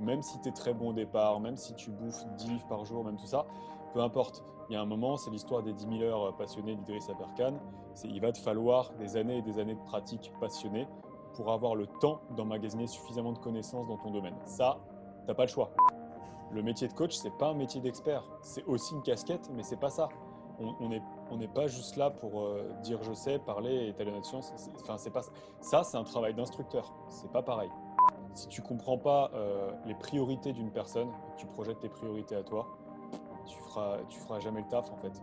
même si tu es très bon au départ, même si tu bouffes 10 livres par jour, même tout ça, peu importe. Il y a un moment, c'est l'histoire des 10 000 heures passionnées d'Idriss Aberkan. Il va te falloir des années et des années de pratique passionnée pour avoir le temps d'emmagasiner suffisamment de connaissances dans ton domaine. Ça, tu n'as pas le choix. Le métier de coach, c'est pas un métier d'expert. C'est aussi une casquette, mais c'est pas ça. On n'est pas juste là pour euh, dire je sais, parler et telle science. Enfin, c'est ça. c'est un travail d'instructeur. C'est pas pareil. Si tu comprends pas euh, les priorités d'une personne, tu projettes tes priorités à toi, tu feras, tu feras jamais le taf en fait.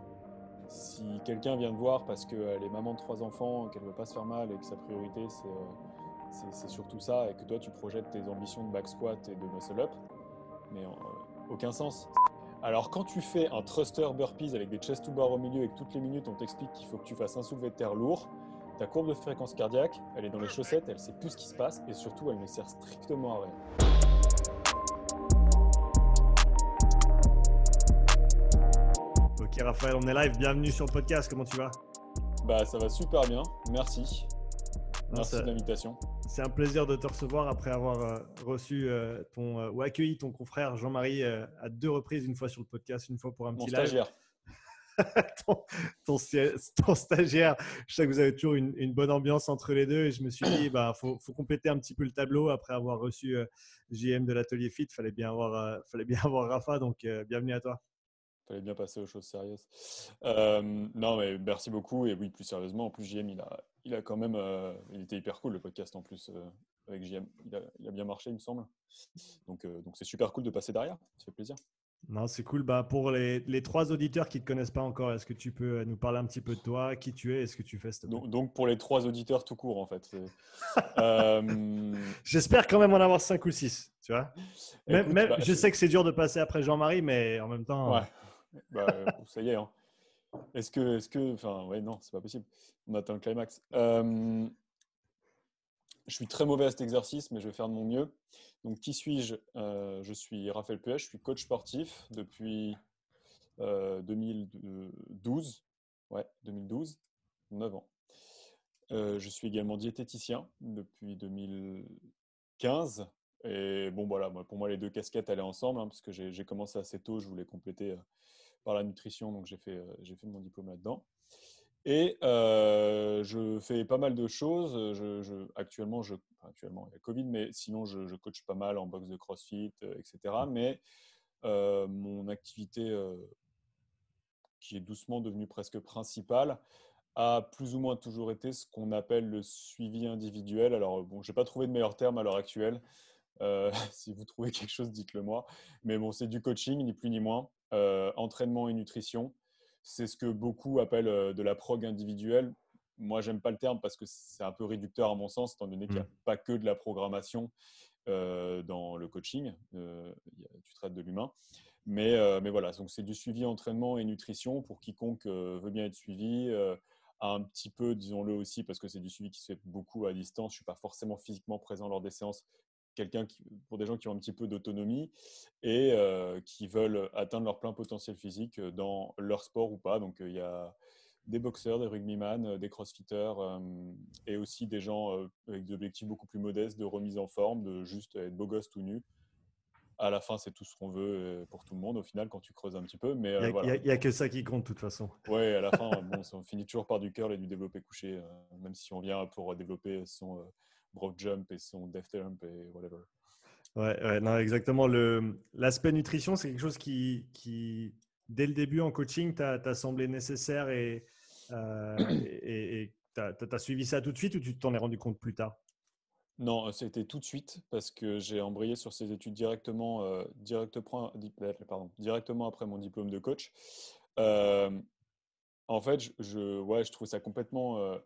Si quelqu'un vient te voir parce qu'elle est maman de trois enfants, qu'elle veut pas se faire mal et que sa priorité c'est euh, c'est surtout ça et que toi tu projettes tes ambitions de back squat et de muscle up, mais aucun sens. Alors, quand tu fais un thruster burpees avec des chest to bar au milieu et que toutes les minutes on t'explique qu'il faut que tu fasses un soulevé de terre lourd, ta courbe de fréquence cardiaque, elle est dans les chaussettes, elle sait plus ce qui se passe et surtout elle ne sert strictement à rien. Ok Raphaël, on est live, bienvenue sur le podcast, comment tu vas? Bah ça va super bien, merci. Merci de l'invitation. C'est un plaisir de te recevoir après avoir euh, reçu euh, ton, euh, ou accueilli ton confrère Jean-Marie à deux reprises, une fois sur le podcast, une fois pour un petit stagiaire. ton, stagiaire. Je sais que vous avez toujours une, bonne ambiance entre les deux et je me suis dit, bah, faut, compléter un petit peu le tableau après avoir reçu JM de l'atelier Fit. Fallait bien avoir, fallait bien avoir Rafa, donc bienvenue à toi fallait bien passer aux choses sérieuses. Euh, non, mais merci beaucoup. Et oui, plus sérieusement, en plus, JM, il a, il a quand même. Euh, il était hyper cool le podcast en plus euh, avec JM. Il a, bien marché, il me semble. Donc c'est super cool de passer derrière. Ça fait plaisir. Non, c'est cool. Bah, pour les, les, trois auditeurs qui ne te connaissent pas encore, est-ce que tu peux nous parler un petit peu de toi, qui tu es et ce que tu fais donc, donc, pour les trois auditeurs tout court, en fait. J'espère quand même en avoir cinq ou six. Tu vois même, bah, je sais que c'est dur de passer après Jean-Marie, mais en même temps. Ouais. Bah, euh, ça y est. Hein. Est-ce que, est-ce que, enfin, ouais, non, c'est pas possible. On attend le climax. je suis très mauvais à cet exercice, mais je vais faire de mon mieux. Donc, qui suis-je? Euh, Je suis Raphaël Puech, je suis coach sportif depuis 2012. Euh, ouais, 2012, 9 ans. je suis également diététicien depuis 2015. Et bon, voilà, pour moi, les deux casquettes allaient ensemble, hein, parce que j'ai commencé assez tôt, je voulais compléter par la nutrition, donc euh, j'ai fait mon diplôme là-dedans. Et euh, je fais pas mal de choses. Je, actuellement, je, actuellement, il y a Covid, mais sinon, je, coach pas mal en boxe de CrossFit, etc. Mais mon activité, qui est doucement devenue presque principale, a plus ou moins toujours été ce qu'on appelle le suivi individuel. Alors, bon, je n'ai pas trouvé de meilleur terme à l'heure actuelle. si vous trouvez quelque chose, dites-le moi. Mais bon, c'est du coaching, ni plus ni moins. Entraînement et nutrition. C'est ce que beaucoup appellent euh, de la prog individuelle. Moi, j'aime pas le terme parce que c'est un peu réducteur à mon sens, étant donné qu'il n'y a mmh. pas que de la programmation euh, dans le coaching. tu traites de l'humain. Mais, mais, voilà, donc c'est du suivi entraînement et nutrition pour quiconque veut bien être suivi. un petit peu, disons-le aussi, parce que c'est du suivi qui se fait beaucoup à distance. Je ne suis pas forcément physiquement présent lors des séances, quelqu'un qui, pour des gens qui ont un petit peu d'autonomie et euh, qui veulent atteindre leur plein potentiel physique euh, dans leur sport ou pas. Donc, euh, il y a des boxeurs, des rugbyman, des crossfitters et aussi des gens avec des objectifs beaucoup plus modestes de remise en forme, de juste être beau gosse tout nu. À la fin, c'est tout ce qu'on veut pour tout le monde au final quand tu creuses un petit peu. Mais il n'y a, que ça qui compte de toute façon. Oui, à la fin, bon, on finit toujours par du curl et du développé couché, même si on vient pour développer son broad jump et son death jump et whatever. Ouais, ouais non, exactement. L'aspect nutrition, c'est quelque chose qui, qui, dès le début en coaching, t'a semblé nécessaire et euh, et tu as, suivi ça tout de suite ou tu t'en es rendu compte plus tard? Non, c'était tout de suite parce que j'ai embrayé sur ces études directement, euh, pardon, directement après mon diplôme de coach. Euh, en fait, je, ouais, je trouve ça complètement euh,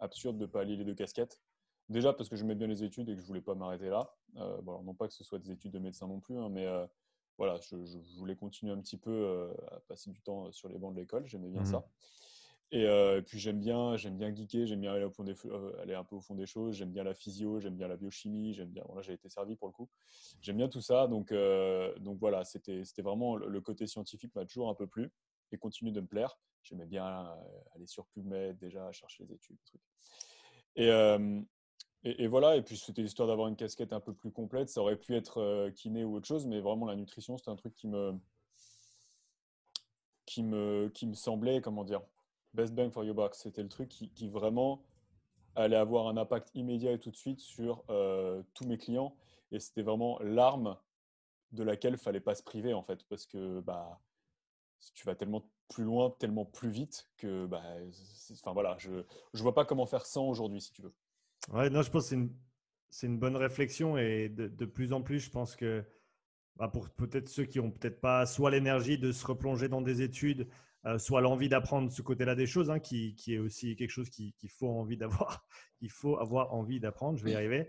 absurde de ne pas allier les deux casquettes. Déjà parce que je mets bien les études et que je voulais pas m'arrêter là. Euh, bon, non pas que ce soit des études de médecin non plus, hein, mais euh, voilà, je, voulais continuer un petit peu euh, à passer du temps sur les bancs de l'école. J'aimais bien mmh ça. Et, puis j'aime bien, j'aime bien geeker, j'aime bien aller, au fond des, aller un peu au fond des choses. J'aime bien la physio, j'aime bien la biochimie, j'aime bien. Voilà, j'ai été servi pour le coup. J'aime bien tout ça. Donc, donc voilà, c'était, c'était vraiment le côté scientifique m'a toujours un peu plu et continue de me plaire. J'aimais bien aller sur PubMed déjà, chercher les études, trucs. Et, et, voilà, et puis c'était histoire d'avoir une casquette un peu plus complète. Ça aurait pu être kiné ou autre chose, mais vraiment la nutrition, c'était un truc qui me, qui me, qui me semblait, comment dire, best bang for your buck. C'était le truc qui, vraiment allait avoir un impact immédiat et tout de suite sur tous mes clients. Et c'était vraiment l'arme de laquelle il fallait pas se priver, en fait, parce que bah, tu vas tellement plus loin, tellement plus vite que, bah, enfin voilà, je ne vois pas comment faire sans aujourd'hui, si tu veux. Ouais, non, je pense que c'est une, une, bonne réflexion et de, de, plus en plus, je pense que bah, pour peut-être ceux qui ont peut-être pas soit l'énergie de se replonger dans des études, euh, soit l'envie d'apprendre ce côté-là des choses, hein, qui, qui, est aussi quelque chose qu'il faut envie d'avoir. Il faut avoir envie d'apprendre. Je vais y arriver.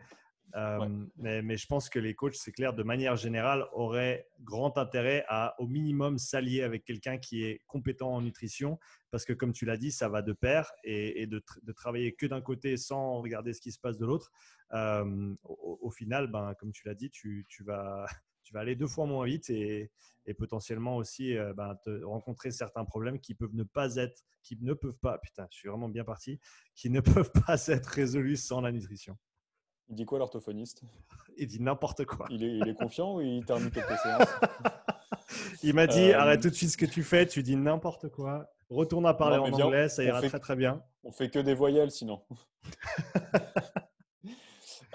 Euh, mais, je pense que les coachs, c'est clair, de manière générale, auraient grand intérêt à au minimum s'allier avec quelqu'un qui est compétent en nutrition, parce que comme tu l'as dit, ça va de pair, et, de, travailler que d'un côté sans regarder ce qui se passe de l'autre, euh, au, final, ben, comme tu l'as dit, tu, vas, aller deux fois moins vite et, et potentiellement aussi euh, ben, te rencontrer certains problèmes qui peuvent ne pas être, qui ne peuvent pas, putain, je suis vraiment bien parti, qui ne peuvent pas être résolus sans la nutrition. Il dit quoi l'orthophoniste? Il dit n'importe quoi. Il est, confiant ou il termine quelques séances? Il m'a dit euh, arrête tout de suite ce que tu fais, tu dis n'importe quoi. Retourne à parler en anglais, ça ira très très bien. On fait que des voyelles sinon.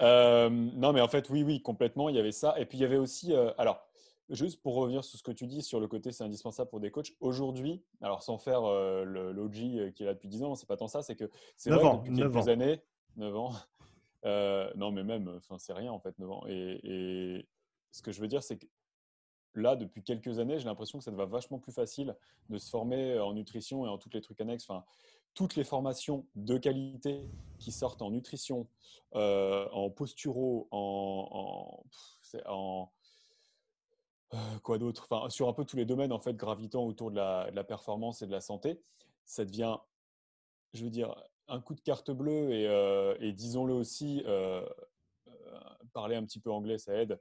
Euh, non, mais en fait, oui, oui, complètement. Il y avait ça. Et puis il y avait aussi. Euh, alors, juste pour revenir sur ce que tu dis sur le côté, c'est indispensable pour des coachs. Aujourd'hui, alors sans faire l'OG qui est là depuis 10 ans, c'est pas tant ça, c'est que c'est vrai depuis quelques années, 9 ans, euh, non, mais même, enfin, c'est rien en fait, 9 ans. Et, ce que je veux dire, c'est que là, depuis quelques années, j'ai l'impression que ça va vachement plus facile de se former en nutrition et en tous les trucs annexes. Enfin, toutes les formations de qualité qui sortent en nutrition, euh, en posturo, en, euh, quoi d'autre? Enfin, Sur un peu tous les domaines en fait gravitant autour de la, de la, performance et de la santé, ça devient, je veux dire, un coup de carte bleue et, euh, disons-le aussi, euh, euh, parler un petit peu anglais, ça aide,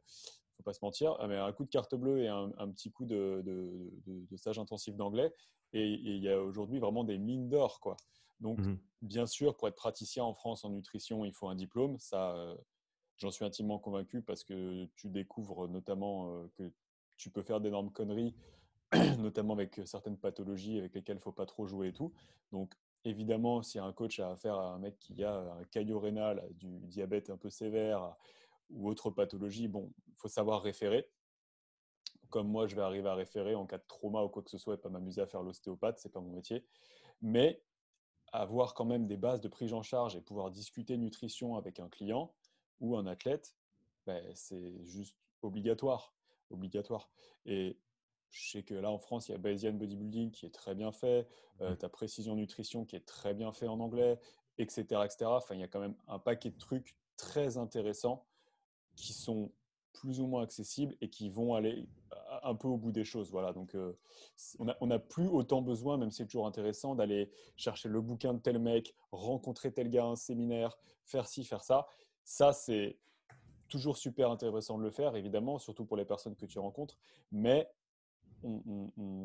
faut pas se mentir, mais un coup de carte bleue et un, petit coup de, de, stage intensif d'anglais, et il y a aujourd'hui vraiment des mines d'or. quoi. Donc, mmh bien sûr, pour être praticien en France en nutrition, il faut un diplôme. Ça, j'en suis intimement convaincu parce que tu découvres notamment que tu peux faire d'énormes conneries, notamment avec certaines pathologies avec lesquelles il ne faut pas trop jouer et tout. Donc, Évidemment, si un coach a affaire à un mec qui a un caillot rénal, du diabète un peu sévère ou autre pathologie, bon, il faut savoir référer. Comme moi, je vais arriver à référer en cas de trauma ou quoi que ce soit et pas m'amuser à faire l'ostéopathe, c'est pas mon métier. Mais avoir quand même des bases de prise en charge et pouvoir discuter nutrition avec un client ou un athlète, ben, c'est juste obligatoire. Obligatoire. Je sais que là, en France, il y a Bayesian Bodybuilding qui est très bien fait, euh, tu as Précision Nutrition qui est très bien fait en anglais, etc., etc. Enfin, il y a quand même un paquet de trucs très intéressants qui sont plus ou moins accessibles et qui vont aller un peu au bout des choses. Voilà, donc euh, on n'a plus autant besoin, même si c'est toujours intéressant, d'aller chercher le bouquin de tel mec, rencontrer tel gars à un séminaire, faire ci, faire ça. Ça, c'est toujours super intéressant de le faire, évidemment, surtout pour les personnes que tu rencontres, mais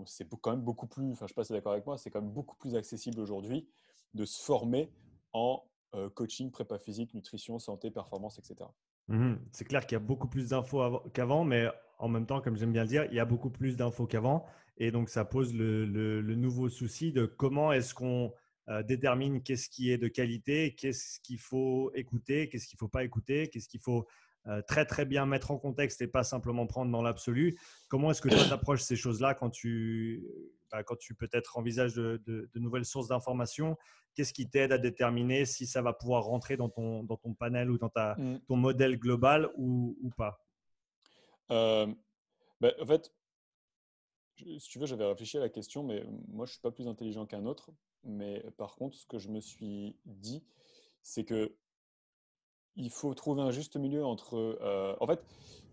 c'est quand même beaucoup plus, enfin je sais pas d'accord avec moi, c'est quand même beaucoup plus accessible aujourd'hui de se former en euh, coaching, prépa physique, nutrition, santé, performance, etc. Mmh c'est clair qu'il y a beaucoup plus d'infos qu'avant, mais en même temps, comme j'aime bien le dire, il y a beaucoup plus d'infos qu'avant. Et donc, ça pose le, nouveau souci de comment est-ce qu'on euh, détermine qu'est-ce qui est de qualité, qu'est-ce qu'il faut écouter, qu'est-ce qu'il ne faut pas écouter, qu'est-ce qu'il faut très très bien mettre en contexte et pas simplement prendre dans l'absolu. Comment est-ce que tu approches ces choses-là quand tu, bah, quand tu peut-être envisages de, nouvelles sources d'informations? Qu'est-ce qui t'aide à déterminer si ça va pouvoir rentrer dans ton, dans ton panel ou dans ta, mmh. ton modèle global ou, ou pas? Euh, bah, En fait, si tu veux, j'avais réfléchi à la question, mais moi, je ne suis pas plus intelligent qu'un autre. Mais par contre, ce que je me suis dit, c'est que il faut trouver un juste milieu entre. Euh, en fait,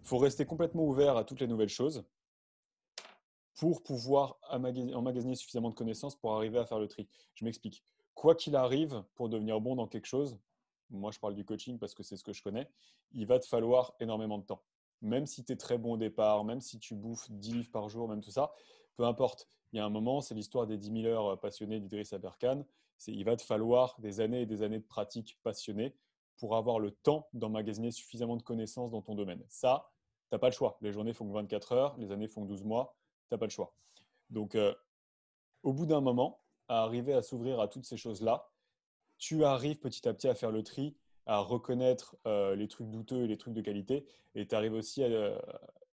il faut rester complètement ouvert à toutes les nouvelles choses pour pouvoir emmagasiner suffisamment de connaissances pour arriver à faire le tri. Je m'explique. Quoi qu'il arrive, pour devenir bon dans quelque chose, moi je parle du coaching parce que c'est ce que je connais, il va te falloir énormément de temps. Même si tu es très bon au départ, même si tu bouffes 10 livres par jour, même tout ça, peu importe. Il y a un moment, c'est l'histoire des 10 000 heures passionnées d'Idriss Aberkan. Il va te falloir des années et des années de pratique passionnée pour avoir le temps d'emmagasiner suffisamment de connaissances dans ton domaine. Ça, tu n'as pas le choix. Les journées font que 24 heures, les années font que 12 mois, tu n'as pas le choix. Donc, euh, au bout d'un moment, à arriver à s'ouvrir à toutes ces choses-là, tu arrives petit à petit à faire le tri, à reconnaître euh, les trucs douteux et les trucs de qualité, et tu arrives aussi à, euh,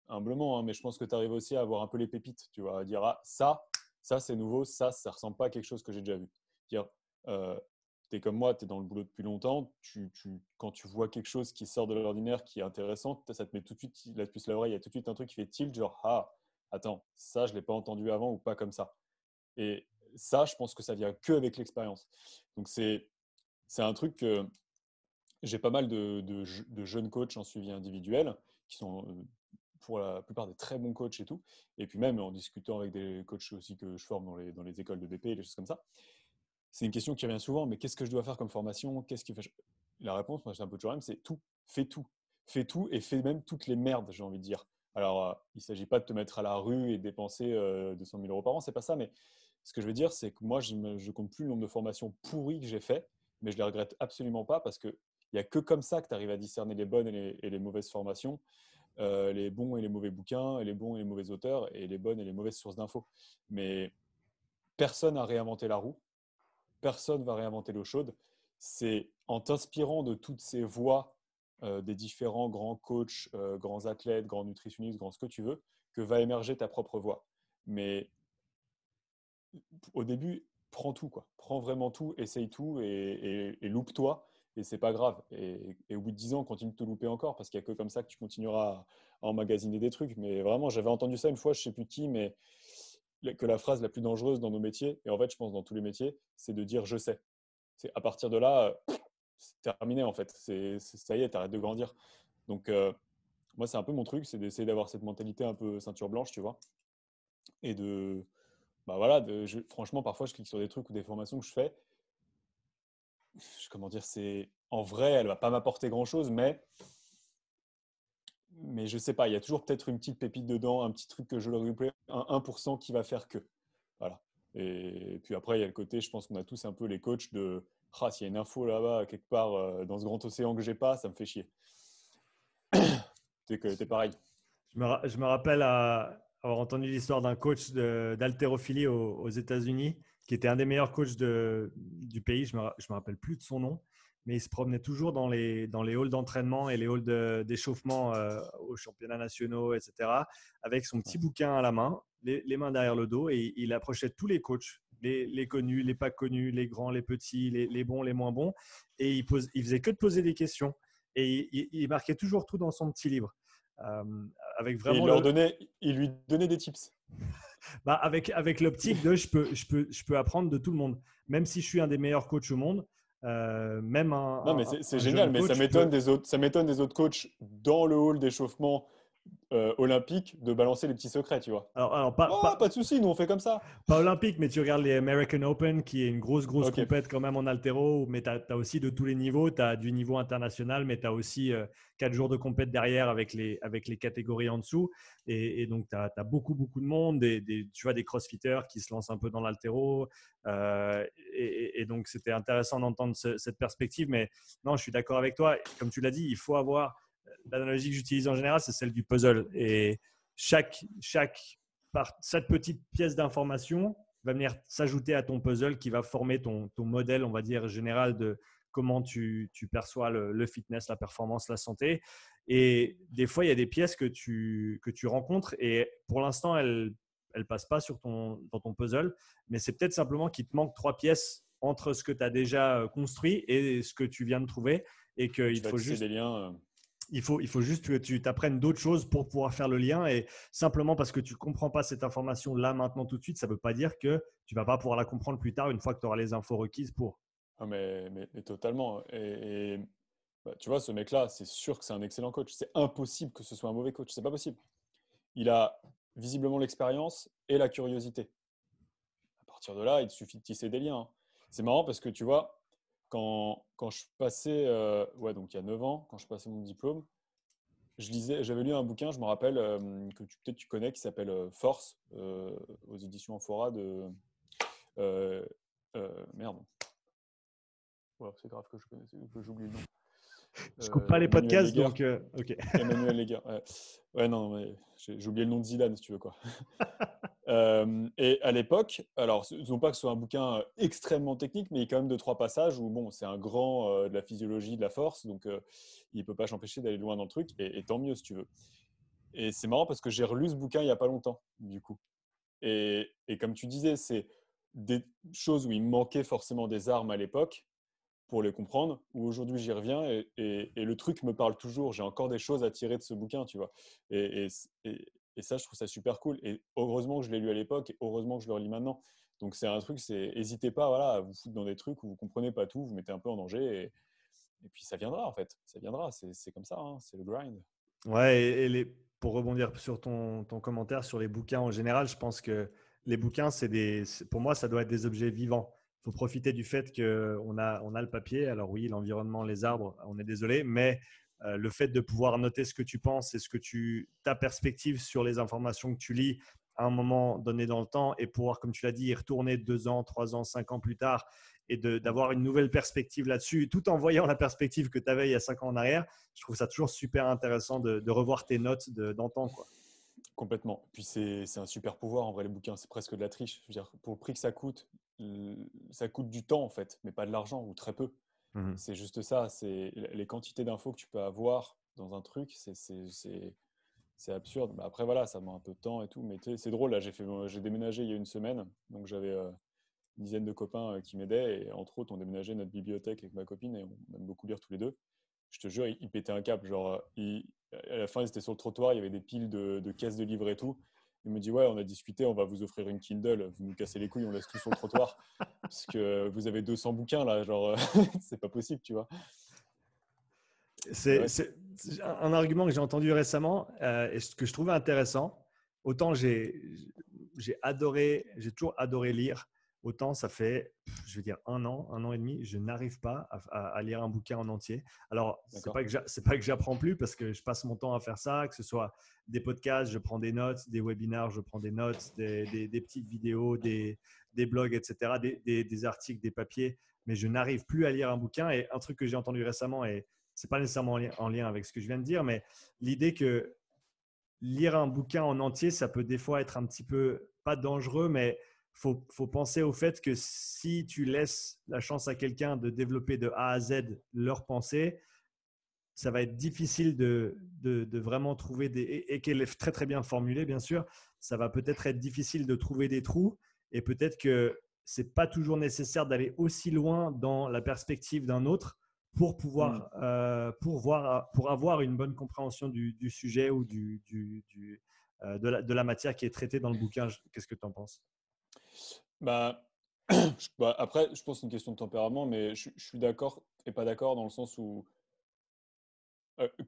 humblement, hein, mais je pense que tu arrives aussi à avoir un peu les pépites, tu vois, à dire ah, ça, ça c'est nouveau, ça, ça ressemble pas à quelque chose que j'ai déjà vu. Dire, tu comme moi, tu es dans le boulot depuis longtemps, tu, quand tu vois quelque chose qui sort de l'ordinaire, qui est intéressant, ça te met tout de suite la puce à l'oreille, il y a tout de suite un truc qui fait tilt, genre ah, attends, ça je l'ai pas entendu avant ou pas comme ça. Et ça, je pense que ça vient que avec l'expérience. Donc c'est c'est un truc que j'ai pas mal de, jeunes coachs en suivi individuel qui sont pour la plupart des très bons coachs et tout. Et puis même en discutant avec des coachs aussi que je forme dans les, dans les écoles de BP et des choses comme ça c'est une question qui revient souvent, mais qu'est-ce que je dois faire comme formation? Qu'est-ce qui. La réponse, moi, c'est un peu toujours même, c'est tout. Fais tout. Fais tout et fais même toutes les merdes, j'ai envie de dire. Alors, il ne s'agit pas de te mettre à la rue et dépenser 200 000 euros par an, c'est pas ça. Mais ce que je veux dire, c'est que moi, je ne compte plus le nombre de formations pourries que j'ai fait, mais je les regrette absolument pas parce qu'il n'y a que comme ça que tu arrives à discerner les bonnes et les, mauvaises formations, les bons et les mauvais bouquins, les bons et les mauvais auteurs, et les bonnes et les mauvaises sources d'infos. Mais personne n'a réinventé la roue personne va réinventer l'eau chaude. C'est en t'inspirant de toutes ces voix euh, des différents grands coachs, euh, grands athlètes, grands nutritionnistes, grands ce que tu veux, que va émerger ta propre voix. Mais au début, prends tout, quoi. Prends vraiment tout, essaye tout et, loupe-toi. Et c'est pas grave. Et, au bout de 10 ans, continue de te louper encore parce qu'il n'y a que comme ça que tu continueras à emmagasiner des trucs. Mais vraiment, j'avais entendu ça une fois, je sais plus qui, mais que la phrase la plus dangereuse dans nos métiers, et en fait, je pense dans tous les métiers, c'est de dire je sais. C'est à partir de là, c'est terminé en fait. C'est, ça y est, arrêtes de grandir. Donc, euh, moi, c'est un peu mon truc, c'est d'essayer d'avoir cette mentalité un peu ceinture blanche, tu vois. Et de. Bah voilà, franchement, parfois, je clique sur des trucs ou des formations que je fais. Comment dire, c'est. En vrai, elle va pas m'apporter grand chose, mais mais je sais pas, il y a toujours peut-être une petite pépite dedans, un petit truc que je leur replay, un 1% qui va faire que. Voilà. Et puis après, il y a le côté, je pense qu'on a tous un peu les coachs de ah, s'il y a une info là-bas, quelque part euh, dans ce grand océan que j'ai pas, ça me fait chier. que es pareil. Je me, je me rappelle avoir entendu l'histoire d'un coach d'haltérophilie aux, États-Unis qui était un des meilleurs coachs du pays. Je ne me rappelle plus de son nom mais il se promenait toujours dans les, dans les halls d'entraînement et les halls d'échauffement euh, aux championnats nationaux, etc., avec son petit bouquin à la main, les, mains derrière le dos, et il approchait tous les coachs, les, les connus, les pas connus, les grands, les petits, les, les bons, les moins bons, et il, pose, il faisait que de poser des questions, et il, marquait toujours tout dans son petit livre. Euh, avec vraiment il, leur donnait, il lui donnait des tips. bah avec avec l'optique de je peux, je, peux, je peux apprendre de tout le monde. Même si je suis un des meilleurs coachs au monde, euh, même un. Non, mais c'est génial, mais ça m'étonne des autres. Ça m'étonne des autres coachs dans le hall d'échauffement euh, olympique de balancer les petits secrets, tu vois. Alors, alors pas, oh, pas, de souci, nous on fait comme ça. Pas olympique, mais tu regardes les American Open, qui est une grosse, grosse compète quand même en altéro, mais tu as, aussi de tous les niveaux. Tu as du niveau international, mais tu as aussi euh, quatre jours de compète derrière avec les, avec les catégories en dessous. Et, donc, tu as, beaucoup, beaucoup de monde, des, tu vois, des crossfitters qui se lancent un peu dans l'altéro. Euh, et, donc, c'était intéressant d'entendre cette perspective. Mais non, je suis d'accord avec toi. Comme tu l'as dit, il faut avoir l'analogie que j'utilise en général, c'est celle du puzzle. Et chaque, chaque cette petite pièce d'information va venir s'ajouter à ton puzzle qui va former ton, ton, modèle, on va dire, général de comment tu, tu perçois le, fitness, la performance, la santé. Et des fois, il y a des pièces que tu, que tu rencontres et pour l'instant, elles ne passent pas sur ton, dans ton puzzle, mais c'est peut-être simplement qu'il te manque trois pièces entre ce que tu as déjà construit et ce que tu viens de trouver et qu'il faut juste… Des liens, euh, il faut, il faut juste que tu t'apprennes d'autres choses pour pouvoir faire le lien. Et simplement parce que tu ne comprends pas cette information là, maintenant, tout de suite, ça ne veut pas dire que tu ne vas pas pouvoir la comprendre plus tard une fois que tu auras les infos requises pour. Ah, mais, mais, totalement. Et, bah, tu vois, ce mec-là, c'est sûr que c'est un excellent coach. C'est impossible que ce soit un mauvais coach. C'est pas possible. Il a visiblement l'expérience et la curiosité. À partir de là, il suffit de tisser des liens. Hein. C'est marrant parce que tu vois, quand, quand je passais, euh, ouais, donc il y a 9 ans, quand je passais mon diplôme, je lisais, j'avais lu un bouquin, je me rappelle, euh, que peut-être tu connais, qui s'appelle euh, Force, aux éditions Amphora de. merde. c'est grave que je connais, que j'oublie le nom. Je coupe pas les podcasts, donc ok. Emmanuel Léger. Ouais. non, mais j'ai oublié le nom de Zidane, si tu veux quoi. et à l'époque, alors, non pas que ce soit un bouquin extrêmement technique, mais il y a quand même deux, trois passages où, bon, c'est un grand de la physiologie, de la force, donc il ne peut pas s'empêcher d'aller loin dans le truc, et, tant mieux si tu veux. Et c'est marrant parce que j'ai relu ce bouquin il n'y a pas longtemps, du coup. Et, et comme tu disais, c'est des choses où il manquait forcément des armes à l'époque pour les comprendre, où aujourd'hui j'y reviens et, et, le truc me parle toujours. J'ai encore des choses à tirer de ce bouquin, tu vois. Et, et, ça, je trouve ça super cool. Et heureusement que je l'ai lu à l'époque et heureusement que je le relis maintenant. Donc c'est un truc, c'est n'hésitez pas voilà, à vous foutre dans des trucs où vous comprenez pas tout, vous mettez un peu en danger et, puis ça viendra en fait. Ça viendra, c'est comme ça, hein. c'est le grind. Ouais, et, les, pour rebondir sur ton, ton, commentaire sur les bouquins en général, je pense que les bouquins, c'est des, pour moi, ça doit être des objets vivants. Faut profiter du fait qu'on a, on a le papier. Alors oui, l'environnement, les arbres, on est désolé, mais euh, le fait de pouvoir noter ce que tu penses et ce que tu, ta perspective sur les informations que tu lis à un moment donné dans le temps et pouvoir, comme tu l'as dit, y retourner deux ans, trois ans, cinq ans plus tard et d'avoir une nouvelle perspective là-dessus, tout en voyant la perspective que tu avais il y a cinq ans en arrière, je trouve ça toujours super intéressant de, de revoir tes notes d'antan. quoi. Complètement. Puis c'est un super pouvoir en vrai, les bouquins, c'est presque de la triche. Je veux dire, pour le prix que ça coûte, ça coûte du temps en fait, mais pas de l'argent ou très peu. Mmh c'est juste ça, c'est les quantités d'infos que tu peux avoir dans un truc, c'est absurde. Mais après, voilà, ça demande un peu de temps et tout. Mais c'est drôle, là, j'ai déménagé il y a une semaine, donc j'avais euh, une dizaine de copains euh, qui m'aidaient. Et entre autres, on déménageait notre bibliothèque avec ma copine et on aime beaucoup lire tous les deux. Je te jure, ils, pétaient un cap. Genre, à la fin, ils étaient sur le trottoir, il y avait des piles de, de caisses de livres et tout. Il me dit ouais, on a discuté, on va vous offrir une Kindle. Vous nous cassez les couilles, on laisse tout sur le trottoir parce que vous avez 200 bouquins là, genre c'est pas possible, tu vois. C'est un argument que j'ai entendu récemment euh, et ce que je trouvais intéressant. Autant j'ai adoré, j'ai toujours adoré lire, Autant ça fait, je vais dire, un an, un an et demi, je n'arrive pas à, lire un bouquin en entier. Alors, ce n'est pas que j'apprends plus parce que je passe mon temps à faire ça, que ce soit des podcasts, je prends des notes, des webinaires, je prends des notes, des, petites vidéos, des, blogs, etc., des, articles, des papiers, mais je n'arrive plus à lire un bouquin. Et un truc que j'ai entendu récemment, et ce n'est pas nécessairement en lien avec ce que je viens de dire, mais l'idée que lire un bouquin en entier, ça peut des fois être un petit peu, pas dangereux, mais faut, faut penser au fait que si tu laisses la chance à quelqu'un de développer de A à Z leur pensée, ça va être difficile de, de, vraiment trouver des. Et, qu'elle est très très bien formulée, bien sûr, ça va peut-être être difficile de trouver des trous et peut-être que c'est pas toujours nécessaire d'aller aussi loin dans la perspective d'un autre pour pouvoir mmh. euh, pour voir pour avoir une bonne compréhension du, du sujet ou du, du, euh, de, la, de, la, matière qui est traitée dans le bouquin. Qu'est-ce que tu en penses? Bah, bah, après, je pense que c'est une question de tempérament, mais je, suis d'accord et pas d'accord dans le sens où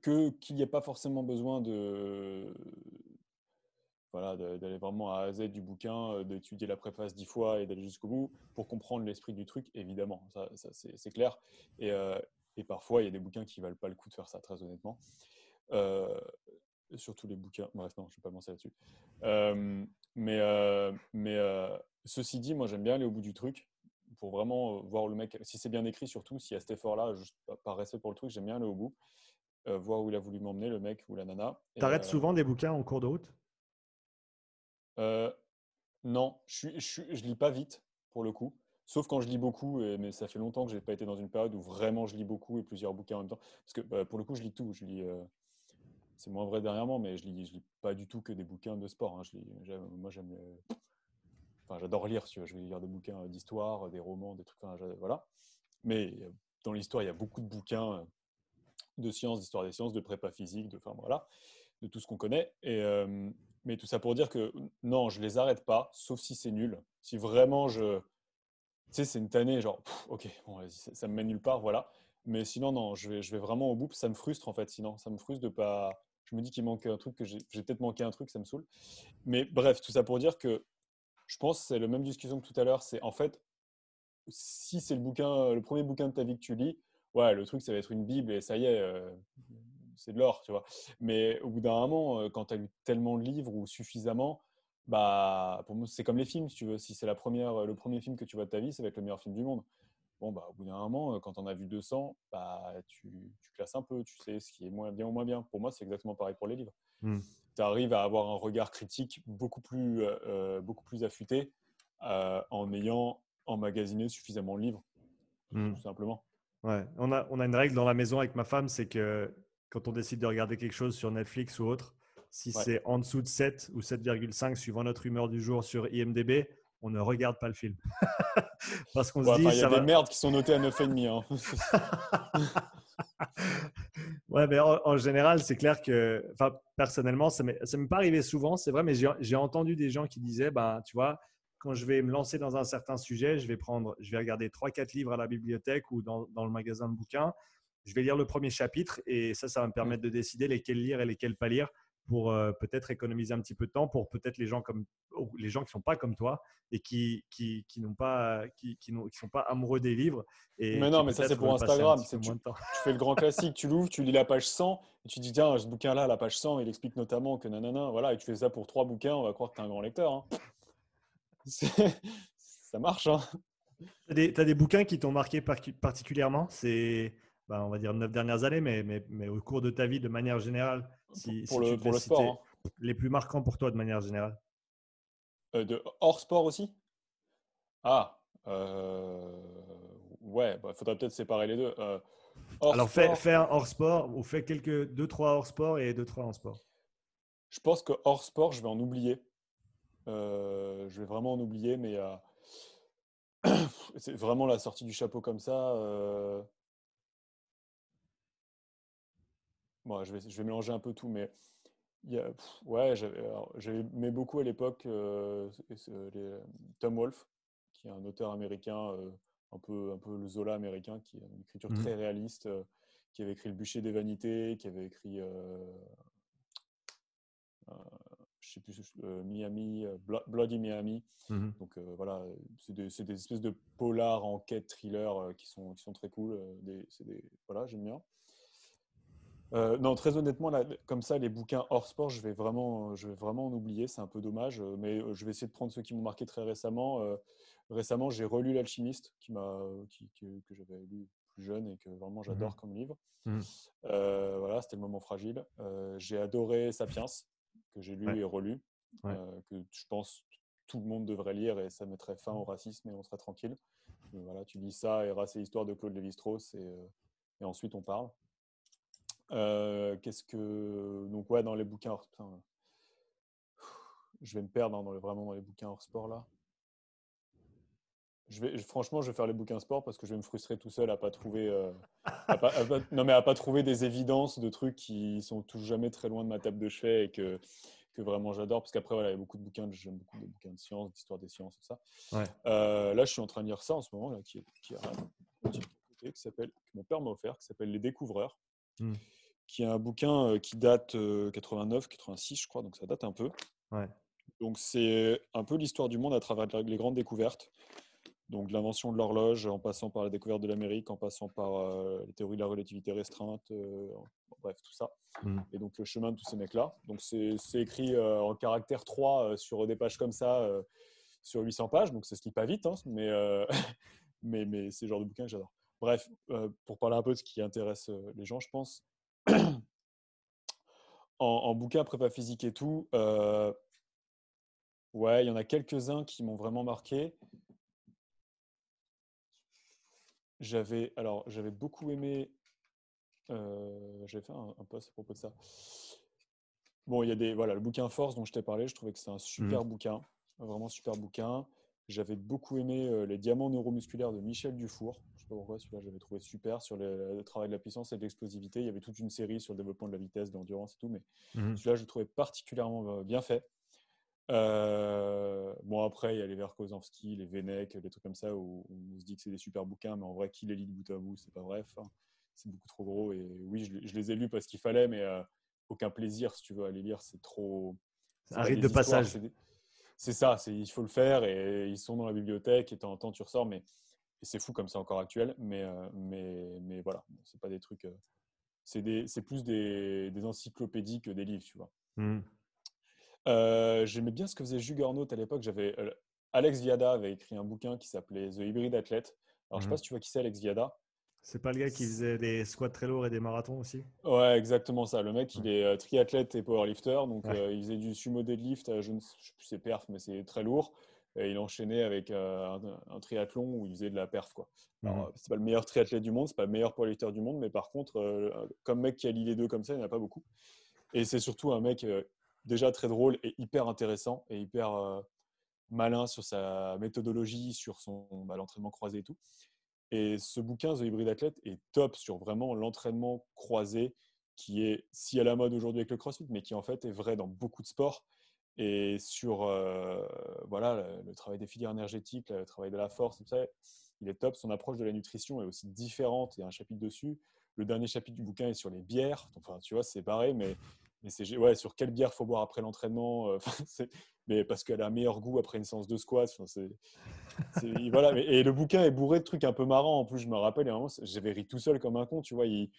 qu'il n'y ait pas forcément besoin de voilà, d'aller vraiment à Z du bouquin, d'étudier la préface dix fois et d'aller jusqu'au bout pour comprendre l'esprit du truc, évidemment, ça, c'est clair. Et, et, parfois, il y a des bouquins qui valent pas le coup de faire ça, très honnêtement. Surtout les bouquins. Bref, non, je ne vais pas penser là-dessus. mais mais Ceci dit, moi j'aime bien aller au bout du truc pour vraiment euh, voir le mec, si c'est bien écrit surtout, s'il y a cet effort-là, par respect pour le truc, j'aime bien aller au bout, euh, voir où il a voulu m'emmener, le mec ou la nana. T'arrêtes euh, souvent des bouquins en cours de route? Non, je ne je, lis pas vite pour le coup. Sauf quand je lis beaucoup, mais ça fait longtemps que je n'ai pas été dans une période où vraiment je lis beaucoup et plusieurs bouquins en même temps. Parce que bah, pour le coup, je lis tout. Je lis, c'est moins vrai dernièrement, mais je lis, lis pas du tout que des bouquins de sport. Hein. Moi, j'aime Enfin, j'adore lire, si je vais lire des bouquins d'histoire, des romans, des trucs, voilà. Mais dans l'histoire, il y a beaucoup de bouquins euh, de sciences, d'histoire des sciences, de prépa physique, de, voilà, de tout ce qu'on connaît. Euh, mais tout ça pour dire que non, je les arrête pas, sauf si c'est nul. Si vraiment je. Tu sais, c'est une tannée, genre, ok, bon, ça, ça, me mène nulle part, voilà. Mais sinon, non, je vais, je vais vraiment au bout. Ça me frustre, en fait, sinon. Ça me frustre de pas. Je me dis qu'il manque un truc, que j'ai peut-être manqué un truc, ça me saoule. Mais bref, tout ça pour dire que je pense c'est le même discussion que tout à l'heure. C'est en fait, si c'est le premier bouquin de ta vie que tu lis, ouais, le truc, ça va être une Bible et ça y est, euh, c'est de l'or, tu vois. Mais au bout d'un moment, euh, quand tu as lu tellement de livres ou suffisamment, bah, pour moi, c'est comme les films, si tu veux. Si c'est la première, le premier film que tu vois de ta vie, ça va être le meilleur film du monde. Bon, bah, au bout d'un moment, quand on a vu 200, bah, tu, tu, classes un peu, tu sais ce qui est moins bien ou moins bien. Pour moi, c'est exactement pareil pour les livres. Hmm. Tu arrives à avoir un regard critique beaucoup plus, beaucoup plus affûté en ayant emmagasiné suffisamment de livres, hmm. tout simplement. Ouais, on a, on a une règle dans la maison avec ma femme, c'est que quand on décide de regarder quelque chose sur Netflix ou autre, si c'est en dessous de 7 ou 7,5 suivant notre humeur du jour sur IMDB, on ne regarde pas le film. Parce qu'on se dit. Il y a des merdes qui sont notées à 9,5. Hein. ouais, mais en, général, c'est clair que, personnellement, ça ne m'est pas arrivé souvent, c'est vrai, mais j'ai entendu des gens qui disaient, bah, tu vois, quand je vais me lancer dans un certain sujet, je vais prendre, je vais regarder 3-4 livres à la bibliothèque ou dans, dans, le magasin de bouquins. Je vais lire le premier chapitre et ça, ça va me permettre de décider lesquels lire et lesquels pas lire pour euh, peut-être économiser un petit peu de temps pour peut-être les gens comme les gens qui sont pas comme toi et qui qui, qui n'ont pas qui, qui, qui, sont pas amoureux des livres et mais non mais ça c'est pour Instagram tu, tu, fais le grand classique tu l'ouvres tu lis la page 100 et tu dis tiens ce bouquin là la page 100 il explique notamment que nanana voilà et tu fais ça pour trois bouquins on va croire que tu es un grand lecteur hein. ça marche hein. tu as, des bouquins qui t'ont marqué particulièrement? C'est bah, on va dire neuf dernières années mais, mais, mais au cours de ta vie de manière générale pour, le, sport. Hein. Les plus marquants pour toi de manière générale euh, de, Hors sport aussi? Ah, euh, ouais, il bah, faudrait peut-être séparer les deux. Euh, Alors, fais, un hors sport ou fais quelques deux, trois hors sport et deux, trois en sport. Je pense que hors sport, je vais en oublier. je vais vraiment en oublier, mais c'est vraiment la sortie du chapeau comme ça. Je, vais, je vais mélanger un peu tout, mais il y a, ouais, j'aimais beaucoup à l'époque euh, Tom Wolfe, qui est un auteur américain, euh, un, peu, un peu le Zola américain, qui a une écriture mmh très réaliste, euh, qui avait écrit Le bûcher des vanités, qui avait écrit, je sais plus, Miami, Bloody Miami. Mmh Donc voilà, c'est des, des, espèces de polars, enquête, thriller qui, sont, qui sont très cool. Des, des, voilà, j'aime bien. Euh, non, très honnêtement, là, comme ça, les bouquins hors sport, je vais vraiment, je vais vraiment en oublier. C'est un peu dommage, euh, mais euh, je vais essayer de prendre ceux qui m'ont marqué très récemment. récemment, j'ai relu L'Alchimiste, qui m'a, que, j'avais lu plus jeune et que vraiment mmh j'adore comme livre. Mmh. voilà, c'était le moment fragile. j'ai adoré Sapiens, que j'ai lu et relu, que je pense tout le monde devrait lire et ça mettrait fin au racisme et on serait tranquille. voilà, tu lis ça et Race et l'histoire de Claude Lévi-Strauss et, et ensuite on parle. Euh, qu'est-ce que. Donc, ouais, dans les bouquins hors. Je vais me perdre hein, dans vraiment dans les bouquins hors sport là. Je vais, franchement, je vais faire les bouquins sport parce que je vais me frustrer tout seul à pas trouver, euh, non mais à pas trouver des évidences de trucs qui sont tout jamais très loin de ma table de chevet et que, que vraiment j'adore parce qu'après voilà, il y a beaucoup de bouquins, j'aime beaucoup de bouquins de sciences, d'histoire des sciences, tout ça. Euh, là, je suis en train de lire ça en ce moment là, qui, qui, qui s'appelle, que mon père m'a offert, qui s'appelle Les Découvreurs. Mmh qui est un bouquin qui date 89, 86, je crois, donc ça date un peu. Donc c'est un peu l'histoire du monde à travers les grandes découvertes. Donc l'invention de l'horloge, en passant par la découverte de l'Amérique, en passant par les théories de la relativité restreinte, bref, tout ça. Mmh. Et donc le chemin de tous ces mecs-là. Donc c'est écrit en caractère 3 sur des pages comme ça, sur 800 pages. Donc ça se lit pas vite, hein, mais, mais, mais c'est le genre de bouquin que j'adore. Bref, pour parler un peu de ce qui intéresse les gens, je pense, en, bouquin prépa physique et tout, euh, ouais, il y en a quelques-uns qui m'ont vraiment marqué. J'avais alors j'avais beaucoup aimé. Euh, j'avais fait un, post à propos de ça. Bon, il y a des voilà le bouquin Force dont je t'ai parlé. Je trouvais que c'est un super mmh. bouquin, vraiment super bouquin. J'avais beaucoup aimé euh, Les diamants neuromusculaires de Michel Dufour. Je ne sais pas pourquoi, celui-là, j'avais trouvé super sur le, travail de la puissance et de l'explosivité. Il y avait toute une série sur le développement de la vitesse, de l'endurance et tout, mais mmh celui-là, je le trouvais particulièrement euh, bien fait. Euh, bon, après, il y a les Verkozanski, les Venek, des trucs comme ça où, on se dit que c'est des super bouquins, mais en vrai, qui les lit de bout à bout, c'est pas vrai. c'est beaucoup trop gros. Et oui, je, les ai lus parce qu'il fallait, mais aucun plaisir, si tu veux, à les lire. C'est trop. C'est un rite de passage c'est ça, il faut le faire et ils sont dans la bibliothèque et de temps en temps tu ressors, mais c'est fou comme c'est encore actuel, mais, euh, mais, mais voilà, c'est pas des trucs, euh, c'est plus des, des, encyclopédies que des livres, tu vois. Mmh. Euh, j'aimais bien ce que faisait Juggernaut à l'époque. J'avais Alex Viada avait écrit un bouquin qui s'appelait The Hybrid Athlete. Alors, je ne sais pas Mhm. si tu vois qui c'est, Alex Viada. C'est pas le gars qui faisait des squats très lourds et des marathons aussi? Ouais, exactement ça. Le mec, il est euh, triathlète et powerlifter. Donc, Ouais. euh, il faisait du sumo deadlift, euh, je ne sais plus ses perfs, mais c'est très lourd. Et il enchaînait avec euh, un, un triathlon où il faisait de la perf. Quoi. Alors, c'est pas le meilleur triathlète du monde, c'est pas le meilleur powerlifter du monde, mais par contre, euh, comme mec qui allie les deux comme ça, il n'y en a pas beaucoup. Et c'est surtout un mec déjà très drôle et hyper intéressant et hyper malin sur sa méthodologie, sur son bah, l'entraînement croisé et tout. Et ce bouquin, The Hybrid Athlete, est top sur vraiment l'entraînement croisé, qui est si à la mode aujourd'hui avec le CrossFit, mais qui en fait est vrai dans beaucoup de sports. Et sur euh, voilà, le, travail des filières énergétiques, le travail de la force, tout ça, il est top. Son approche de la nutrition est aussi différente. Il y a un chapitre dessus. Le dernier chapitre du bouquin est sur les bières. Enfin, tu vois, c'est pareil, mais, mais c'est ouais, sur quelle bière faut boire après l'entraînement. euh, mais parce qu'elle a un meilleur goût après une séance de squat. C'est, voilà. Et le bouquin est bourré de trucs un peu marrants. En plus, je me rappelle, j'avais ri tout seul comme un con. Tu vois,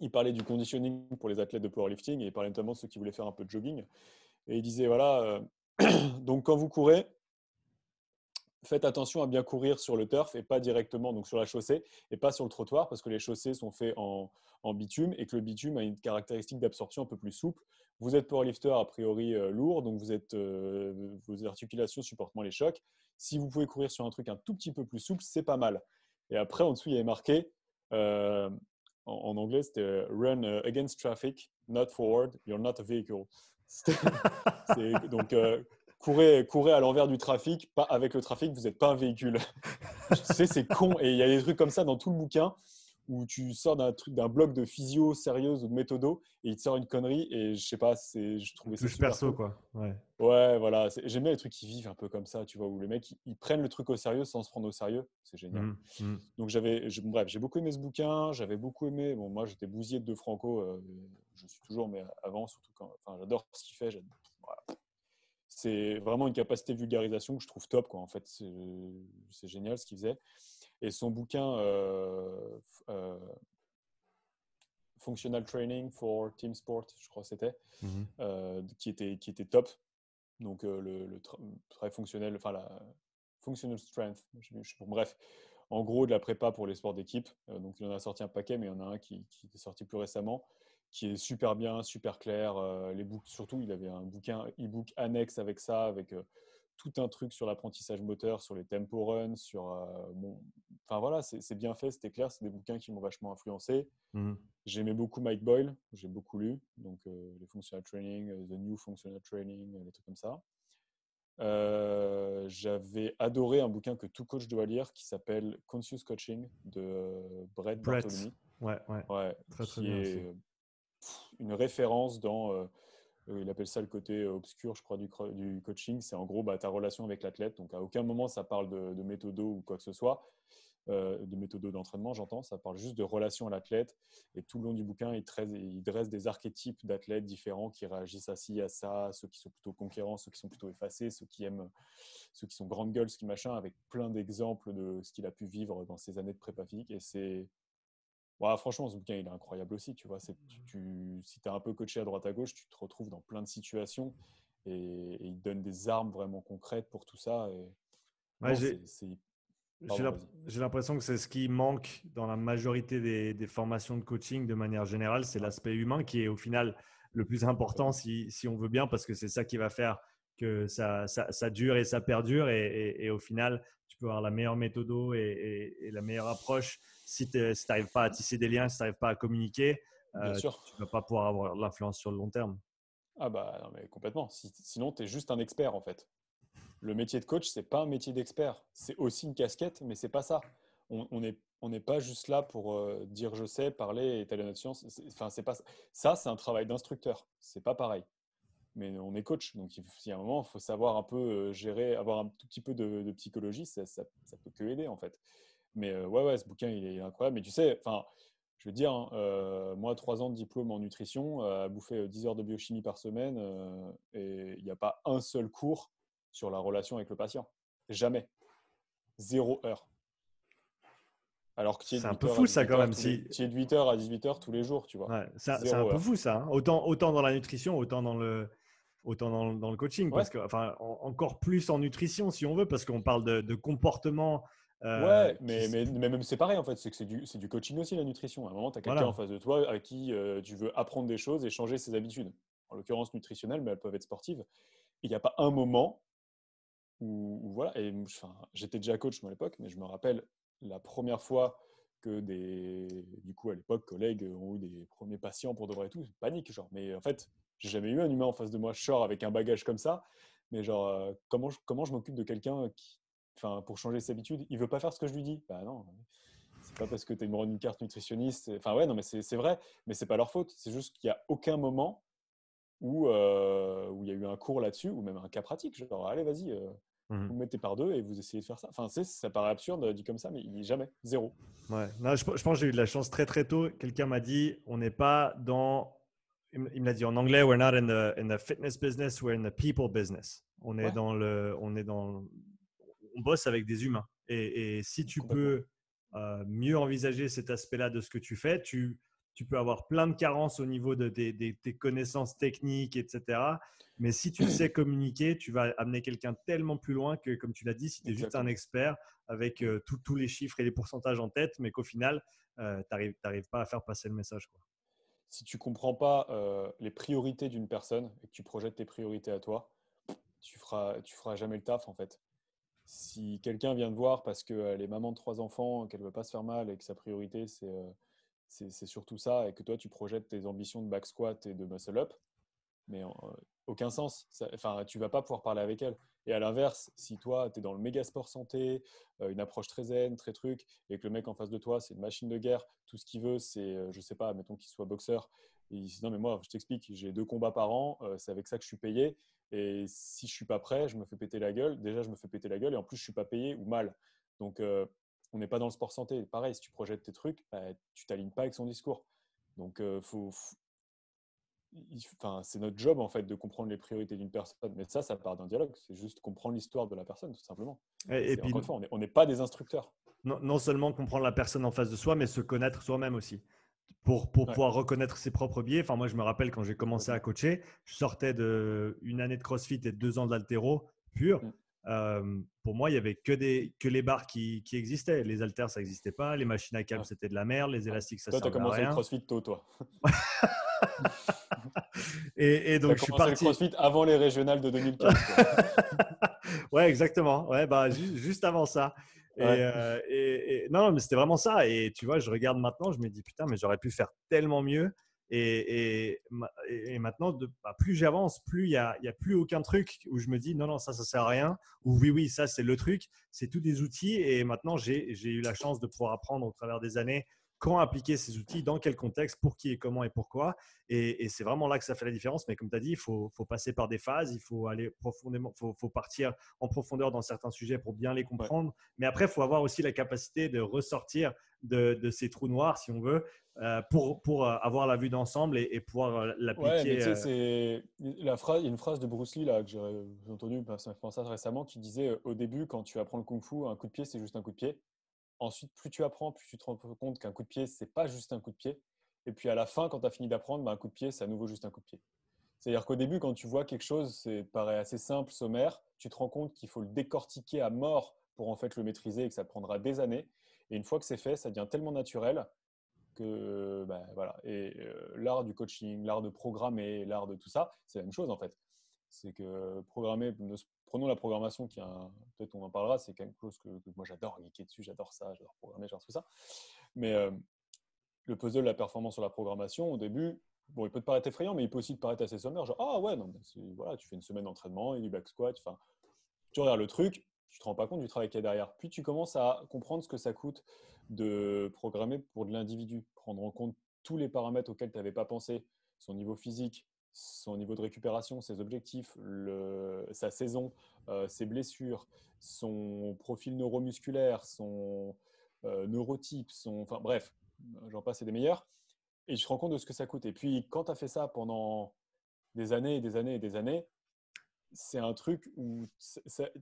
il parlait du conditioning pour les athlètes de powerlifting et il parlait notamment de ceux qui voulaient faire un peu de jogging. Et il disait voilà, euh, donc quand vous courez, faites attention à bien courir sur le turf et pas directement donc sur la chaussée et pas sur le trottoir parce que les chaussées sont faites en, bitume et que le bitume a une caractéristique d'absorption un peu plus souple. Vous êtes powerlifter a priori euh, lourd, donc vous êtes, euh, vos articulations supportent moins les chocs. Si vous pouvez courir sur un truc un tout petit peu plus souple, c'est pas mal. Et après, en dessous, il y avait marqué, euh, en, en anglais, c'était Run against traffic, not forward, you're not a vehicle. Donc, courez, courez à l'envers du trafic, pas avec le trafic, vous n'êtes pas un véhicule. tu sais, c'est con. Et il y a des trucs comme ça dans tout le bouquin où tu sors d'un truc d'un bloc de physio sérieuse ou de méthodo et il te sort une connerie et je sais pas, c'est je trouvais ça super perso, cool. quoi. Ouais. Ouais, voilà, j'aime bien les trucs qui vivent un peu comme ça, tu vois, où les mecs ils, ils prennent le truc au sérieux sans se prendre au sérieux, c'est génial. Mhm. Mhm. Donc j'avais, je- bref, j'ai beaucoup aimé ce bouquin, j'avais beaucoup aimé, bon moi j'étais bousier de De Franco, euh, je suis toujours, mais avant surtout quand, enfin j'adore ce qu'il fait, voilà. C'est vraiment une capacité de vulgarisation que je trouve top, quoi. En fait, c'est génial ce qu'il faisait. Et son bouquin euh, euh, Functional Training for Team Sport, je crois que c'était, Mhm. euh, qui, était, qui était top. Donc le, le tra- travail fonctionnel, enfin la functional strength, je je bref, en gros de la prépa pour les sports d'équipe. Donc il en a sorti un paquet, mais il y en a un qui, qui est sorti plus récemment, qui est super bien, super clair. Euh, les books, surtout, il avait un bouquin e-book annexe avec ça, avec euh, tout un truc sur l'apprentissage moteur, sur les tempo runs, sur euh, bon, enfin voilà, c'est bien fait, c'était clair, c'est des bouquins qui m'ont vachement influencé. Mhm. J'aimais beaucoup Mike Boyle, j'ai beaucoup lu, donc les functional training, The New Functional Training, les trucs comme ça. J'avais adoré un bouquin que tout coach doit lire qui s'appelle Conscious Coaching de Brett, Brett. Bartholomew. Ouais, ouais. Ouais, Très, très bien est une référence dans, euh, euh, il appelle ça le côté obscur, je crois, du, du coaching. C'est en gros bah, ta relation avec l'athlète. Donc à aucun moment ça parle de, de méthodo ou quoi que ce soit, euh, de méthodo d'entraînement, j'entends. Ça parle juste de relation à l'athlète. Et tout le long du bouquin, il, dresse- des archétypes d'athlètes différents qui réagissent à ci, à ça, ceux qui sont plutôt conquérants, ceux qui sont plutôt effacés, ceux qui aiment, ceux qui sont grandes gueules, ce qui machin, avec plein d'exemples de ce qu'il a pu vivre dans ses années de prépa physique. Et c'est Ouais, franchement, ce bouquin, il est incroyable aussi. Tu vois, tu, tu- si tu es un peu coaché à droite à gauche, tu te retrouves dans plein de situations et, et il te donne des armes vraiment concrètes pour tout ça. Et, Ouais, j'ai l'impression que c'est ce qui manque dans la majorité des, des formations de coaching de manière générale, c'est l'aspect humain qui est au final le plus important si, si on veut bien, parce que c'est ça qui va faire que ça, ça, ça dure et ça perdure. Et, et- et au final, tu peux avoir la meilleure méthode et, et- et la meilleure approche. Si tu n'arrives pas à tisser des liens, si tu n'arrives pas à communiquer, euh, sûr. tu ne vas pas pouvoir avoir l'influence sur le long terme. Ah bah non, mais complètement. Si- sinon, tu es juste un expert en fait. Le métier de coach, c'est pas un métier d'expert. C'est aussi une casquette, mais c'est pas ça. On on n'est on n'est pas juste là pour euh, dire je sais, parler, étaler notre science. Enfin, c'est pas ça. Ça, c'est un travail d'instructeur. C'est pas pareil. Mais on est coach, donc il y a un moment, il faut savoir un peu euh, gérer, avoir un tout petit peu de, de psychologie. Ça, ça, ça peut que aider en fait. Mais euh, ouais, ouais, ce bouquin, il est incroyable. Mais tu sais, enfin, je veux dire, hein, euh, moi, trois ans de diplôme en nutrition, euh, à bouffer euh, 10 heures de biochimie par semaine, et il n'y a pas un seul cours sur la relation avec le patient. Jamais. Zéro heure. Alors que C'est un peu 8 heures à fou, ça, quand 18 heures même, si- tu es de 8h à 18h tous les jours, tu vois. Ouais, c'est un peu heure. fou ça. hein. Autant, autant dans la nutrition, autant dans le, autant dans, le coaching, parce que, enfin, encore plus en nutrition si on veut, parce qu'on parle de, comportement. Euh, ouais, mais, mais, même c'est pareil en fait, c'est que c'est du, du, coaching aussi la nutrition. À un moment, tu as quelqu'un en face de toi avec qui euh, tu veux apprendre des choses et changer ses habitudes. En l'occurrence nutritionnelles, mais elles peuvent être sportives. Il n'y a pas un moment où, voilà, et enfin, j'étais déjà coach moi à l'époque, mais je me rappelle la première fois que des, du coup, à l'époque, collègues ont eu des premiers patients pour de vrai et tout, panique, genre. Mais en fait, j'ai jamais eu un humain en face de moi, sors avec un bagage comme ça. Mais genre, euh, comment je, comment je m'occupe de quelqu'un qui, enfin, pour changer ses habitudes, il veut pas faire ce que je lui dis Bah non, c'est pas parce que tu es une carte nutritionniste. Enfin, ouais, non, mais c'est vrai, mais c'est pas leur faute. C'est juste qu'il y a aucun moment où, euh, où il y a eu un cours là-dessus, ou même un cas pratique. Genre, allez, vas-y, euh, Mmh vous mettez par deux et vous essayez de faire ça. Enfin, ça paraît absurde dit comme ça, mais il jamais zéro. Ouais. Non, je, pense que j'ai eu de la chance très très tôt. Quelqu'un m'a dit, on n'est pas dans. Il me l'a dit en anglais, we're not in the, in the fitness business, we're in the people business. On est dans le, on est dans, on bosse avec des humains. Et, et si tu peux euh, mieux envisager cet aspect-là de ce que tu fais, tu, tu peux avoir plein de carences au niveau de, tes connaissances techniques, etc. Mais si tu sais communiquer, tu vas amener quelqu'un tellement plus loin que, comme tu l'as dit, si tu es juste un expert avec euh, tous les chiffres et les pourcentages en tête, mais qu'au final, euh, tu n'arrives pas à faire passer le message. Quoi. Si tu comprends pas euh, les priorités d'une personne et que tu projettes tes priorités à toi, tu feras, tu feras jamais le taf en fait. Si quelqu'un vient te voir parce qu'elle est maman de trois enfants, qu'elle veut pas se faire mal et que sa priorité c'est surtout ça et que toi tu projettes tes ambitions de back squat et de muscle up, mais aucun sens. enfin, tu vas pas pouvoir parler avec elle. Et à l'inverse, si toi, tu es dans le méga sport santé, euh, une approche très zen, très truc, et que le mec en face de toi, c'est une machine de guerre, tout ce qu'il veut, c'est, euh, je sais pas, mettons qu'il soit boxeur, il dit non, mais moi, je t'explique, j'ai deux combats par an, euh, c'est avec ça que je suis payé, et si je suis pas prêt, je me fais péter la gueule. Déjà, je me fais péter la gueule, et en plus, je suis pas payé ou mal. Donc, on n'est pas dans le sport santé. Pareil, si tu projettes tes trucs, bah, tu t'alignes pas avec son discours. Donc, faut, enfin, c'est notre job en fait de comprendre les priorités d'une personne. Mais ça, ça part d'un dialogue. C'est juste comprendre l'histoire de la personne, tout simplement. Et, puis, encore une fois, on n'est pas des instructeurs. Non, seulement comprendre la personne en face de soi, mais se connaître soi-même aussi. Pour, pour pouvoir reconnaître ses propres biais. Enfin, moi, je me rappelle quand j'ai commencé à coacher, je sortais d'une année de CrossFit et deux ans d'altéro pur. Mm. Euh, pour moi, il y avait que, des, que les barres qui, qui existaient. Les haltères, ça n'existait pas. Les machines à câble, c'était de la merde. Les élastiques, ça servait à rien. Toi, tu as commencé le CrossFit tôt, toi. et, donc, je suis parti. Le CrossFit avant les régionales de 2015. ouais, exactement. Ouais, bah, juste avant ça. Euh, et, et, non, mais c'était vraiment ça. Et tu vois, je regarde maintenant, je me dis putain, mais j'aurais pu faire tellement mieux. Et, maintenant, bah, plus j'avance, plus il n'y a, a, plus aucun truc où je me dis non, non, ça, ça sert à rien. Ou oui, oui, ça, c'est le truc. C'est tous des outils. Et maintenant, j'ai eu la chance de pouvoir apprendre au travers des années quand appliquer ces outils, dans quel contexte, pour qui et comment et pourquoi. Et, c'est vraiment là que ça fait la différence. Mais comme tu as dit, il faut, passer par des phases, il faut aller profondément, faut, faut partir en profondeur dans certains sujets pour bien les comprendre. Mais après, il faut avoir aussi la capacité de ressortir de, ces trous noirs, si on veut, euh, pour, pour euh, avoir la vue d'ensemble et, pouvoir euh, l'appliquer. Ouais, la phrase, il y a une phrase de Bruce Lee là, que j'ai entendue, ça me récemment, qui disait au début, quand tu apprends le kung-fu, un coup de pied, c'est juste un coup de pied. Ensuite, plus tu apprends, plus tu te rends compte qu'un coup de pied, c'est pas juste un coup de pied. Et puis à la fin, quand tu as fini d'apprendre, bah, un coup de pied, c'est à nouveau juste un coup de pied. C'est-à-dire qu'au début, quand tu vois quelque chose, c'est paraît assez simple, sommaire, tu te rends compte qu'il faut le décortiquer à mort pour en fait le maîtriser et que ça prendra des années. Et une fois que c'est fait, ça devient tellement naturel que bah, voilà. Et euh, l'art du coaching, l'art de programmer, l'art de tout ça, c'est la même chose en fait. C'est que programmer, prenons la programmation qui peut-être on en parlera, c'est quelque chose que, moi j'adore geeker dessus, j'adore ça, j'adore programmer, j'adore tout ça. Mais euh, le puzzle, la performance sur la programmation, au début, bon, il peut te paraître effrayant, mais il peut aussi te paraître assez sommaire. Genre, ah ouais, non, voilà, tu fais une semaine d'entraînement et du back squat, enfin, tu regardes le truc, tu te rends pas compte du travail qu'il y a derrière. Puis tu commences à comprendre ce que ça coûte de programmer pour de l'individu, prendre en compte tous les paramètres auxquels tu n'avais pas pensé, son niveau physique, son niveau de récupération, ses objectifs, sa saison, euh, ses blessures, son profil neuromusculaire, son euh, neurotype, son, enfin bref, j'en passe et des meilleurs. Et tu te rends compte de ce que ça coûte. Et puis quand tu as fait ça pendant des années et des années et des années, c'est un truc où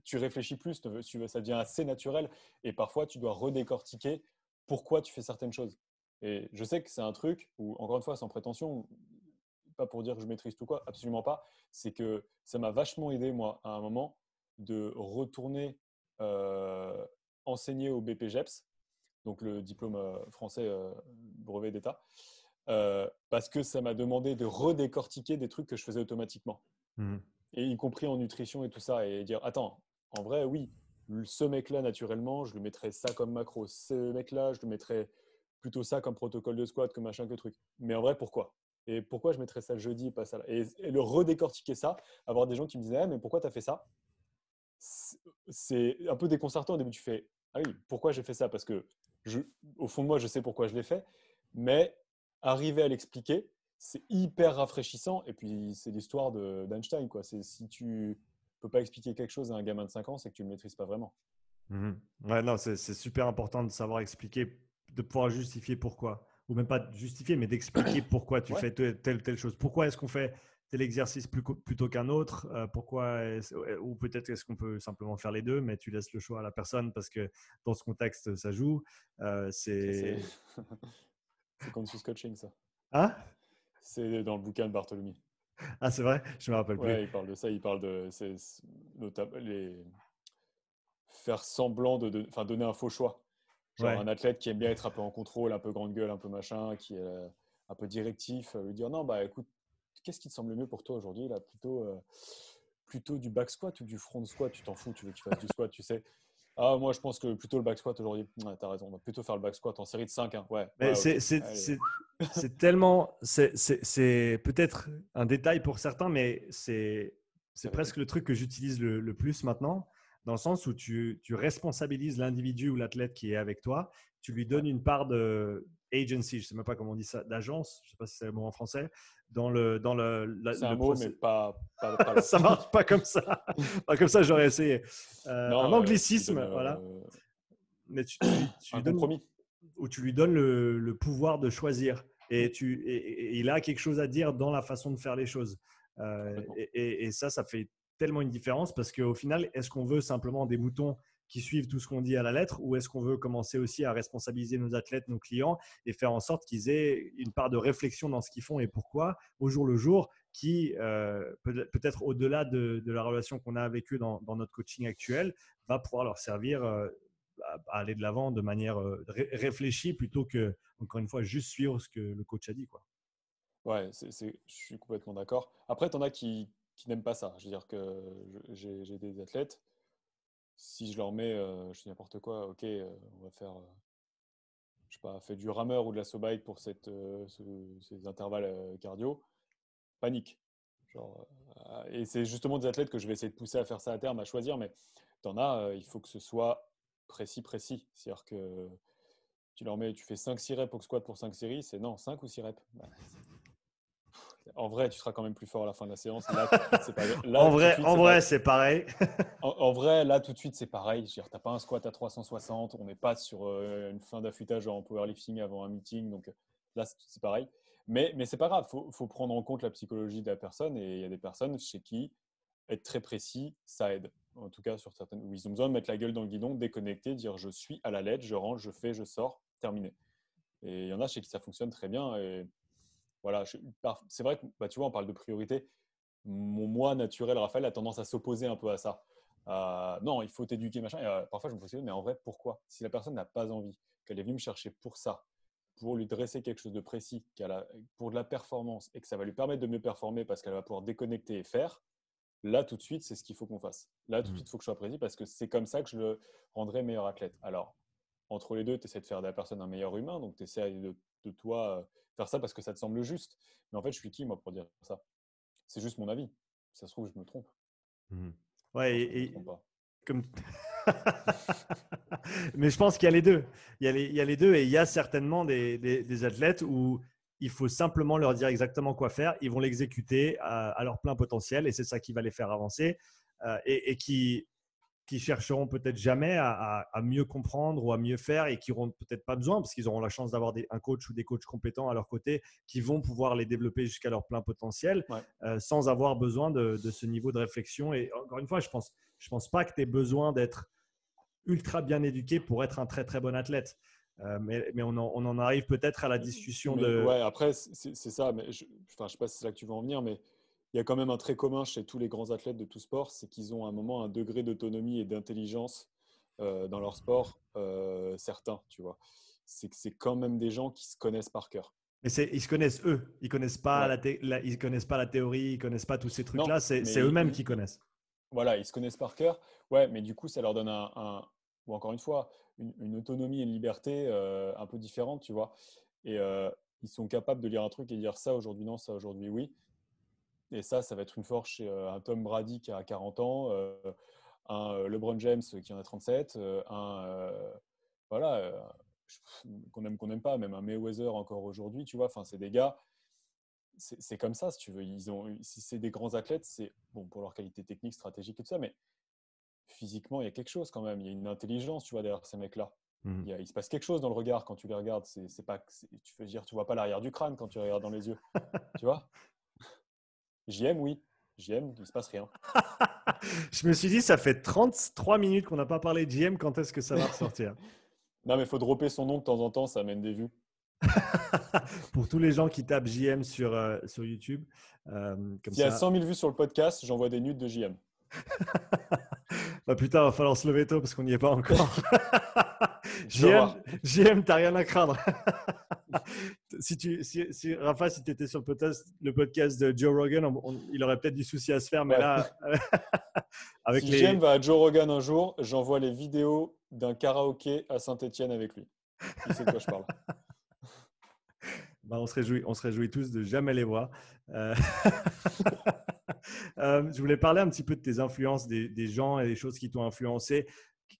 tu réfléchis plus, ça devient assez naturel et parfois tu dois redécortiquer pourquoi tu fais certaines choses. Et je sais que c'est un truc où, encore une fois, sans prétention, pas pour dire que je maîtrise tout quoi, absolument pas. C'est que ça m'a vachement aidé, moi, à un moment, de retourner euh, enseigner au BPGEPS, donc le diplôme euh, français brevet d'État, parce que ça m'a demandé de redécortiquer des trucs que je faisais automatiquement. Mmh. Et y compris en nutrition et tout ça, et dire, attends, en vrai, oui, ce mec-là, naturellement, je lui mettrais ça comme macro. Ce mec-là, je lui mettrais plutôt ça comme protocole de squat, que machin, que truc. Mais en vrai, pourquoi? Et pourquoi je mettrais ça le jeudi et pas ça là et, le redécortiquer ça, avoir des gens qui me disaient, ah, mais pourquoi tu as fait ça? C'est un peu déconcertant. Au début, tu fais, ah oui, pourquoi j'ai fait ça? Parce que je, au fond de moi, je sais pourquoi je l'ai fait. Mais arriver à l'expliquer, c'est hyper rafraîchissant. Et puis, c'est l'histoire d'Einstein. C'est si tu peux pas expliquer quelque chose à un gamin de 5 ans, c'est que tu ne le maîtrises pas vraiment. Mmh non, c'est super important de savoir expliquer, de pouvoir justifier pourquoi. Ou même pas justifier, mais d'expliquer pourquoi tu fais telle, telle chose. Pourquoi est-ce qu'on fait tel exercice plutôt qu'un autre? Euh, Pourquoi Ou peut-être est-ce qu'on peut simplement faire les deux, mais tu laisses le choix à la personne parce que dans ce contexte, ça joue. Euh, c'est conscious coaching, ça. Hein? C'est dans le bouquin de Bartholomew. Ah, c'est vrai? Je me rappelle plus. il parle de ça. Il parle de les... faire semblant de, enfin, donner un faux choix. Genre un athlète qui aime bien être un peu en contrôle, un peu grande gueule, un peu machin, qui est euh, un peu directif, euh, lui dire non, bah écoute, qu'est-ce qui te semble mieux pour toi aujourd'hui là? Plutôt, euh, plutôt du back squat ou du front squat? Tu t'en fous, tu veux qu'il fasse du squat, tu sais ah, moi, je pense que plutôt le back squat aujourd'hui. tu t'as raison, on va plutôt faire le back squat en série de 5. Hein. Ouais, c'est tellement. C'est peut-être un détail pour certains, mais c'est presque le truc que j'utilise le, le, plus maintenant, dans le sens où tu, tu responsabilises l'individu ou l'athlète qui est avec toi. Tu lui donnes une part de agency, je ne sais même pas comment on dit ça, d'agence, je ne sais pas si c'est le mot en français, dans le dans le. c'est un mot, mais pas. ça marche pas comme ça. pas comme ça, j'aurais essayé. Euh, un euh, anglicisme, voilà. Euh, mais tu, tu, un compromis. Où tu lui donnes le, le pouvoir de choisir et, tu, et, il a quelque chose à dire dans la façon de faire les choses. et, et, ça, ça fait tellement une différence parce qu'au final, est-ce qu'on veut simplement des moutons qui suivent tout ce qu'on dit à la lettre ou est-ce qu'on veut commencer aussi à responsabiliser nos athlètes, nos clients et faire en sorte qu'ils aient une part de réflexion dans ce qu'ils font et pourquoi au jour le jour qui, euh, peut-être au-delà de, la relation qu'on a avec eux dans, notre coaching actuel, va pouvoir leur servir euh, à, aller de l'avant de manière euh, réfléchie plutôt que, encore une fois, juste suivre ce que le coach a dit. Quoi. Ouais, je suis complètement d'accord. Après, tu en as qui, qui n'aiment pas ça. Je veux dire que j'ai des athlètes si je leur mets, euh, je dis n'importe quoi, ok, euh, on va faire, euh, je sais pas, fait du rameur ou de la sobike pour ces intervalles cardio, panique. Genre, et c'est justement des athlètes que je vais essayer de pousser à faire ça à terme, à choisir, mais tu en as, il faut que ce soit précis, précis. C'est-à-dire que tu leur mets, tu fais 5-6 reps au squat pour 5 séries, c'est non, 5 ou 6 reps. Bah, en vrai, tu seras quand même plus fort à la fin de la séance. en vrai, en vrai, c'est pareil. en, vrai, là, tout de suite, c'est pareil. Tu n'as pas un squat à 360. On n'est pas sur euh, une fin d'affûtage en powerlifting avant un meeting. Donc là, c'est pareil. Mais, mais c'est pas grave. Il faut, prendre en compte la psychologie de la personne. Et il y a des personnes chez qui être très précis, ça aide. En tout cas, sur certaines où ils ont besoin de mettre la gueule dans le guidon, déconnecter, dire je suis à la lettre, je range, je fais, je sors, terminé. Et il y en a chez qui ça fonctionne très bien. Et voilà, c'est vrai que bah, tu vois, on parle de priorité. Mon moi naturel, Raphaël, a tendance à s'opposer un peu à ça. non, il faut t'éduquer, machin. Euh, parfois, je me pose, mais en vrai, pourquoi? Si la personne n'a pas envie, qu'elle est venue me chercher pour ça, pour lui dresser quelque chose de précis, a, pour de la performance, et que ça va lui permettre de mieux performer parce qu'elle va pouvoir déconnecter et faire, là, tout de suite, c'est ce qu'il faut qu'on fasse. Là, tout de mmh. suite, il faut que je sois précis parce que c'est comme ça que je le rendrai meilleur athlète. Alors, entre les deux, tu essaies de faire de la personne un meilleur humain, donc tu essaies de, de toi euh, faire ça parce que ça te semble juste. Mais en fait, je suis qui, moi, pour dire ça? C'est juste mon avis. ça se trouve, je me trompe. Mmh. Ouais, et, comme. Mais je pense qu'il y a les deux. Il y a les, il y a les deux et il y a certainement des, des, athlètes où il faut simplement leur dire exactement quoi faire. Ils vont l'exécuter à, leur plein potentiel et c'est ça qui va les faire avancer euh, et, et, qui, qui chercheront peut-être jamais à, mieux comprendre ou à mieux faire et qui n'auront peut-être pas besoin parce qu'ils auront la chance d'avoir un coach ou des coachs compétents à leur côté qui vont pouvoir les développer jusqu'à leur plein potentiel euh, sans avoir besoin de, ce niveau de réflexion. Et encore une fois, je pense, je pense pas que tu aies besoin d'être ultra bien éduqué pour être un très très bon athlète. mais, mais on, en, on, en, arrive peut-être à la discussion de. Ouais, après, c'est ça. Mais je ne sais pas si c'est là que tu veux en venir, mais il y a quand même un trait commun chez tous les grands athlètes de tout sport c'est qu'ils ont à un moment un degré d'autonomie et d'intelligence dans leur sport certain, tu vois. C'est que c'est quand même des gens qui se connaissent par cœur. Mais ils se connaissent eux. Ils connaissent pas la, ils connaissent pas la théorie, ils connaissent pas tous ces trucs-là. C'est eux-mêmes qui connaissent. Voilà, ils se connaissent par cœur. Ouais, mais du coup, ça leur donne un, ou encore une fois, une, autonomie et une liberté euh, un peu différente, tu vois. Et euh, ils sont capables de lire un truc et dire ça aujourd'hui non, ça aujourd'hui oui. Et ça, ça va être une force chez euh, un Tom Brady qui a 40 ans, un LeBron James qui en a 37, un voilà qu'on aime qu'on n'aime pas, même un Mayweather encore aujourd'hui, tu vois. Enfin, c'est des gars, c'est comme ça, si tu veux. Ils ont, si c'est des grands athlètes, c'est bon pour leur qualité technique, stratégique et tout ça, mais physiquement, il y a quelque chose quand même. Il y a une intelligence, tu vois, derrière ces mecs-là. Mmh. Il, se passe quelque chose dans le regard quand tu les regardes. C'est pas, tu veux dire, tu vois pas l'arrière du crâne quand tu regardes dans les yeux, tu vois? JM, oui. JM, il se passe rien. Je me suis dit, ça fait 33 minutes qu'on n'a pas parlé de JM. Quand est-ce que ça va ressortir? Non, mais il faut dropper son nom de temps en temps, ça amène des vues. Pour tous les gens qui tapent JM sur, euh, sur YouTube. Euh, S'il y a 100 000 vues sur le podcast, j'envoie des nudes de JM. bah putain, va falloir se lever tôt parce qu'on n'y est pas encore. JM, JM t'as rien à craindre. si tu, si, Rafa, si tu étais sur le podcast, le podcast de Joe Rogan, il aurait peut-être du souci à se faire, mais là, avec si JM va à Joe Rogan un jour, j'envoie les vidéos d'un karaoké à Saint-Etienne avec lui. Il sait de quoi je parle. Bah, on, se réjouit, on se réjouit tous de jamais les voir. Euh, euh, je voulais parler un petit peu de tes influences, des, des gens et des choses qui t'ont influencé.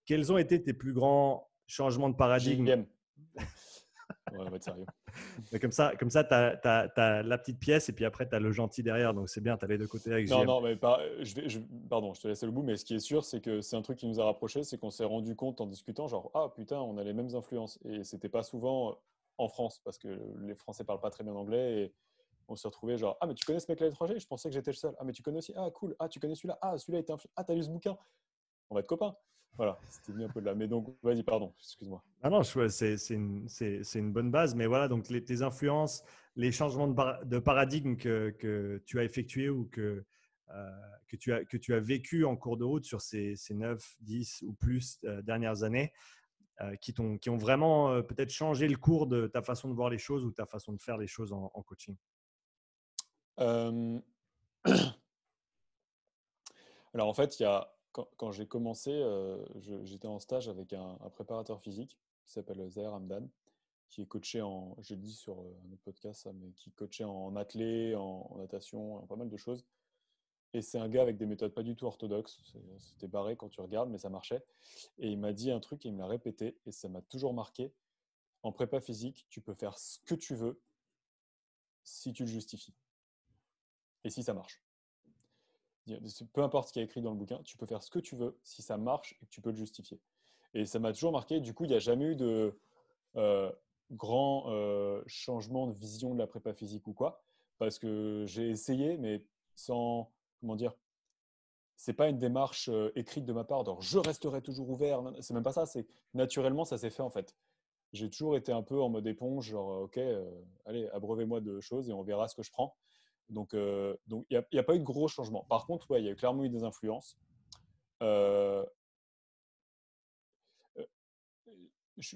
Quels ont été tes plus grands changements de paradigme on va être sérieux. Mais comme ça, comme ça tu as, la petite pièce et puis après, tu as le gentil derrière. Donc, c'est bien, tu as les deux côtés avec Non, non, mais pas, je vais, je, pardon, je te laisse le bout. Mais ce qui est sûr, c'est que c'est un truc qui nous a rapprochés. C'est qu'on s'est rendu compte en discutant, genre, ah putain, on a les mêmes influences. Et c'était pas souvent en France parce que les Français parlent pas très bien anglais. Et on se retrouvait genre, ah, mais tu connais ce mec-là à l'étranger? Je pensais que j'étais le seul. Ah, mais tu connais aussi Ah, cool. Ah, tu connais celui-là? Ah, celui-là était Ah, t'as lu ce bouquin On va être copains. Voilà, c'était mis un peu de là. Mais donc, vas-y, pardon, excuse-moi. Ah non, c'est une, une, bonne base. Mais voilà, donc les, tes influences, les changements de, de paradigme que, que, tu as effectués ou que, euh, que, tu as, que tu as vécu en cours de route sur ces, ces 9, 10 ou plus euh, dernières années, euh, qui, ont, qui ont vraiment peut-être changé le cours de ta façon de voir les choses ou ta façon de faire les choses en, en coaching? Alors en fait, il y a quand, j'ai commencé, euh, j'étais en stage avec un, préparateur physique qui s'appelle Zahir Hamdan, qui est coaché en, j'ai dit sur euh, un autre podcast, mais qui coachait en athlée, en, natation, en pas mal de choses. Et c'est un gars avec des méthodes pas du tout orthodoxes. C'était barré quand tu regardes, mais ça marchait. Et il m'a dit un truc et il me l'a répété et ça m'a toujours marqué. En prépa physique, tu peux faire ce que tu veux si tu le justifies. Et si ça marche peu importe ce qui est écrit dans le bouquin, tu peux faire ce que tu veux si ça marche et que tu peux le justifier. Et ça m'a toujours marqué. Du coup, il n'y a jamais eu de euh, grand euh, changement de vision de la prépa physique ou quoi, parce que j'ai essayé, mais sans comment dire. C'est pas une démarche euh, écrite de ma part, genre je resterai toujours ouvert. C'est même pas ça. C'est naturellement ça s'est fait en fait. J'ai toujours été un peu en mode éponge, genre ok, allez abreuvez-moi de choses et on verra ce que je prends. Donc, euh, donc il n'y a, pas eu de gros changements. Par contre, il y a clairement eu des influences. Euh, euh, je,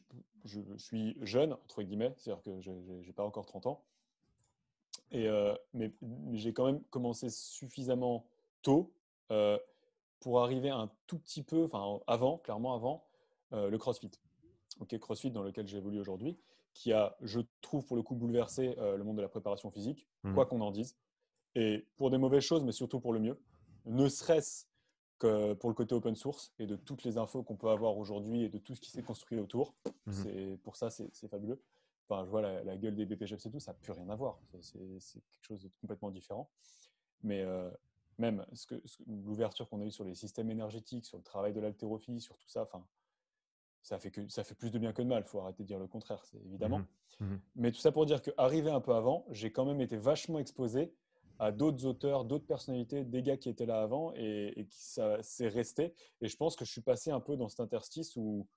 suis jeune, entre guillemets, c'est-à-dire que je n'ai pas encore 30 ans. Et, mais, j'ai quand même commencé suffisamment tôt pour arriver un tout petit peu, enfin avant, clairement avant, le CrossFit. CrossFit dans lequel j'évolue aujourd'hui qui a, je trouve, pour le coup, bouleversé euh, le monde de la préparation physique, mmh. quoi qu'on en dise. Et pour des mauvaises choses, mais surtout pour le mieux. Ne serait-ce que pour le côté open source et de toutes les infos qu'on peut avoir aujourd'hui et de tout ce qui s'est construit autour. Mmh. C'est Pour ça, c'est fabuleux. Enfin, je vois la, gueule des BPGF, c'est tout, ça n'a plus rien à voir. C'est quelque chose de complètement différent. Mais euh, même ce que, l'ouverture qu'on a eue sur les systèmes énergétiques, sur le travail de l'haltérophilie, sur tout ça, enfin, ça fait, que, ça fait plus de bien que de mal. Il faut arrêter de dire le contraire, c'est évidemment. Mmh mmh Mais tout ça pour dire qu'arrivé un peu avant, j'ai quand même été vachement exposé à d'autres auteurs, d'autres personnalités, des gars qui étaient là avant et, qui ça s'est resté. Et je pense que je suis passé un peu dans cet interstice où,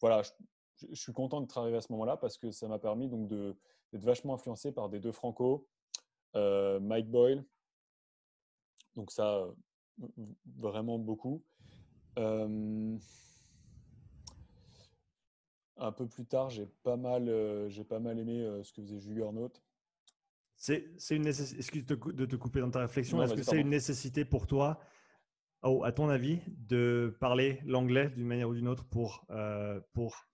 voilà, je, suis content d'être arrivé à ce moment-là parce que ça m'a permis donc d'être vachement influencé par des deux franco, euh, Mike Boyle. Donc ça, vraiment beaucoup. Un peu plus tard, j'ai pas mal, j'ai pas mal aimé ce que faisait Juggernaut. C'est une nécessité. Excuse de te couper dans ta réflexion. Est-ce que c'est une nécessité pour toi, à ton avis, de parler l'anglais d'une manière ou d'une autre pour, pour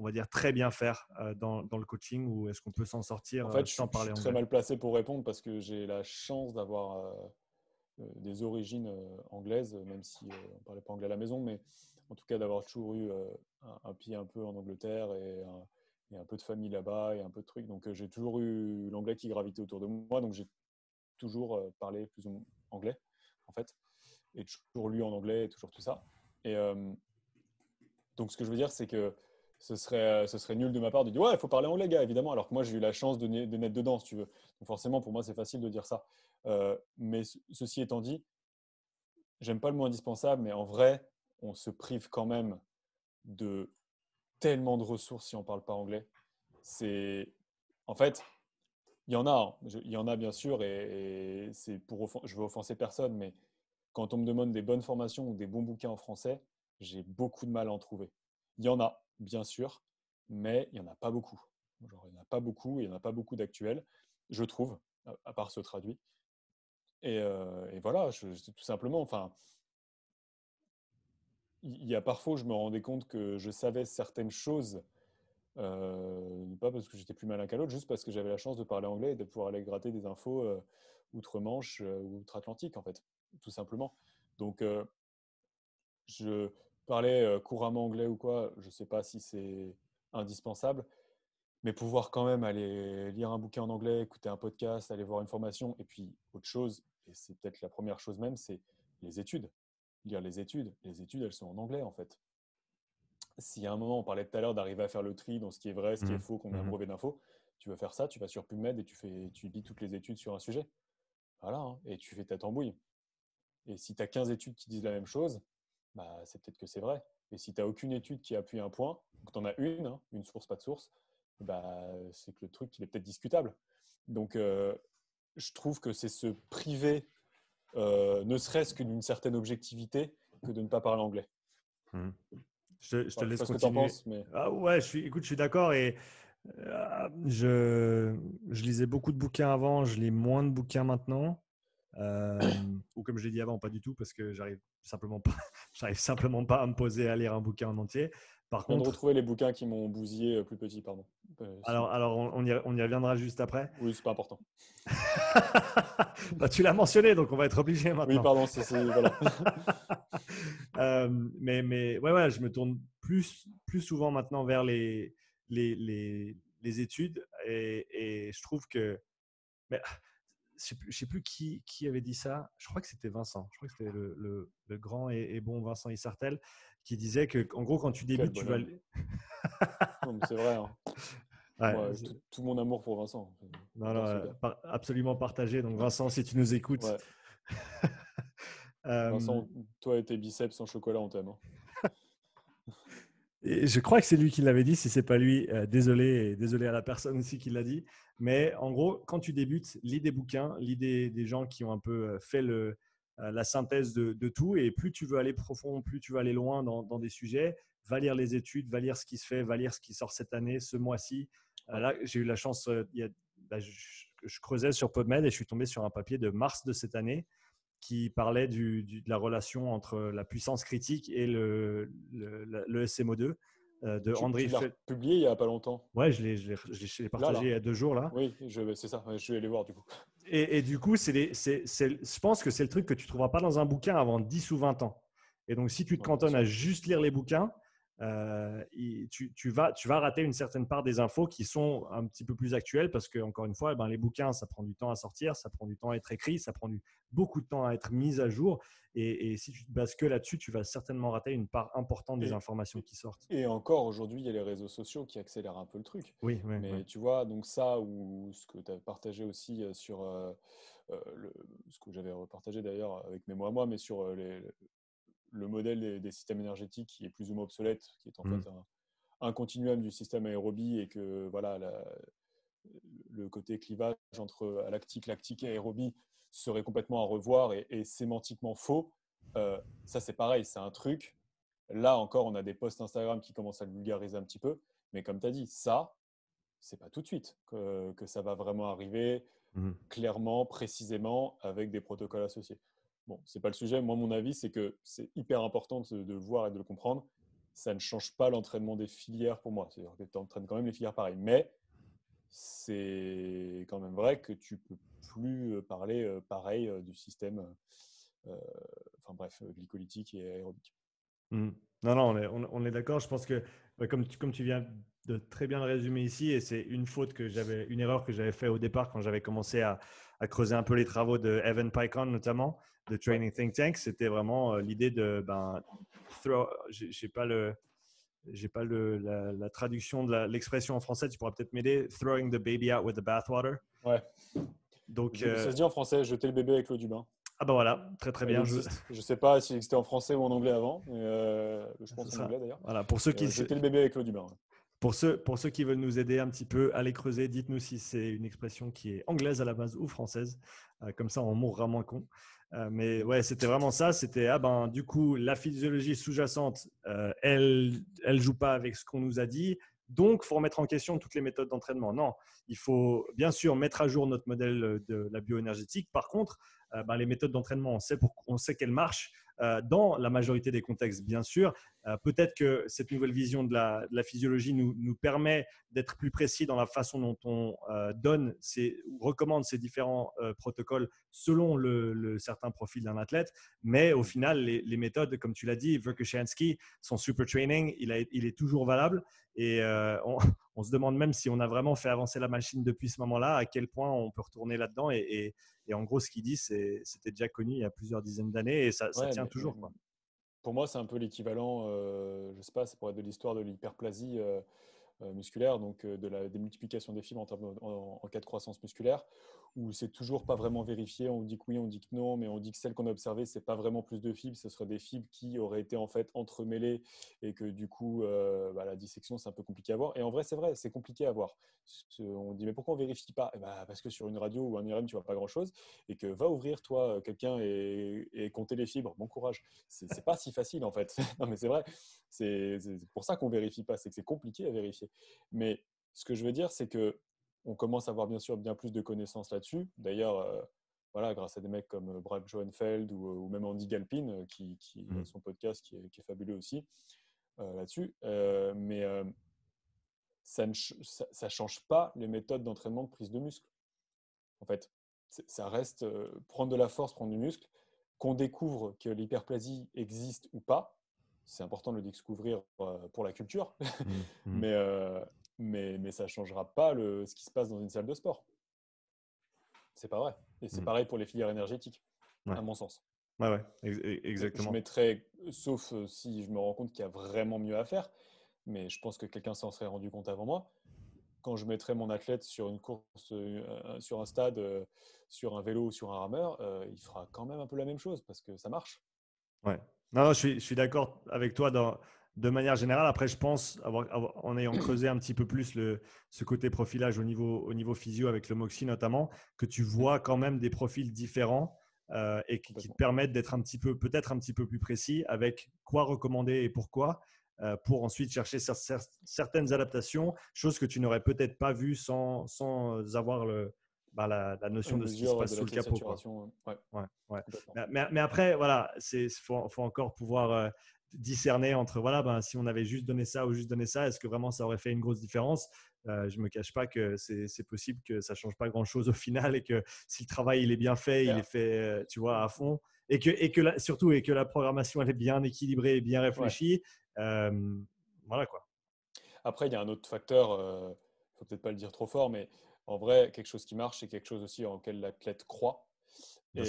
on va dire, très bien faire euh, dans, le coaching ou est-ce qu'on peut s'en sortir en fait, euh, sans je, parler je suis très mal placé pour répondre parce que j'ai la chance d'avoir euh, des origines anglaises, même si on ne parlait pas anglais à la maison, mais en tout cas d'avoir toujours eu un, pied un peu en Angleterre et un, peu de famille là-bas et un peu de trucs. Donc j'ai toujours eu l'anglais qui gravitait autour de moi, donc j'ai toujours parlé plus ou moins anglais en fait, et toujours lu en anglais et toujours tout ça. Et donc ce que je veux dire, c'est que ce serait, euh, ce serait nul de ma part de dire ouais, il faut parler anglais, gars, évidemment. Alors que moi, j'ai eu la chance de, de naître dedans, si tu veux. Donc forcément, pour moi, c'est facile de dire ça. Euh, mais ceci étant dit, j'aime pas le mot indispensable, mais en vrai, on se prive quand même de tellement de ressources si on parle pas anglais. C'est en fait, il y en a, hein. y en a bien sûr, et, c'est pour je veux offenser personne, mais quand on me demande des bonnes formations ou des bons bouquins en français, j'ai beaucoup de mal à en trouver. Il y en a, bien sûr, mais il n'y en a pas beaucoup. il n'y en a pas beaucoup, il n'y en a pas beaucoup d'actuels, je trouve, à part ce traduit. Et, euh, voilà, tout simplement, enfin, il y a parfois, je me rendais compte que je savais certaines choses, euh, pas parce que j'étais plus malin qu'à l'autre, juste parce que j'avais la chance de parler anglais et de pouvoir aller gratter des infos euh, outre-Manche ou outre-Atlantique, en fait, tout simplement. Donc, je, euh, couramment anglais ou quoi, je ne sais pas si c'est indispensable. Mais pouvoir quand même aller lire un bouquin en anglais, écouter un podcast, aller voir une formation, et puis autre chose, et c'est peut-être la première chose même, c'est les études. Lire les études. Les études, elles sont en anglais en fait. Si à un moment, on parlait tout à l'heure d'arriver à faire le tri dans ce qui est vrai, ce qui est mmh faux, qu'on a un mmh brevet d'infos, tu veux faire ça, tu vas sur PubMed et tu, fais, tu lis toutes les études sur un sujet. Voilà, hein, et tu fais ta tambouille. Et si tu as 15 études qui disent la même chose, bah, c'est peut-être que c'est vrai. Et si tu n'as aucune étude qui appuie un point, que tu en as une, hein, une source, pas de source, bah, c'est que le truc, il est peut-être discutable. Donc, euh, je trouve que c'est se priver, euh, ne serait-ce que d'une certaine objectivité, que de ne pas parler anglais. Mmh. Je, je te laisse continuer. Que mais... ah ouais, je suis, écoute, je suis d'accord et euh, je, je lisais beaucoup de bouquins avant, je lis moins de bouquins maintenant. ou comme je l'ai dit avant, pas du tout, parce que j'arrive simplement pas, j'arrive simplement pas à me poser à lire un bouquin en entier. Par contre, de retrouver les bouquins qui m'ont bousillé euh, plus petit, pardon. Euh, alors, alors on, y, on, y, reviendra juste après. Oui, c'est pas important. bah, tu l'as mentionné, donc on va être obligé maintenant. Oui, pardon, c'est voilà. euh, mais, mais ouais, ouais, je me tourne plus, plus souvent maintenant vers les, les, les, les études et, et, je trouve que. Mais, je ne sais, plus qui, qui, avait dit ça. Je crois que c'était Vincent. Je crois que c'était le, le, grand et, bon Vincent Issartel qui disait que, en gros, quand tu débutes, tu vas. c'est vrai. Hein. tout, mon amour pour Vincent. Non, non, euh, absolument partagé. Donc, Vincent, si tu nous écoutes. Vincent, toi et tes biceps en chocolat, on t'aime. Hein. Et je crois que c'est lui qui l'avait dit. Si c'est pas lui, euh, désolé et désolé à la personne aussi qui l'a dit. Mais en gros, quand tu débutes, lis des bouquins, lis des, gens qui ont un peu euh, fait le, euh, la synthèse de, tout. Et plus tu veux aller profond, plus tu veux aller loin dans, des sujets, va lire les études, va lire ce qui se fait, va lire ce qui sort cette année, ce mois-ci. là, j'ai eu la chance, a, bah, je, creusais sur PubMed et je suis tombé sur un papier de mars de cette année qui parlait de la relation entre la puissance critique et le, le, SMO2 euh, de tu, André. Tu l'as publié il n'y a pas longtemps. Ouais, je l'ai partagé il y a deux jours là. Oui, c'est ça. Je vais aller voir du coup. Et, et du coup, c'est je pense que c'est le truc que tu ne trouveras pas dans un bouquin avant 10 ou 20 ans. Et donc, si tu te cantonnes à juste lire les bouquins, euh, tu, tu, vas, tu vas rater une certaine part des infos qui sont un petit peu plus actuelles parce que, encore une fois, eh ben, les bouquins, ça prend du temps à sortir, ça prend du temps à être écrit, ça prend du, beaucoup de temps à être mis à jour. Et, si tu te bases que là-dessus, tu vas certainement rater une part importante des informations qui sortent. Et encore, aujourd'hui, il y a les réseaux sociaux qui accélèrent un peu le truc. Oui, Mais tu vois, donc ça, ou ce que tu as partagé aussi euh, sur euh, le, ce que j'avais repartagé d'ailleurs avec mes mots à moi, mais sur les, le modèle des, systèmes énergétiques qui est plus ou moins obsolète, qui est en mmh. fait un continuum du système aérobie et que voilà, le côté clivage entre lactique, lactique et aérobie serait complètement à revoir et, sémantiquement faux, euh, ça c'est pareil, c'est un truc. Là encore, on a des posts Instagram qui commencent à le vulgariser un petit peu, mais comme tu as dit, ça, c'est pas tout de suite que, ça va vraiment arriver mmh clairement, précisément, avec des protocoles associés. Bon, c'est pas le sujet. Moi, mon avis, c'est que c'est hyper important de, de, voir et de le comprendre. Ça ne change pas l'entraînement des filières pour moi. C'est-à-dire que tu entraînes quand même les filières pareil. Mais c'est quand même vrai que tu peux plus euh, parler euh, pareil euh, du système, enfin bref, glycolytique et aérobique. Mmh. Non, non, on est, on, est d'accord. Je pense que, comme, tu, comme tu viens de très bien le résumer ici, et c'est une faute que j'avais, une erreur que j'avais fait au départ quand j'avais commencé à, à, creuser un peu les travaux de Evan Pycon notamment, de Training Think Tank, c'était vraiment l'idée de, ben, j'ai pas le, j'ai pas le, la, traduction de l'expression en français, tu pourras peut-être m'aider. Throwing the baby out with the bathwater. Ouais. Donc, ça se dit en français, jeter le bébé avec l'eau du bain. Ah bah voilà, très très bien. Je ne sais pas si c'était en français ou en anglais avant, mais euh, je pense en anglais d'ailleurs. Voilà, pour ceux qui... Euh, jeter le bébé avec l'eau du bain. Pour ceux, qui veulent nous aider un petit peu, allez creuser, dites-nous si c'est une expression qui est anglaise à la base ou française. Euh, comme ça, on mourra moins con. mais ouais, c'était vraiment ça. C'était, ah ben, du coup, la physiologie sous-jacente, elle ne joue pas avec ce qu'on nous a dit. Donc, il faut remettre en question toutes les méthodes d'entraînement. Non, il faut bien sûr mettre à jour notre modèle de la bioénergétique. Par contre, euh, ben, les méthodes d'entraînement, on sait, qu'elles marchent euh, dans la majorité des contextes, bien sûr. Euh, peut-être que cette nouvelle vision de la, physiologie nous, permet d'être plus précis dans la façon dont on donne ces, recommande ces différents protocoles selon le, certain profil d'un athlète. Mais au final, les, méthodes, comme tu l'as dit, Verkhoshansky, son super training, il, est toujours valable. Et on, se demande même si on a vraiment fait avancer la machine depuis ce moment-là, à quel point on peut retourner là-dedans et en gros, ce qu'il dit, c'était déjà connu il y a plusieurs dizaines d'années et ça, tient toujours. Pour moi, c'est un peu l'équivalent, euh, je ne sais pas, c'est pour être de l'histoire de l'hyperplasie euh, euh, musculaire, donc de la démultiplication des fibres en, en, cas de croissance musculaire, où c'est toujours pas vraiment vérifié. On dit que oui, on dit que non, mais on dit que celle qu'on a observée, c'est pas vraiment plus de fibres, ce seraient des fibres qui auraient été en fait entremêlées et que du coup, euh, bah, la dissection, c'est un peu compliqué à voir. Et en vrai, c'est vrai, c'est compliqué à voir. On dit, mais pourquoi on vérifie pas? Ben, Parce que sur une radio ou un IRM, tu vois pas grand chose et que va ouvrir, toi, quelqu'un et, compter les fibres. Bon courage. C'est pas si facile en fait. non, mais c'est vrai. C'est pour ça qu'on vérifie pas, c'est que c'est compliqué à vérifier. Mais ce que je veux dire, c'est que on commence à avoir bien sûr bien plus de connaissances là-dessus. D'ailleurs, euh, voilà, grâce à des mecs comme euh, Brad Schoenfeld ou, même Andy Galpin, euh, qui, qui a son podcast qui est, fabuleux aussi là-dessus. mais ça ne ça, change pas les méthodes d'entraînement de prise de muscle. En fait, ça reste prendre de la force, prendre du muscle. Qu'on découvre que l'hyperplasie existe ou pas, c'est important de le découvrir pour la culture. Mmh. Mmh. Mais, ça ne changera pas le, ce qui se passe dans une salle de sport. C'est pas vrai. Et c'est mmh. pareil pour les filières énergétiques, à mon sens. Ouais, ouais, e, exactement. Je mettrais, sauf euh, si je me rends compte qu'il y a vraiment mieux à faire, mais je pense que quelqu'un s'en serait rendu compte avant moi. Quand je mettrais mon athlète sur une course, euh, sur un stade, euh, sur un vélo ou sur un rameur, il fera quand même un peu la même chose parce que ça marche. Ouais. Non, je suis, je suis d'accord avec toi dans, de manière générale, après, je pense, avoir, en ayant creusé un petit peu plus le, ce côté profilage au niveau, au niveau physio avec le Moxie notamment, que tu vois quand même des profils différents euh, et qui, te permettent d'être un petit peu, peut-être un petit peu plus précis avec quoi recommander et pourquoi, euh, pour ensuite chercher certaines adaptations, choses que tu n'aurais peut-être pas vues sans, sans avoir le, bah, la, notion de ce qui se passe sous le capot. Mais, mais, après, voilà, il faut, faut, encore pouvoir euh, discerner entre voilà, ben, si on avait juste donné ça ou juste donné ça, est-ce que vraiment ça aurait fait une grosse différence? Euh, Je ne me cache pas que c'est possible que ça ne change pas grand-chose au final et que si le travail il est bien fait, il est fait euh, tu vois, à fond et que, et que surtout et que la programmation elle est bien équilibrée et bien réfléchie. Euh, voilà quoi. Après, il y a un autre facteur, il ne faut peut-être pas le dire trop fort, mais en vrai, quelque chose qui marche, c'est quelque chose aussi en lequel l'athlète croit. et,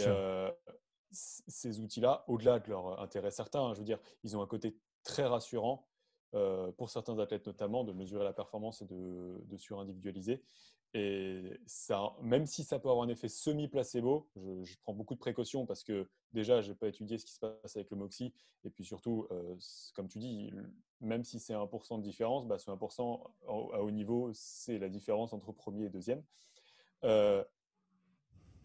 ces outils-là, au-delà de leur intérêt certain, hein, je veux dire, ils ont un côté très rassurant euh, pour certains athlètes notamment de mesurer la performance et de, surindividualiser. Et ça, même si ça peut avoir un effet semi-placebo, je, prends beaucoup de précautions parce que déjà, je n'ai pas étudié ce qui se passe avec le Moxie. Et puis surtout, euh, comme tu dis, même si c'est 1% de différence, bah, ce 1% à haut niveau, c'est la différence entre premier et deuxième. Euh,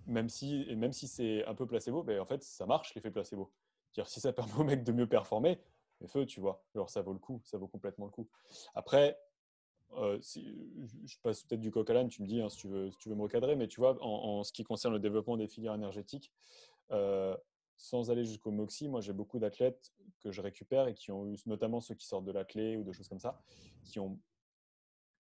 même si, même si c'est un peu placebo, ben, en fait, ça marche l'effet placebo. -dire, si ça permet au mec de mieux performer, mais feu, tu vois, alors ça vaut le coup, ça vaut complètement le coup. Après, euh, je passe peut-être du coq à l'âne, tu me dis hein, si, tu veux, tu veux me recadrer, mais tu vois, en, ce qui concerne le développement des filières énergétiques, euh, sans aller jusqu'au MOXI, moi j'ai beaucoup d'athlètes que je récupère et qui ont eu, notamment ceux qui sortent de l'athlé ou de choses comme ça, qui ont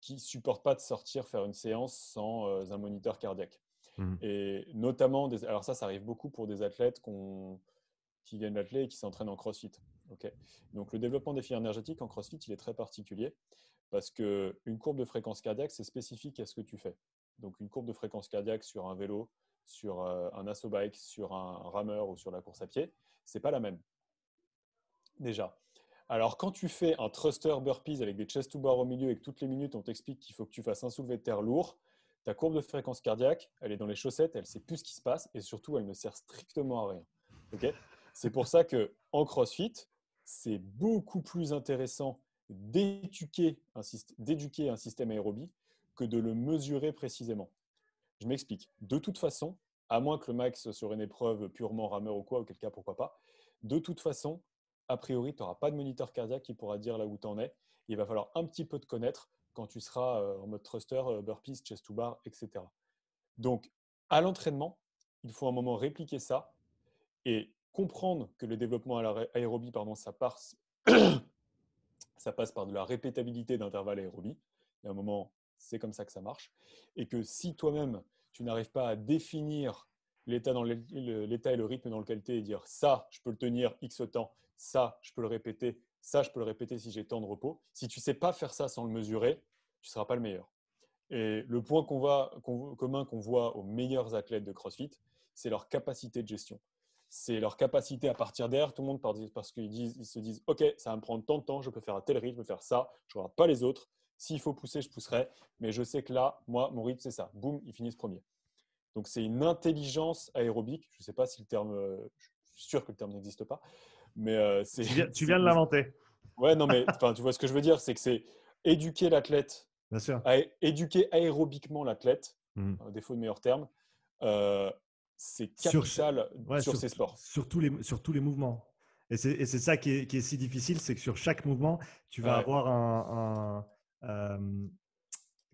supportent pas de sortir faire une séance sans euh, un moniteur cardiaque. Mmh. Et notamment, alors ça, ça arrive beaucoup pour des athlètes qui viennent d'athlé et qui s'entraînent en CrossFit. Donc le développement des filières énergétiques en CrossFit, il est très particulier parce qu'une courbe de fréquence cardiaque, c'est spécifique à ce que tu fais. Donc une courbe de fréquence cardiaque sur un vélo, sur euh, un asso bike, sur un rameur ou sur la course à pied, c'est pas la même. Déjà. Alors quand tu fais un thruster burpees avec des chest to bar au milieu et que toutes les minutes on t'explique qu'il faut que tu fasses un soulevé de terre lourd, ta courbe de fréquence cardiaque, elle est dans les chaussettes, elle sait plus ce qui se passe et surtout elle ne sert strictement à rien. c'est pour ça que en CrossFit, c'est beaucoup plus intéressant d'éduquer un, un, système aérobie que de le mesurer précisément. Je m'explique. De toute façon, à moins que le max sur une épreuve purement rameur ou quoi, auquel cas pourquoi pas, de toute façon, a priori, tu n'auras pas de moniteur cardiaque qui pourra dire là où tu en es. Il va falloir un petit peu te connaître quand tu seras euh, en mode thruster, euh, burpees, chest to bar, etc. Donc, à l'entraînement, il faut un moment répliquer ça et comprendre que le développement à l'aérobie, pardon, ça passe ça passe par de la répétabilité d'intervalles aérobie. Y a un moment, c'est comme ça que ça marche. Et que si toi-même, tu n'arrives pas à définir l'état et le rythme dans lequel tu es et dire ça, je peux le tenir X temps, ça, je peux le répéter, ça, je peux le répéter si j'ai temps de repos. Si tu ne sais pas faire ça sans le mesurer, tu ne seras pas le meilleur. Et le point commun qu'on voit aux meilleurs athlètes de CrossFit, c'est leur capacité de gestion c'est leur capacité à partir d'air. Tout le monde parce qu'ils ils se disent Ok, ça va me prendre tant de temps, je peux faire à tel rythme, faire ça, je ne regarde pas les autres. S'il faut pousser, je pousserai. Mais je sais que là, moi, mon rythme, c'est ça. Boum, ils finissent premier. Donc, c'est une intelligence aérobique. Je ne sais pas si le terme, euh, je suis sûr que le terme n'existe pas. Mais euh, c'est. Tu viens, de l'inventer. Ouais, non, mais tu vois ce que je veux dire, c'est que c'est éduquer l'athlète, Bien sûr. éduquer aérobiquement l'athlète, mmh. défaut de meilleur terme, euh, c'est capital sur, sur, ces sports. Sur tous, les, sur tous les mouvements. Et c'est ça qui est, qui est, si difficile, c'est que sur chaque mouvement, tu vas avoir un, euh,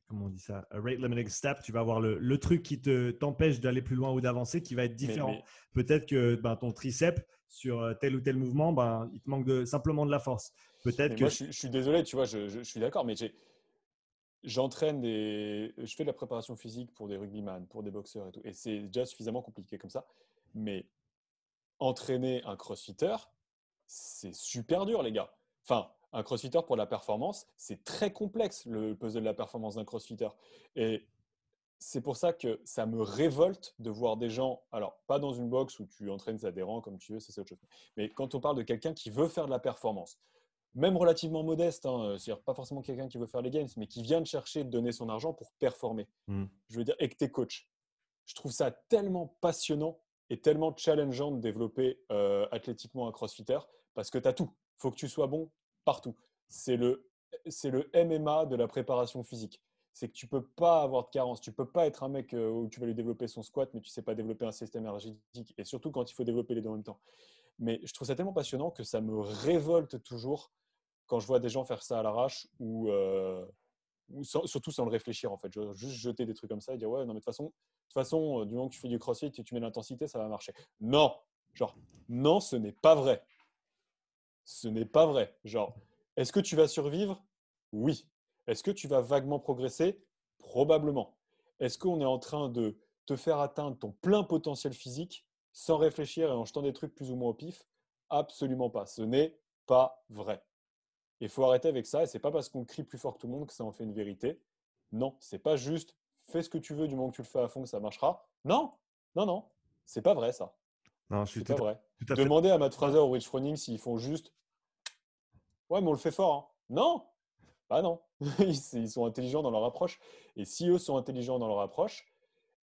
comment on dit ça, a rate limiting step. Tu vas avoir le, le truc qui te t'empêche d'aller plus loin ou d'avancer, qui va être différent. Peut-être que ben, ton triceps sur euh, tel ou tel mouvement, ben, il te manque de, simplement de la force. Peut-être que. Moi, je, je, suis désolé, tu vois, je, je suis d'accord, mais j'entraîne des. Je fais de la préparation physique pour des rugbyman, pour des boxeurs et tout. Et c'est déjà suffisamment compliqué comme ça. Mais entraîner un crossfitter, c'est super dur, les gars. Enfin, un crossfitter pour la performance, c'est très complexe le puzzle de la performance d'un crossfitter. Et c'est pour ça que ça me révolte de voir des gens, alors pas dans une box où tu entraînes tes adhérents comme tu veux, c'est autre chose. Mais quand on parle de quelqu'un qui veut faire de la performance, même relativement modeste, hein, c'est-à-dire pas forcément quelqu'un qui veut faire les games, mais qui vient de chercher de donner son argent pour performer. Hmm. Je veux dire, et que tu es coach. Je trouve ça tellement passionnant et tellement challengeant de développer euh, athlétiquement un crossfitter parce que tu as tout. Il faut que tu sois bon partout. C'est le, c'est le MMA de la préparation physique. C'est que tu peux pas avoir de carence. Tu peux pas être un mec euh, où tu vas lui développer son squat, mais tu sais pas développer un système énergétique. Et surtout quand il faut développer les deux en même temps. Mais je trouve ça tellement passionnant que ça me révolte toujours quand je vois des gens faire ça à l'arrache ou, euh, surtout sans le réfléchir en fait. juste jeter des trucs comme ça et dire ouais, non, mais de toute façon, de façon euh, du moment que tu fais du crossfit et tu mets l'intensité, ça va marcher. Non, genre, non, ce n'est pas vrai. Ce n'est pas vrai. Genre, est-ce que tu vas survivre? Oui. Est-ce que tu vas vaguement progresser? Probablement. Est-ce qu'on est en train de te faire atteindre ton plein potentiel physique sans réfléchir et en jetant des trucs plus ou moins au pif? Absolument pas. Ce n'est pas vrai. Il faut arrêter avec ça. Et c'est pas parce qu'on crie plus fort que tout le monde que ça en fait une vérité. Non, c'est pas juste fais ce que tu veux du moment que tu le fais à fond que ça marchera. Non, non, non, c'est pas vrai ça. Non, je suis pas vrai. Demandez à Matt Fraser ou Rich Froning s'ils font juste ouais, mais on le fait fort. Hein. Non, Bah non, ils sont intelligents dans leur approche. Et si eux sont intelligents dans leur approche,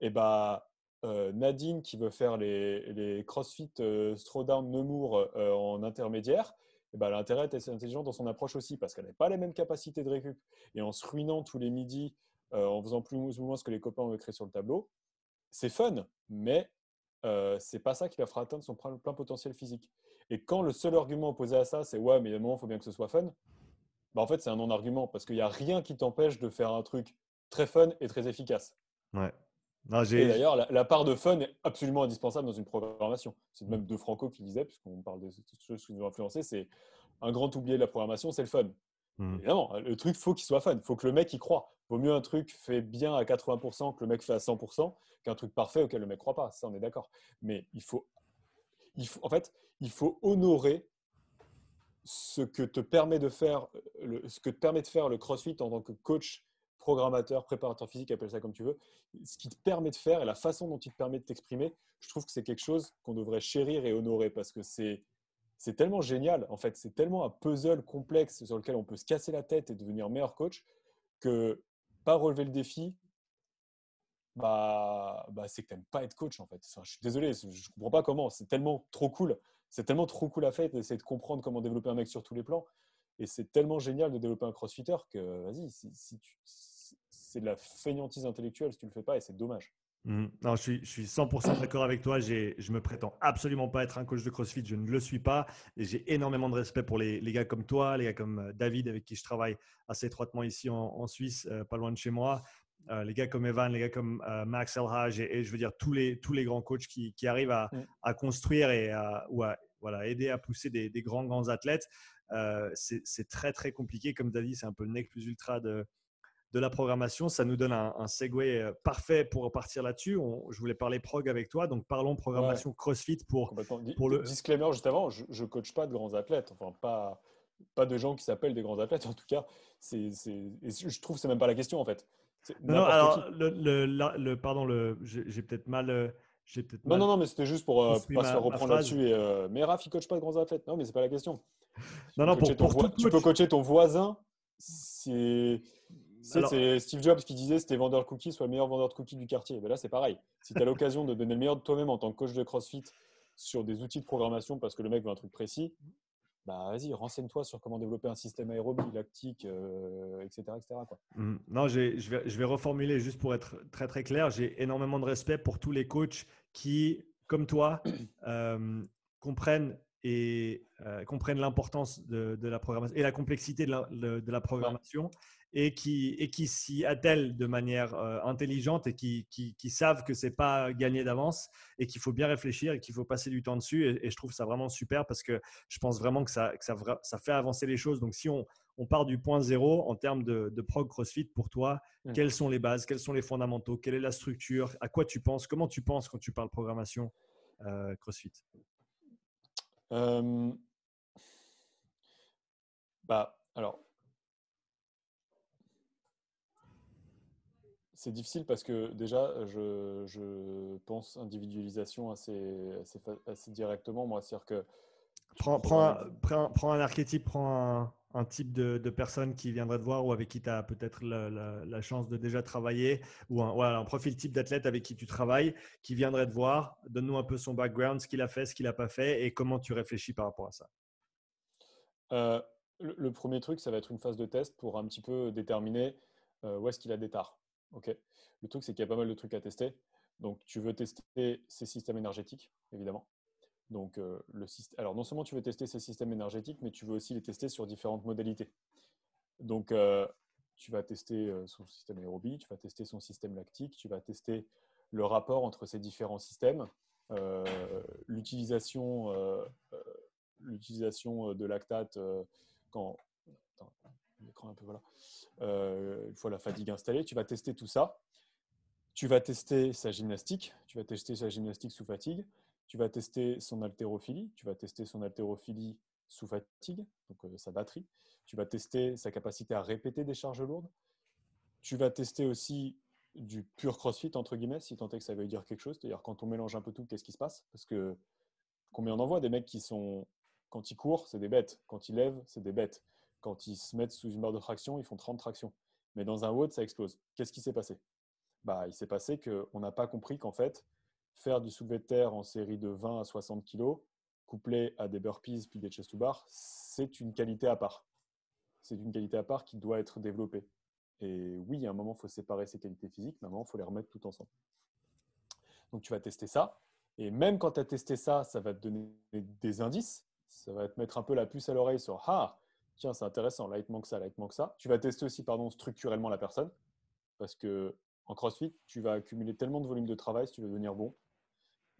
et eh bah, Nadine qui veut faire les, les CrossFit euh, Nemours en intermédiaire, et eh bah, elle a intérêt à être intelligente dans son approche aussi parce qu'elle n'a pas les mêmes capacités de récup. Et en se ruinant tous les midis, en faisant plus ou moins ce que les copains ont écrit sur le tableau, c'est fun, mais euh, c'est pas ça qui la fera atteindre son plein, potentiel physique. Et quand le seul argument opposé à ça, c'est ouais, mais à moment, il faut bien que ce soit fun, bah, en fait, c'est un non-argument parce qu'il n'y a rien qui t'empêche de faire un truc très fun et très efficace. Ouais. et d'ailleurs, la, part de fun est absolument indispensable dans une programmation. C'est même De Franco qui disait, puisqu'on parle de choses qui nous ont influencé, c'est un grand oublié de la programmation, c'est le fun. Mmh. Évidemment, le truc, faut qu'il soit fun. Il faut que le mec y croit. Vaut mieux un truc fait bien à 80% que le mec fait à 100% qu'un truc parfait auquel le mec ne croit pas. Ça, on est d'accord. Mais il faut, il faut, en fait, il faut honorer ce que te permet de faire, le, ce que te permet de faire le CrossFit en tant que coach, programmateur, préparateur physique, appelle ça comme tu veux, ce qui te permet de faire et la façon dont il te permet de t'exprimer, je trouve que c'est quelque chose qu'on devrait chérir et honorer parce que c'est c'est tellement génial, en fait, c'est tellement un puzzle complexe sur lequel on peut se casser la tête et devenir meilleur coach que pas relever le défi, bah, bah c'est que tu n'aimes pas être coach en fait. je suis désolé, je comprends pas comment. C'est tellement trop cool. C'est tellement trop cool à faire d'essayer de comprendre comment développer un mec sur tous les plans. Et c'est tellement génial de développer un crossfitter que vas-y, c'est de la feignantise intellectuelle si tu le fais pas et c'est dommage. Mmh. Non, je suis, je suis 100% d'accord avec toi. Je me prétends absolument pas être un coach de CrossFit. Je ne le suis pas. Et j'ai énormément de respect pour les, les, gars comme toi, les gars comme euh, David, avec qui je travaille assez étroitement ici en, Suisse, euh, pas loin de chez moi. Euh, les gars comme Evan, les gars comme Max Elhaj et, je veux dire tous les, tous les grands coachs qui, qui arrivent à, mmh. à, construire et à, ou à voilà, aider à pousser des, des grands, grands athlètes. c'est très, très compliqué. Comme tu as dit, c'est un peu le nec plus ultra de, de la programmation. Ça nous donne un, un segue euh, parfait pour partir là-dessus. Je voulais parler prog avec toi, donc parlons programmation CrossFit pour, pour le. Disclaimer juste avant, je ne coach pas de grands athlètes, enfin pas, pas de gens qui s'appellent des grands athlètes en tout cas. C'est, je trouve que c'est même pas la question en fait. Non, alors le, le, pardon, le, j'ai peut-être mal. Euh, peut non, non, non, mais c'était juste pour euh, pas se reprendre là-dessus. Et, mais Raph, il coach pas de grands athlètes. Non, mais c'est pas la question. non, non, pour, tu peux coacher ton voisin. C'est c'est Steve Jobs qui disait c'était vendeur de cookies, soit le meilleur vendeur de cookies du quartier. Mais là, c'est pareil. Si tu as l'occasion de donner le meilleur de toi-même en tant que coach de CrossFit sur des outils de programmation parce que le mec veut un truc précis, bah vas-y, renseigne-toi sur comment développer un système aérobie, lactique, etc. Euh, etc. Mmh. Non, je vais, je vais reformuler juste pour être très très clair. J'ai énormément de respect pour tous les coachs qui, comme toi, euh, comprennent et euh, comprennent l'importance de, la programmation et la complexité de la, de, la programmation et qui, et qui s'y attellent de manière euh, intelligente et qui, qui, savent que c'est pas gagné d'avance et qu'il faut bien réfléchir et qu'il faut passer du temps dessus. Et, je trouve ça vraiment super parce que je pense vraiment que ça, que ça, ça fait avancer les choses. Donc, si on, on part du point zéro en termes de, de prog CrossFit pour toi, mmh. quelles sont les bases, quels sont les fondamentaux, quelle est la structure, à quoi tu penses, comment tu penses quand tu parles programmation euh, CrossFit? Bah, alors, C'est difficile parce que déjà, je, pense individualisation assez, assez, directement. Moi, c'est-à-dire que. Prends, prends, un, un, archétype, prends un, type de, personne qui viendrait te voir ou avec qui tu as peut-être la, chance de déjà travailler, ou un, voilà, un profil type d'athlète avec qui tu travailles, qui viendrait te voir. Donne-nous un peu son background, ce qu'il a fait, ce qu'il n'a pas fait et comment tu réfléchis par rapport à ça. Euh, le, premier truc, ça va être une phase de test pour un petit peu déterminer euh, où est-ce qu'il a des tares. Ok. Le truc, c'est qu'il y a pas mal de trucs à tester. Donc, tu veux tester ces systèmes énergétiques, évidemment. Donc, euh, le Alors, non seulement tu veux tester ces systèmes énergétiques, mais tu veux aussi les tester sur différentes modalités. Donc, euh, tu vas tester euh, son système aérobie, tu vas tester son système lactique, tu vas tester le rapport entre ces différents systèmes, l'utilisation, l'utilisation de lactate quand Euh, une fois la fatigue installée, tu vas tester tout ça. Tu vas tester sa gymnastique, tu vas tester sa gymnastique sous fatigue, tu vas tester son haltérophilie, tu vas tester son haltérophilie sous fatigue, donc euh, sa batterie. Tu vas tester sa capacité à répéter des charges lourdes. Tu vas tester aussi du pur crossfit, entre guillemets, si tant est que ça veut dire quelque chose. C'est-à-dire quand on mélange un peu tout, qu'est-ce qui se passe? Parce que combien on en voit des mecs qui sont, quand ils courent, c'est des bêtes. Quand ils lèvent, c'est des bêtes. Quand ils se mettent sous une barre de traction, ils font 30 tractions. Mais dans un WOD, ça explose. Qu'est-ce qui s'est passé? Bah, Il s'est passé qu'on n'a pas compris qu'en fait, faire du soulevé de terre en série de 20 à 60 kg, couplé à des burpees puis des chest to bar, c'est une qualité à part. C'est une qualité à part qui doit être développée. Et oui, à un moment, il faut séparer ces qualités physiques, mais à un moment, il faut les remettre tout ensemble. Donc, tu vas tester ça. Et même quand tu as testé ça, ça va te donner des indices. Ça va te mettre un peu la puce à l'oreille sur Ah, tiens, c'est intéressant, là, il te manque ça, là, il te manque ça. Tu vas tester aussi, pardon, structurellement la personne. Parce que en CrossFit, tu vas accumuler tellement de volume de travail si tu veux devenir bon.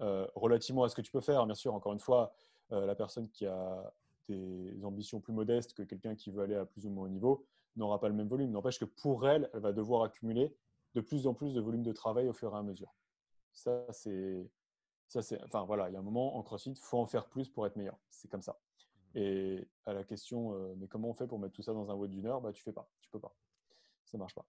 Euh, relativement à ce que tu peux faire, bien sûr, encore une fois, euh, la personne qui a des ambitions plus modestes que quelqu'un qui veut aller à plus ou moins haut niveau n'aura pas le même volume. N'empêche que pour elle, elle va devoir accumuler de plus en plus de volume de travail au fur et à mesure. Ça, c'est. Ça, c'est, enfin voilà, il y a un moment en CrossFit, faut en faire plus pour être meilleur. C'est comme ça. Et à la question, mais comment on fait pour mettre tout ça dans un WOD d'une heure? Bah, Tu fais pas, tu peux pas. Ça marche pas.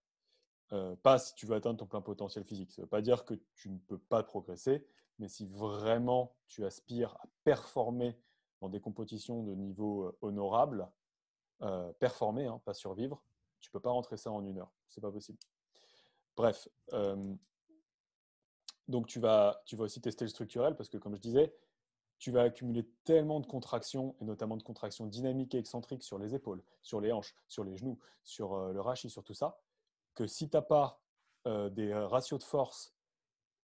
Pas si tu veux atteindre ton plein potentiel physique. Ça ne veut pas dire que tu ne peux pas progresser, mais si vraiment tu aspires à performer dans des compétitions de niveau honorable, performer, hein, pas survivre, tu ne peux pas rentrer ça en une heure. C'est pas possible. Bref, donc, tu vas, tu vas aussi tester le structurel parce que, comme je disais, tu vas accumuler tellement de contractions, et notamment de contractions dynamiques et excentriques sur les épaules, sur les hanches, sur les genoux, sur euh, le rachis, sur tout ça, que si tu n'as pas euh, des ratios de force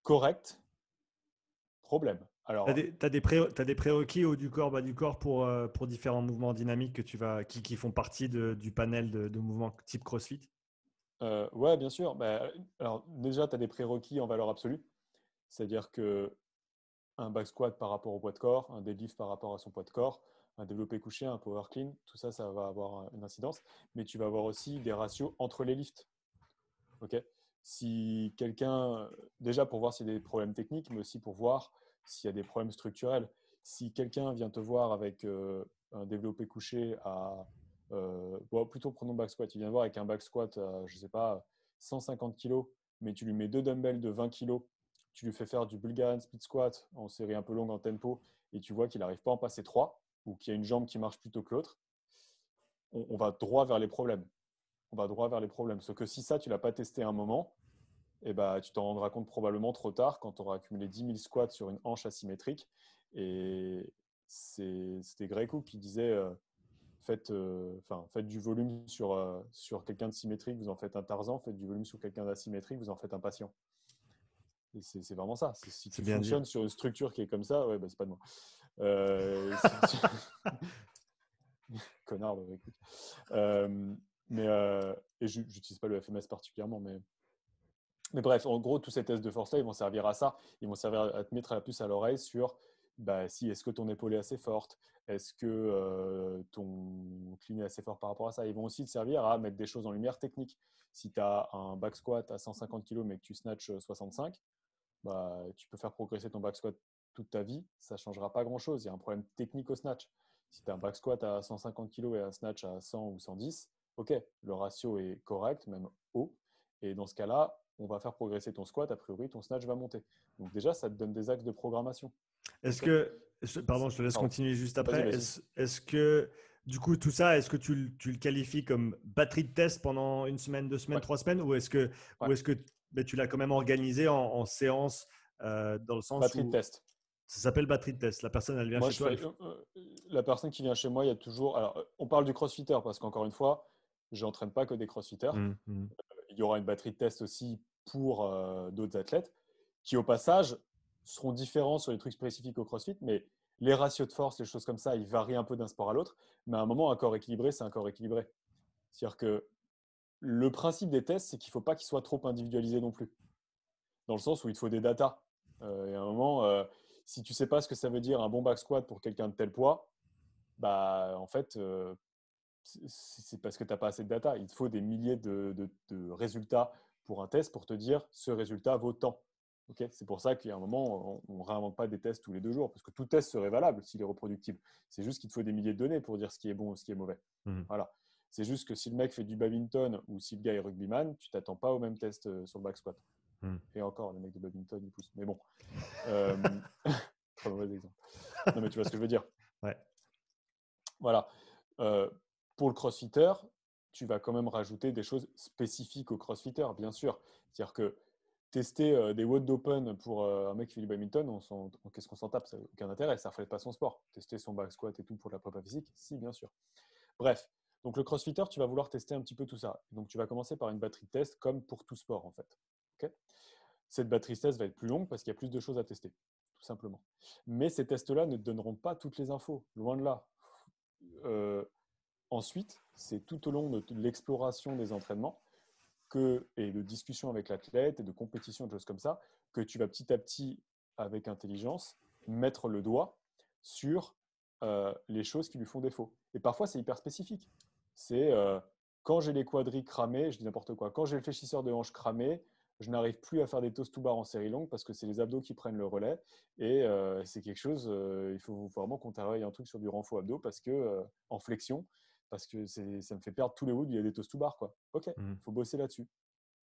corrects, problème. Alors, tu as, des, prérequis haut du corps, bas du corps pour, euh, pour différents mouvements dynamiques que tu vas, qui, qui font partie du panel de, de, mouvements type CrossFit? Euh, Ouais, bien sûr. Bah, alors, déjà, tu as des prérequis en valeur absolue. C'est-à-dire que un back squat par rapport au poids de corps, un deadlift par rapport à son poids de corps, un développé couché, un power clean, tout ça, ça va avoir une incidence. Mais tu vas avoir aussi des ratios entre les lifts. Ok? Si quelqu'un, déjà pour voir s'il y a des problèmes techniques, mais aussi pour voir s'il y a des problèmes structurels. Si quelqu'un vient te voir avec euh, un développé couché à, euh, plutôt prenons back squat, il vient te voir avec un back squat, à, je sais pas, 150 kg, mais tu lui mets deux dumbbells de 20 kg tu lui fais faire du Bulgarian Speed Squat en série un peu longue en tempo et tu vois qu'il n'arrive pas à en passer trois ou qu'il y a une jambe qui marche plutôt que l'autre, on, va droit vers les problèmes. On va droit vers les problèmes. Sauf que si ça, tu l'as pas testé un moment, eh ben, tu t'en rendras compte probablement trop tard quand tu auras accumulé 10 000 squats sur une hanche asymétrique. Et c'était Greco qui disait euh, faites, euh, faites, du volume sur, euh, sur quelqu'un de symétrique, vous en faites un Tarzan, faites du volume sur quelqu'un d'asymétrique, vous en faites un patient. C'est vraiment ça. Si tu fonctionnes sur une structure qui est comme ça, ouais, bah, c'est pas de moi. Euh, Connard, écoute. Euh, mais, euh, et j'utilise pas le FMS particulièrement, mais, mais bref, en gros, tous ces tests de force-là, ils vont servir à ça. Ils vont servir à te mettre la puce à l'oreille sur bah, si est-ce que ton épaule est assez forte, est-ce que euh, ton clean est assez fort par rapport à ça? Ils vont aussi te servir à mettre des choses en lumière technique. Si tu as un back squat à 150 kg mais que tu snatches 65, bah, tu peux faire progresser ton back squat toute ta vie, ça ne changera pas grand-chose. Il y a un problème technique au snatch. Si tu as un back squat à 150 kg et un snatch à 100 ou 110, ok, le ratio est correct, même haut. Et dans ce cas-là, on va faire progresser ton squat, a priori, ton snatch va monter. Donc déjà, ça te donne des axes de programmation. Est-ce que, pardon, je te laisse continuer juste après. Est-ce que, du coup, tout ça, est-ce que tu, le qualifies comme batterie de test pendant une semaine, deux semaines, trois semaines, ou est-ce que, est que mais tu l'as quand même organisé en, séance euh, dans le sens batterie de test. Ça s'appelle batterie de test. La personne, elle vient chez toi. Euh, euh, la personne qui vient chez moi, il y a toujours. Alors, on parle du crossfitter parce qu'encore une fois, je n'entraîne pas que des crossfitters. Mmh, mmh. Il y aura une batterie de test aussi pour d'autres athlètes qui, au passage, seront différents sur les trucs spécifiques au crossfit, mais les ratios de force, les choses comme ça, ils varient un peu d'un sport à l'autre. Mais à un moment, un corps équilibré, c'est un corps équilibré. C'est-à-dire que le principe des tests, c'est qu'il ne faut pas qu'ils soient trop individualisés non plus. Dans le sens où il te faut des datas. Euh, et à un moment, euh, si tu ne sais pas ce que ça veut dire un bon back squat pour quelqu'un de tel poids, bah, en fait, euh, c'est parce que tu n'as pas assez de data. Il te faut des milliers de, résultats pour un test pour te dire ce résultat vaut tant. c'est pour ça qu'il y a un moment, on ne réinvente pas des tests tous les deux jours, parce que tout test serait valable s'il est reproductible. C'est juste qu'il te faut des milliers de données pour dire ce qui est bon ou ce qui est mauvais. Mmh. Voilà. C'est juste que si le mec fait du badminton ou si le gars est rugbyman, tu t'attends pas au même test euh, sur le back squat. Hmm. Et encore, le mec de badminton, il pousse. Mais bon. Euh, très mauvais exemple. Non, mais tu vois ce que je veux dire. Ouais. Voilà. Euh, pour le crossfitter, tu vas quand même rajouter des choses spécifiques au crossfitter, bien sûr. C'est-à-dire que tester euh, des WOD d'open pour euh, un mec qui fait du badminton, qu'est-ce qu'on s'en tape? Ça n'a aucun intérêt, ça ne reflète pas son sport. Tester son back squat et tout pour la prépa physique, si, bien sûr. Bref, donc le crossfitter, tu vas vouloir tester un petit peu tout ça. Donc tu vas commencer par une batterie de test comme pour tout sport en fait. Cette batterie de test va être plus longue parce qu'il y a plus de choses à tester, tout simplement. Mais ces tests-là ne te donneront pas toutes les infos, loin de là. Euh, ensuite, c'est tout au long de l'exploration des entraînements et de discussion avec l'athlète et de compétition, de choses comme ça, que tu vas petit à petit, avec intelligence, mettre le doigt sur euh, les choses qui lui font défaut. Et parfois, c'est hyper spécifique. C'est euh, quand j'ai les quadris cramés, je dis n'importe quoi, quand j'ai le fléchisseur de hanche cramé, je n'arrive plus à faire des toast to bar en série longue parce que c'est les abdos qui prennent le relais. Et euh, c'est quelque chose, il faut vraiment qu'on travaille un truc sur du renfort abdos parce que en flexion, parce que ça me fait perdre tous les hauts, il y a des toast to bar. Quoi. Ok, il mmh. faut bosser là-dessus.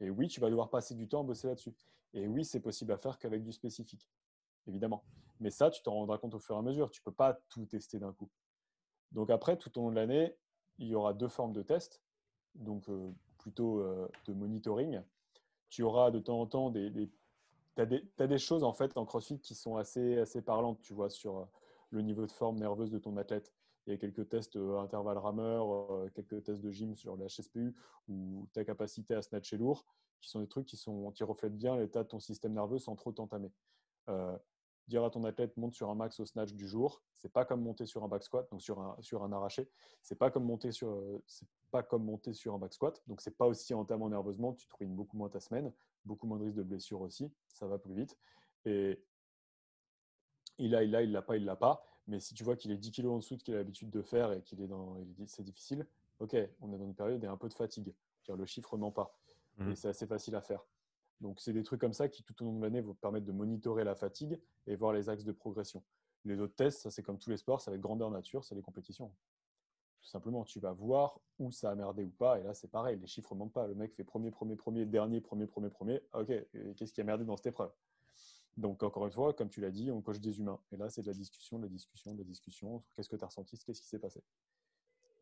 Et oui, tu vas devoir passer du temps à bosser là-dessus. Et oui, c'est possible à faire qu'avec du spécifique, évidemment. Mais ça, tu t'en rendras compte au fur et à mesure. Tu ne peux pas tout tester d'un coup. Donc après, tout au long de l'année, il y aura deux formes de tests. Donc plutôt de monitoring. Tu auras de temps en temps des... tu as, des choses en fait en CrossFit qui sont assez, assez parlantes, tu vois, sur le niveau de forme nerveuse de ton athlète. Il y a quelques tests intervalle rameur, quelques tests de gym sur la HSPU ou ta capacité à snatcher lourd, qui sont des trucs qui, sont, qui reflètent bien l'état de ton système nerveux sans trop t'entamer. Euh, dire à ton athlète monte sur un max au snatch du jour, c'est pas comme monter sur un back squat, donc sur un, sur un arraché, c'est pas comme monter sur c'est pas comme monter sur un back squat, donc c'est pas aussi entamant nerveusement, tu trouves beaucoup moins ta semaine, beaucoup moins de risque de blessure aussi, ça va plus vite. Et il a, il a, il l'a pas, il l'a pas. Mais si tu vois qu'il est 10 kg en dessous de ce qu'il a l'habitude de faire et qu'il est dans, c'est difficile, ok, on est dans une période et un peu de fatigue. Le chiffre ment pas. Et mmh. c'est assez facile à faire. Donc, c'est des trucs comme ça qui, tout au long de l'année, vont permettre de monitorer la fatigue et voir les axes de progression. Les autres tests, ça c'est comme tous les sports, ça va être grandeur nature, c'est les compétitions. Tout simplement, tu vas voir où ça a merdé ou pas. Et là, c'est pareil, les chiffres ne mentent pas. Le mec fait premier, premier, premier, dernier, premier, premier, premier. Ok, qu'est-ce qui a merdé dans cette épreuve? Donc, encore une fois, comme tu l'as dit, on coche des humains. Et là, c'est de la discussion, de la discussion, de la discussion. Qu'est-ce que tu as ressenti Qu'est-ce qui s'est passé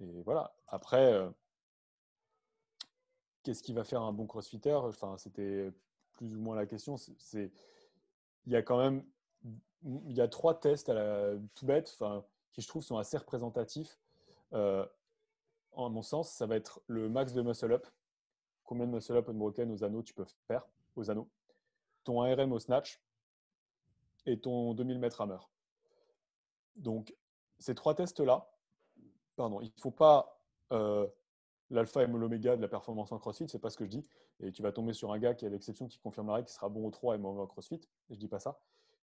Et voilà. Après, euh, qu'est-ce qui va faire un bon crossfitter? Enfin, plus ou moins la question. C'est, il y a quand même, il y a trois tests à la, tout bête, enfin, qui je trouve sont assez représentatifs. Euh, en mon sens, ça va être le max de muscle up. Combien de muscle up unbroken aux anneaux tu peux faire aux anneaux? Ton ARM au snatch, et ton 2000 mètres hammer. Donc, ces trois tests-là, pardon, il faut pas euh, l'alpha et l'oméga de la performance en crossfit, c'est pas ce que je dis. Et tu vas tomber sur un gars qui, à l'exception, qui confirme la règle, qui sera bon au 3 et mauvais en crossfit. Et je dis pas ça.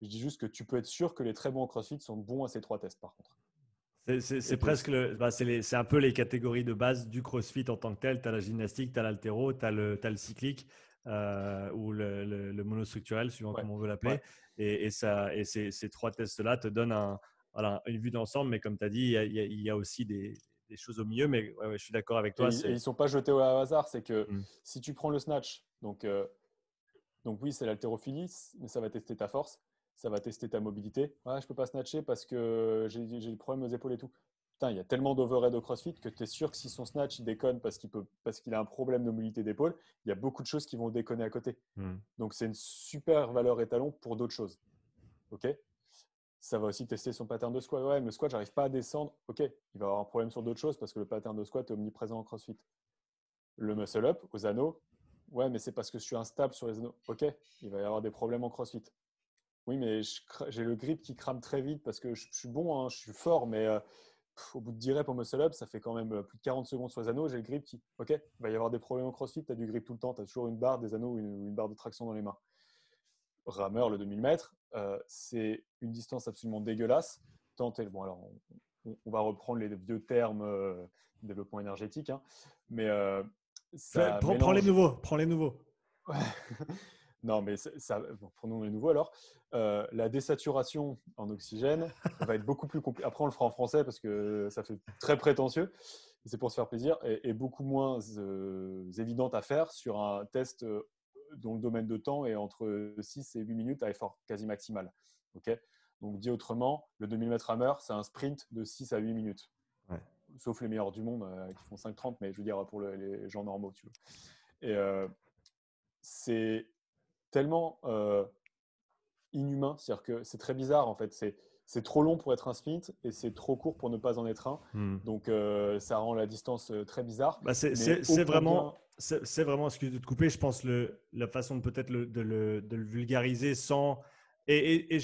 Je dis juste que tu peux être sûr que les très bons en crossfit sont bons à ces trois tests, par contre. C'est presque bah, c'est un peu les catégories de base du crossfit en tant que tel. Tu as la gymnastique, tu as l'altéro, tu as, as, le cyclique euh, ou le, le, monostructurel, suivant comment on veut l'appeler. Et, ça, et ces, ces trois tests-là te donnent un, voilà, une vue d'ensemble, mais comme tu as dit, il y, a, aussi des, des, choses au milieu. Mais ouais, je suis d'accord avec toi. Et, ils ne sont pas jetés au hasard. C'est que mmh. si tu prends le snatch, donc, euh, donc oui, c'est l'haltérophilie, mais ça va tester ta force, ça va tester ta mobilité. je ne peux pas snatcher parce que j'ai des problèmes aux épaules et tout il y a tellement d'overhead au CrossFit que tu es sûr que si son snatch il déconne parce qu'il a un problème de mobilité d'épaule, il y a beaucoup de choses qui vont déconner à côté. Hmm. Donc c'est une super valeur étalon pour d'autres choses. OK? Ça va aussi tester son pattern de squat. Ouais, mais le squat, j'arrive pas à descendre. OK, il va avoir un problème sur d'autres choses parce que le pattern de squat est omniprésent en CrossFit. Le muscle up aux anneaux. Ouais, mais c'est parce que je suis instable sur les anneaux. OK, il va y avoir des problèmes en CrossFit. Oui, mais j'ai le grip qui crame très vite parce que je, suis bon, hein, je suis fort, mais euh, au bout de 10 reps au muscle up, ça fait quand même euh, plus de 40 secondes sur les anneaux. J'ai le grip qui, ok, il va y avoir des problèmes au crossfit, tu as du grip tout le temps, tu as toujours une barre, des anneaux ou une, barre de traction dans les mains. Rameur, le 2000 mètres, euh, c'est une distance absolument dégueulasse. Tant bon, alors on, va reprendre les vieux termes euh, développement énergétique, hein, mais ça prends, les nouveaux, prends les nouveaux. Non, mais ça, prenons les nouveaux alors. Euh, la désaturation en oxygène va être beaucoup plus compliquée. Après, on le fera en français parce que ça fait très prétentieux. C'est pour se faire plaisir et, beaucoup moins euh, évidente à faire sur un test euh, dont le domaine de temps est entre 6 et 8 minutes à effort quasi maximal. Ok? Donc, dit autrement, le 2000 mètres hammer, c'est un sprint de 6 à 8 minutes. sauf les meilleurs du monde qui font 5,30, mais je veux dire pour les gens normaux, tu vois. Et c'est tellement inhumain, c'est-à-dire que c'est très bizarre en fait. C'est c'est trop long pour être un sprint et c'est trop court pour ne pas en être un. Hmm. Donc, ça rend la distance très bizarre. Bah c'est vraiment, c'est vraiment, excuse de te couper, je pense le, la façon de peut-être de, le, de, le, vulgariser sans. Et, et,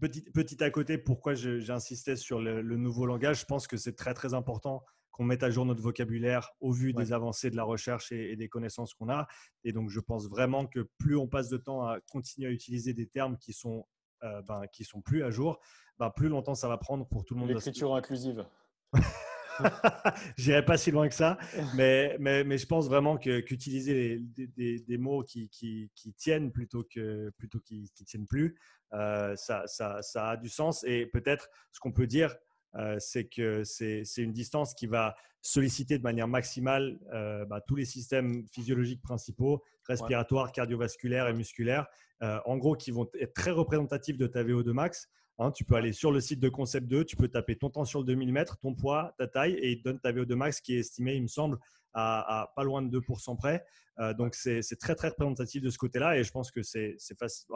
petit, petit à côté, pourquoi j'insistais sur le, nouveau langage, je pense que c'est très très important qu'on mette à jour notre vocabulaire au vu des avancées de la recherche et, des connaissances qu'on a. Et donc, je pense vraiment que plus on passe de temps à continuer à utiliser des termes qui sont, euh, ben, qui sont plus à jour, ben, plus longtemps ça va prendre pour tout le monde. L'écriture inclusive. J'irai pas si loin que ça, mais, mais, je pense vraiment qu'utiliser des, des, mots qui, qui, qui, tiennent plutôt que plutôt qui ne tiennent plus, euh, ça, ça, ça, a du sens. Et peut-être ce qu'on peut dire, euh, c'est que c'est une distance qui va solliciter de manière maximale euh, bah, tous les systèmes physiologiques principaux, respiratoires, cardiovasculaires et musculaires, en gros qui vont être très représentatifs de ta VO2 max. Hein, tu peux aller sur le site de Concept 2, tu peux taper ton temps sur le 2000 mètres, ton poids, ta taille, et il te donne ta VO2 max qui est estimée, il me semble, à, pas loin de 2% près. Euh, donc, c'est très, très représentatif de ce côté-là, et je pense que c'est facile.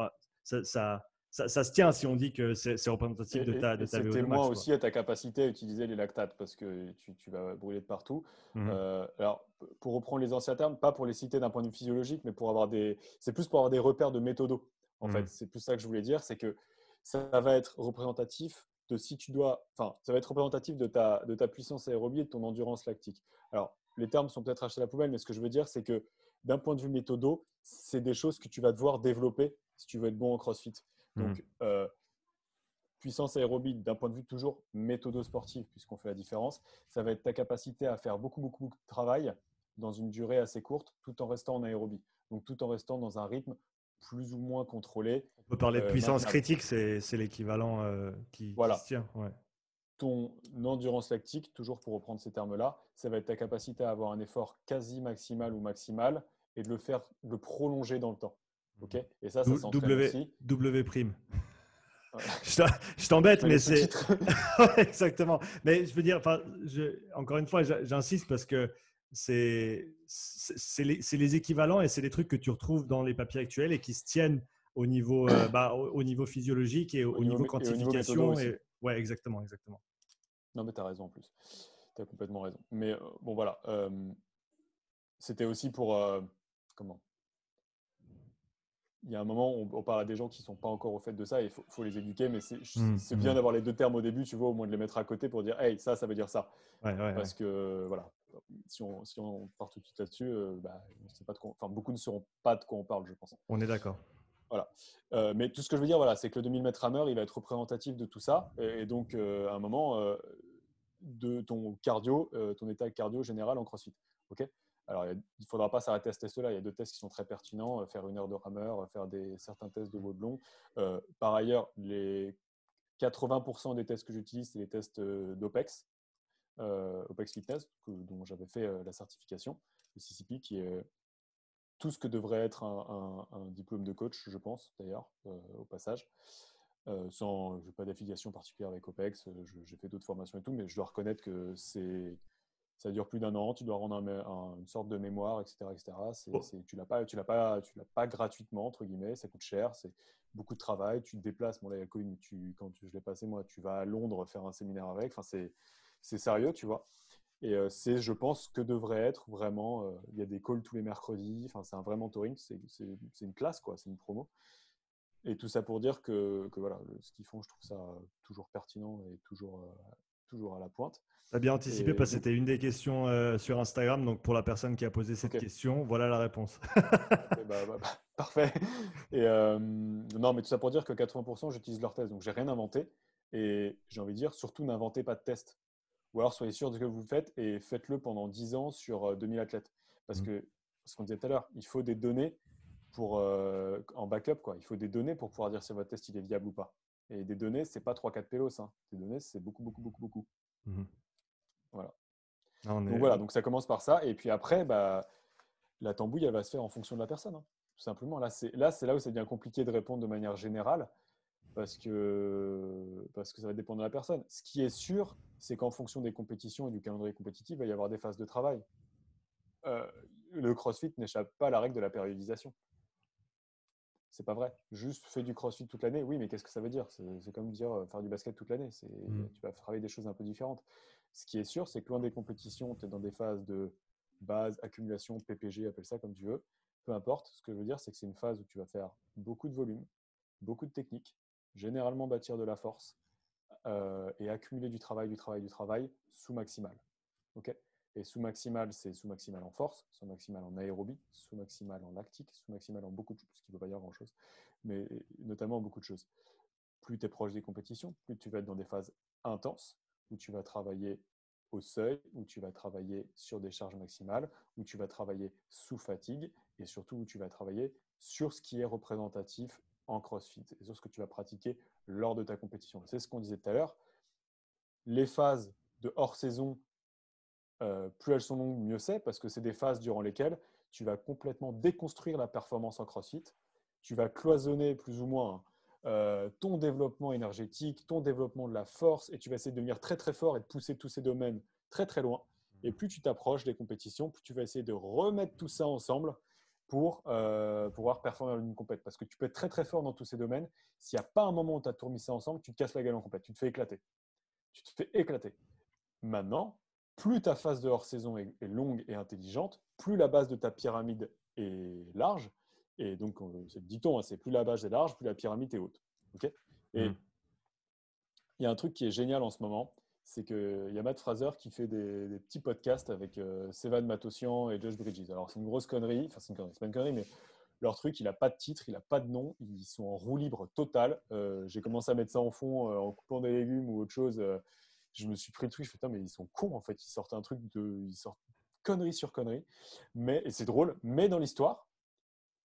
Ça, ça, ça, se tient si on dit que c'est représentatif de ta, de ta VO2 max. aussi à ta capacité à utiliser les lactates, parce que tu, tu vas brûler de partout. Mmh euh, alors, pour reprendre les anciens termes, pas pour les citer d'un point de vue physiologique, mais pour avoir des. C'est plus pour avoir des repères de méthodo. En mmh. fait, c'est plus ça que je voulais dire, c'est que ça va être représentatif de si tu dois, enfin, ça va être représentatif de ta, de ta puissance aérobie et de ton endurance lactique. Alors, les termes sont peut-être achetés à la poubelle, mais ce que je veux dire, c'est que d'un point de vue méthodo, c'est des choses que tu vas devoir développer si tu veux être bon en CrossFit. Mmh. Donc, euh, puissance aérobie, d'un point de vue toujours méthodo sportif, puisqu'on fait la différence, ça va être ta capacité à faire beaucoup, beaucoup, beaucoup de travail dans une durée assez courte, tout en restant en aérobie. Donc, tout en restant dans un rythme plus ou moins contrôlé. On peut parler de euh, puissance critique, c'est l'équivalent euh, qui, voilà. se tient. Ton endurance lactique, toujours pour reprendre ces termes-là, ça va être ta capacité à avoir un effort quasi maximal ou maximal et de le faire, de le prolonger dans le temps. Ok? Et ça, ça w, aussi. W prime. je t'embête, mais c'est exactement. Mais je veux dire, enfin, encore une fois, j'insiste parce que c'est les, les, équivalents et c'est des trucs que tu retrouves dans les papiers actuels et qui se tiennent au niveau, euh, bah, au, niveau physiologique et au, niveau, quantification. Et ouais, exactement, exactement. Non, mais tu as raison en plus. Tu as complètement raison. Mais euh, bon, voilà. Euh, c'était aussi pour. comment? Il y a un moment, on, on, parle à des gens qui ne sont pas encore au fait de ça et il faut, les éduquer, mais c'est mmh, bien mmh. d'avoir les deux termes au début, tu vois, au moins de les mettre à côté pour dire, hey, ça, ça veut dire ça. Parce que, voilà, si on, si on, part tout de suite là-dessus, euh, bah, pas enfin, beaucoup ne sauront pas de quoi on parle, je pense. On est d'accord. Voilà. Euh, mais tout ce que je veux dire, voilà, c'est que le 2000 mètres hammer, il va être représentatif de tout ça. Et, donc, euh, à un moment, de ton cardio, ton état cardio général en crossfit. OK? Alors, il ne faudra pas s'arrêter à ce test-là. Il y a deux tests qui sont très pertinents. Faire une heure de rameur, faire des, certains tests de long. par ailleurs, les 80% des tests que j'utilise, c'est les tests d'OPEX. Euh, OPEX Fitness, dont j'avais fait euh, la certification, le CCP, qui est tout ce que devrait être un, diplôme de coach, je pense, d'ailleurs, euh, au passage. sans, je n'ai pas d'affiliation particulière avec OPEX, j'ai fait d'autres formations et tout, mais je dois reconnaître que c'est, ça dure plus d'un an, tu dois rendre une sorte de mémoire, etc. etc. tu l'as pas, tu l'as pas, tu l'as pas gratuitement entre guillemets, ça coûte cher, c'est beaucoup de travail, tu te déplaces. Bon là, tu, quand je l'ai passé moi, tu vas à Londres faire un séminaire avec. Enfin, c'est, c'est sérieux, tu vois. Et euh, c'est, je pense, que devrait être vraiment. Euh, il y a des calls tous les mercredis. Enfin, c'est un vrai mentoring. C'est, une classe, quoi. C'est une promo. Et tout ça pour dire que, que voilà, ce qu'ils font, je trouve ça toujours pertinent et toujours, euh, toujours à la pointe. Tu as bien anticipé parce que c'était une des questions sur Instagram. Donc, pour la personne qui a posé cette question, voilà la réponse. Bah, bah, bah, parfait. Et non, mais tout ça pour dire que 80%, j'utilise leur test. Donc, j'ai rien inventé. Et j'ai envie de dire, surtout, n'inventez pas de test. Ou alors soyez sûr de ce que vous faites et faites-le pendant 10 ans sur 2000 euh, athlètes. Parce mmh. que, ce qu'on disait tout à l'heure, il faut des données pour, euh, en backup. Quoi. Il faut des données pour pouvoir dire si votre test il est viable ou pas. Et des données, ce n'est pas 3-4 pélos. Hein. Des données, c'est beaucoup, beaucoup, beaucoup, beaucoup. Mmh. Voilà. Ah, donc voilà, donc ça commence par ça. Et puis après, bah, la tambouille, elle va se faire en fonction de la personne. Hein. Tout simplement. Là, c'est là, là où ça devient compliqué de répondre de manière générale parce que, parce que ça va dépendre de la personne. Ce qui est sûr, c'est qu'en fonction des compétitions et du calendrier compétitif, il va y avoir des phases de travail. Euh, le CrossFit n'échappe pas à la règle de la périodisation. C'est pas vrai. Juste fais du CrossFit toute l'année. Oui, mais qu'est-ce que ça veut dire? C'est comme dire euh, faire du basket toute l'année. Mmh. Tu vas travailler des choses un peu différentes. Ce qui est sûr, c'est que loin des compétitions, tu es dans des phases de base, accumulation, PPG, appelle ça comme tu veux. Peu importe. Ce que je veux dire, c'est que c'est une phase où tu vas faire beaucoup de volume, beaucoup de techniques, généralement bâtir de la force euh, et accumuler du travail, du travail, du travail sous maximal. ok? Et sous maximal, c'est sous maximal en force, sous maximal en aérobie, sous maximal en lactique, sous maximal en beaucoup de choses, parce qu'il ne peut pas avoir grand-chose, mais notamment en beaucoup de choses. Plus tu es proche des compétitions, plus tu vas être dans des phases intenses, où tu vas travailler au seuil, où tu vas travailler sur des charges maximales, où tu vas travailler sous fatigue, et surtout où tu vas travailler sur ce qui est représentatif en CrossFit, et sur ce que tu vas pratiquer lors de ta compétition. C'est ce qu'on disait tout à l'heure. Les phases de hors saison euh, plus elles sont longues, mieux c'est, parce que c'est des phases durant lesquelles tu vas complètement déconstruire la performance en CrossFit. Tu vas cloisonner plus ou moins euh, ton développement énergétique, ton développement de la force, et tu vas essayer de devenir très très fort et de pousser tous ces domaines très très loin. Et plus tu t'approches des compétitions, plus tu vas essayer de remettre tout ça ensemble pour euh, pouvoir performer dans une compétition. Parce que tu peux être très très fort dans tous ces domaines. S'il n'y a pas un moment où tu as ça ensemble, tu te casses la gueule en compétition, tu te fais éclater. Tu te fais éclater. Maintenant, plus ta phase de hors-saison est, longue et intelligente, plus la base de ta pyramide est large. Et donc, dit-on, hein, c'est plus la base est large, plus la pyramide est haute. et mm. il y a un truc qui est génial en ce moment, c'est qu'il y a Matt Fraser qui fait des, petits podcasts avec euh, Sevan Matossian et Josh Bridges. Alors, c'est une grosse connerie, enfin, c'est une connerie, c'est pas une connerie, mais leur truc, il n'a pas de titre, il n'a pas de nom, ils sont en roue libre totale. Euh, j'ai commencé à mettre ça en fond euh, en coupant des légumes ou autre chose je me suis pris le truc, je fais, mais ils sont cons en fait, ils sortent un truc de. Ils sortent connerie sur connerie. Mais, et c'est drôle, mais dans l'histoire,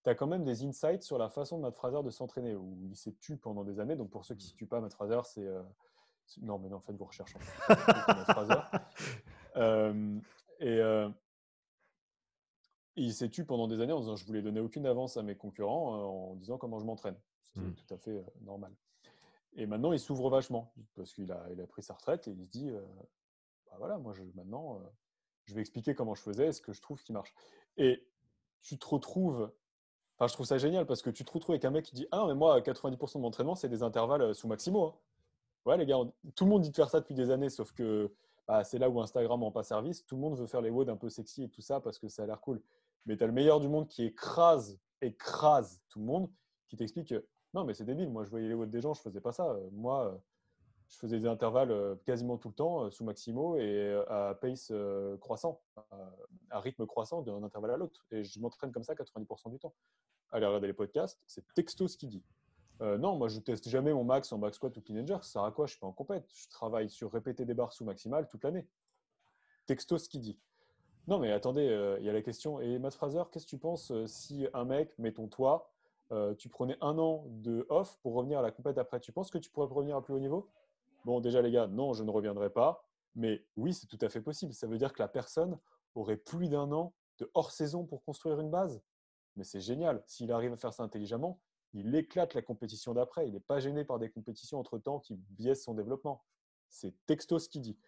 tu as quand même des insights sur la façon de Matt Fraser de s'entraîner, où il s'est tué pendant des années. Donc pour ceux qui ne se tuent pas, Matt Fraser, c'est. Euh, non, mais non, faites vos recherches. En fait. euh, et. Euh, il s'est tué pendant des années en disant je voulais donner aucune avance à mes concurrents euh, en disant comment je m'entraîne. Ce qui est mmh. tout à fait normal. Et maintenant, il s'ouvre vachement parce qu'il a, il a pris sa retraite et il se dit euh, bah voilà, moi, je, maintenant, euh, je vais expliquer comment je faisais, ce que je trouve qui marche. Et tu te retrouves, enfin, je trouve ça génial parce que tu te retrouves avec un mec qui dit Ah, mais moi, 90% de mon entraînement, c'est des intervalles euh, sous maximaux. Hein. Ouais, les gars, tout le monde dit de faire ça depuis des années, sauf que bah, c'est là où Instagram en pas service. Tout le monde veut faire les WOD un peu sexy et tout ça parce que ça a l'air cool. Mais tu as le meilleur du monde qui écrase, écrase tout le monde, qui t'explique que non, mais c'est débile. Moi, je voyais les WOD des gens, je faisais pas ça. Euh, moi, euh, je faisais des intervalles euh, quasiment tout le temps sous maximo et à pace croissant, à rythme croissant d'un intervalle à l'autre. Et je m'entraîne comme ça 90% du temps. Allez regarder les podcasts, c'est texto ce qu'il dit. Non, moi je teste jamais mon max en back squat ou clean and jerk. Ça sert à quoi? Je suis pas en compète. Je travaille sur répéter des barres sous maximal toute l'année. Texto ce qu'il dit. Non, mais attendez, il y a la question. Et Matt Fraser, qu'est-ce que tu penses si un mec, mettons toi, euh, tu prenais un an de off pour revenir à la compète après? Tu penses que tu pourrais revenir à plus haut niveau? Bon, déjà les gars, non, je ne reviendrai pas. Mais oui, c'est tout à fait possible. Ça veut dire que la personne aurait plus d'un an de hors saison pour construire une base. Mais c'est génial. S'il arrive à faire ça intelligemment, il éclate la compétition d'après. Il n'est pas gêné par des compétitions entre-temps qui biaisent son développement. C'est texto ce qu'il dit.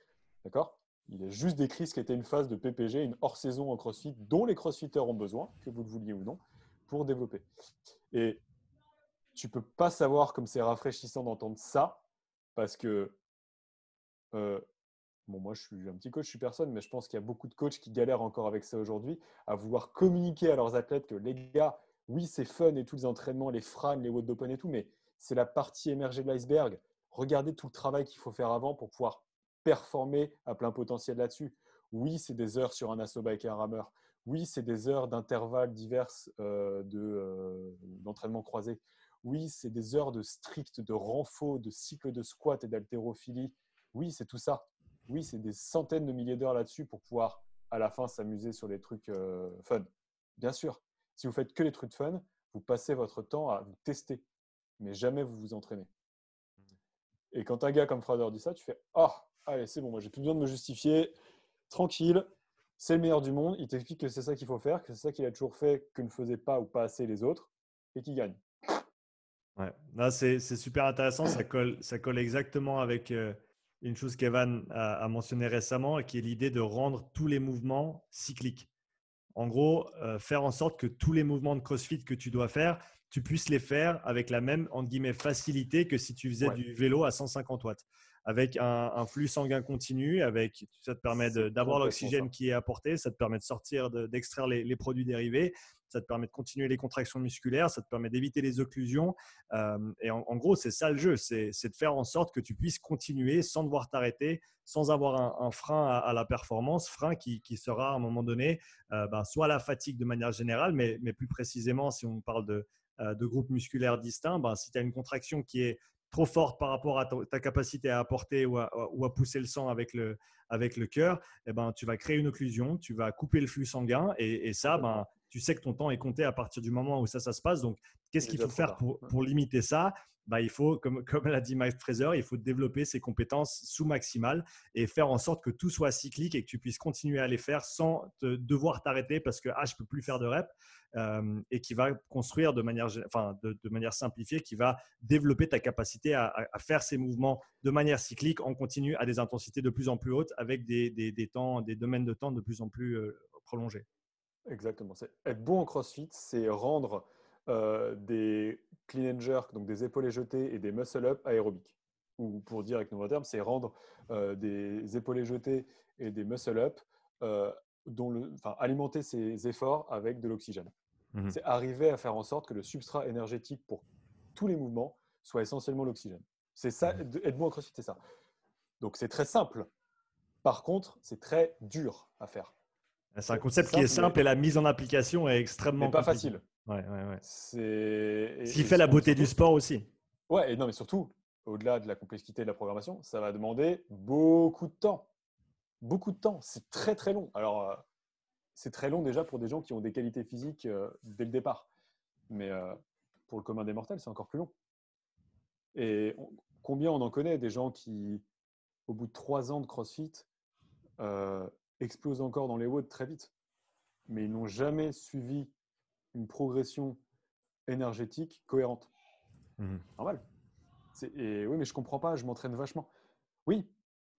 D'accord? Il a juste décrit ce qu'était une phase de PPG, une hors-saison en CrossFit dont les CrossFitters ont besoin, que vous le vouliez ou non pour développer. Et tu peux pas savoir comme c'est rafraîchissant d'entendre ça parce que euh, bon, moi je suis un petit coach, je suis personne, mais je pense qu'il y a beaucoup de coachs qui galèrent encore avec ça aujourd'hui, à vouloir communiquer à leurs athlètes que les gars, oui, c'est fun et tous les entraînements, les franes, les WOD et tout, mais c'est la partie émergée de l'iceberg. Regardez tout le travail qu'il faut faire avant pour pouvoir performer à plein potentiel là-dessus. Oui, c'est des heures sur un assaut bike et un rameur. Oui, c'est des heures d'intervalles divers euh, euh, d'entraînement croisé. Oui, c'est des heures de strict, de renfort, de cycle de squat et d'haltérophilie. Oui, c'est tout ça. Oui, c'est des centaines de milliers d'heures là-dessus pour pouvoir à la fin s'amuser sur les trucs euh, fun. Bien sûr, si vous faites que les trucs fun, vous passez votre temps à vous tester, mais jamais vous vous entraînez. Et quand un gars comme Fraser dit ça, tu fais Ah, allez, c'est bon, moi j'ai plus besoin de me justifier, tranquille, c'est le meilleur du monde, il t'explique que c'est ça qu'il faut faire, que c'est ça qu'il a toujours fait, que ne faisaient pas ou pas assez les autres, et qui gagne. Ouais, c'est super intéressant, ça colle, ça colle exactement avec, euh, une chose qu'Evan a, mentionné récemment, qui est l'idée de rendre tous les mouvements cycliques. En gros, euh, faire en sorte que tous les mouvements de CrossFit que tu dois faire, tu puisses les faire avec la même entre guillemets facilité que si tu faisais du vélo à 150 watts avec un, flux sanguin continu, avec, ça te permet d'avoir l'oxygène qui est apporté, ça te permet de sortir, d'extraire les, produits dérivés, ça te permet de continuer les contractions musculaires, ça te permet d'éviter les occlusions. Euh, et en, gros, c'est ça le jeu, c'est de faire en sorte que tu puisses continuer sans devoir t'arrêter, sans avoir un, frein à, la performance, frein qui, sera à un moment donné euh, ben, soit la fatigue de manière générale, mais, mais, plus précisément si on parle de, euh, de groupes musculaires distincts, ben, si tu as une contraction qui est trop forte par rapport à ta, capacité à apporter ou à, pousser le sang avec le, avec le cœur, eh ben, tu vas créer une occlusion, tu vas couper le flux sanguin et, ça, ben, tu sais que ton temps est compté à partir du moment où ça, ça se passe. Donc, qu'est-ce qu'il faut faire pour, pour, limiter ça? Bah, il faut, comme, l'a dit Mike Fraser, il faut développer ses compétences sous maximales et faire en sorte que tout soit cyclique et que tu puisses continuer à les faire sans devoir t'arrêter parce que ah, je ne peux plus faire de reps. Euh, et qui va construire de manière, enfin, de, manière simplifiée, qui va développer ta capacité à, faire ces mouvements de manière cyclique en continu à des intensités de plus en plus hautes avec des, des, temps, des domaines de temps de plus en plus euh, prolongés. Exactement. Être bon en CrossFit, c'est rendre euh, des clean and jerk, donc des épaules jetés et des muscle up aérobiques. Ou pour dire avec nos termes, c'est rendre des épaules jetés et des muscle up dont le, enfin, alimenter ces efforts avec de l'oxygène. Mmh c'est arriver à faire en sorte que le substrat énergétique pour tous les mouvements soit essentiellement l'oxygène. C'est ça, mmh être bon CrossFit, c'est ça. Donc c'est très simple. Par contre, c'est très dur à faire. C'est un concept qui est simple et la mise en application est extrêmement pas facile. Ouais, ouais, ouais. C'est ce qui fait la beauté du sport aussi. Ouais, et non, mais surtout, au-delà de la complexité de la programmation, ça va demander beaucoup de temps beaucoup de temps. C'est très très long. Alors, euh, c'est très long déjà pour des gens qui ont des qualités physiques euh, dès le départ. Mais euh, pour le commun des mortels, c'est encore plus long. Et combien on en connaît des gens qui, au bout de trois ans de CrossFit, explosent encore dans les watts très vite, mais ils n'ont jamais suivi une progression énergétique cohérente. Mmh. Normal. Et oui, mais je comprends pas, je m'entraîne vachement. Oui,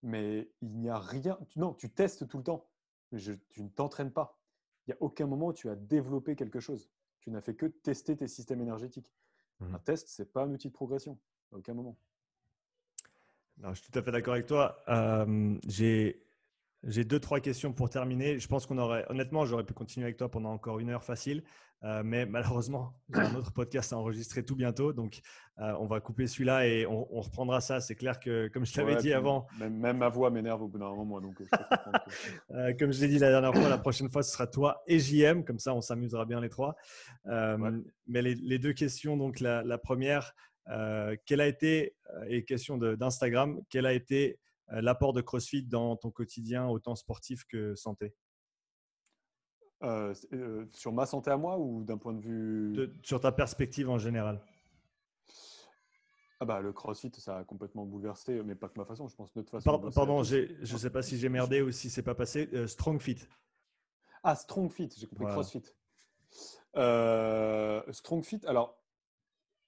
mais il n'y a rien. Non, tu testes tout le temps, mais tu ne t'entraînes pas. Il n'y a aucun moment où tu as développé quelque chose. Tu n'as fait que tester tes systèmes énergétiques. Mmh. Un test, ce n'est pas un outil de progression, à aucun moment. je suis tout à fait d'accord avec toi. j'ai j'ai deux, trois questions pour terminer. Je pense qu'on aurait, honnêtement, j'aurais pu continuer avec toi pendant encore une heure facile, euh, mais malheureusement, j'ai un autre podcast à enregistrer tout bientôt, donc euh, on va couper celui-là et on, reprendra ça. C'est clair que, comme je t'avais dit avant, même, ma voix m'énerve au bout d'un moment, donc. Euh, comme je l'ai dit la dernière fois, la prochaine fois ce sera toi et JM, comme ça on s'amusera bien les trois. Mais les, deux questions, donc la, la première, quelle a été, et question d'Instagram, quelle a été l'apport de CrossFit dans ton quotidien, autant sportif que santé? Euh, euh, Sur ma santé à moi ou d'un point de vue Sur ta perspective en général? Ah bah, le CrossFit, ça a complètement bouleversé, mais pas que ma façon, je pense notre façon. pardon, je ne sais pas si j'ai merdé ou si c'est pas passé. Strong Fit. Ah, Strong Fit, j'ai compris CrossFit. Strong Fit, alors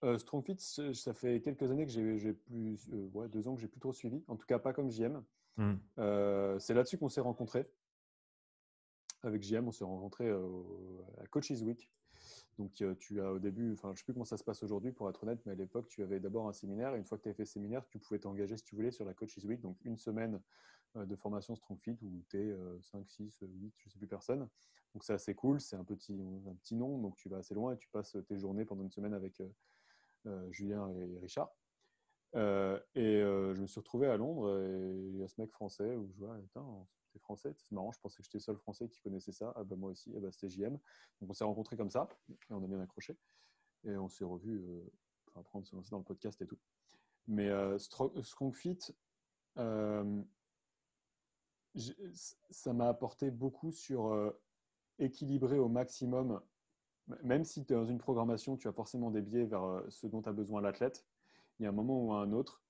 euh, Strongfit, ça fait quelques années que j'ai plus, euh, deux ans que j'ai plus trop suivi. En tout cas, pas comme JM. Hmm. Euh, c'est là-dessus qu'on s'est rencontrés. Avec JM, on s'est rencontrés à Coaches Week. Donc, tu as au début, enfin, je ne sais plus comment ça se passe aujourd'hui pour être honnête, mais à l'époque, tu avais d'abord un séminaire. Et une fois que tu avais fait le séminaire, tu pouvais t'engager si tu voulais sur la Coaches Week. Donc, une semaine de formation Strongfit où tu es 5, 6, 8, je ne sais plus personne. Donc, c'est assez cool. C'est un petit, un petit nom. Donc, tu vas assez loin et tu passes tes journées pendant une semaine avec euh, Julien et Richard. Euh, et euh, je me suis retrouvé à Londres et il y a ce mec français où je vois, t'es français, c'est marrant, je pensais que j'étais seul français qui connaissait ça. Ah bah moi aussi, et bah c'était JM. Donc on s'est rencontrés comme ça et on a bien accroché. Et on s'est revus euh, après on s'est dans le podcast et tout. Mais euh, Strong Fit, ça m'a apporté beaucoup sur équilibrer au maximum même si dans une programmation, tu as forcément des biais vers euh, ce dont a besoin l'athlète, il y a un moment ou un autre,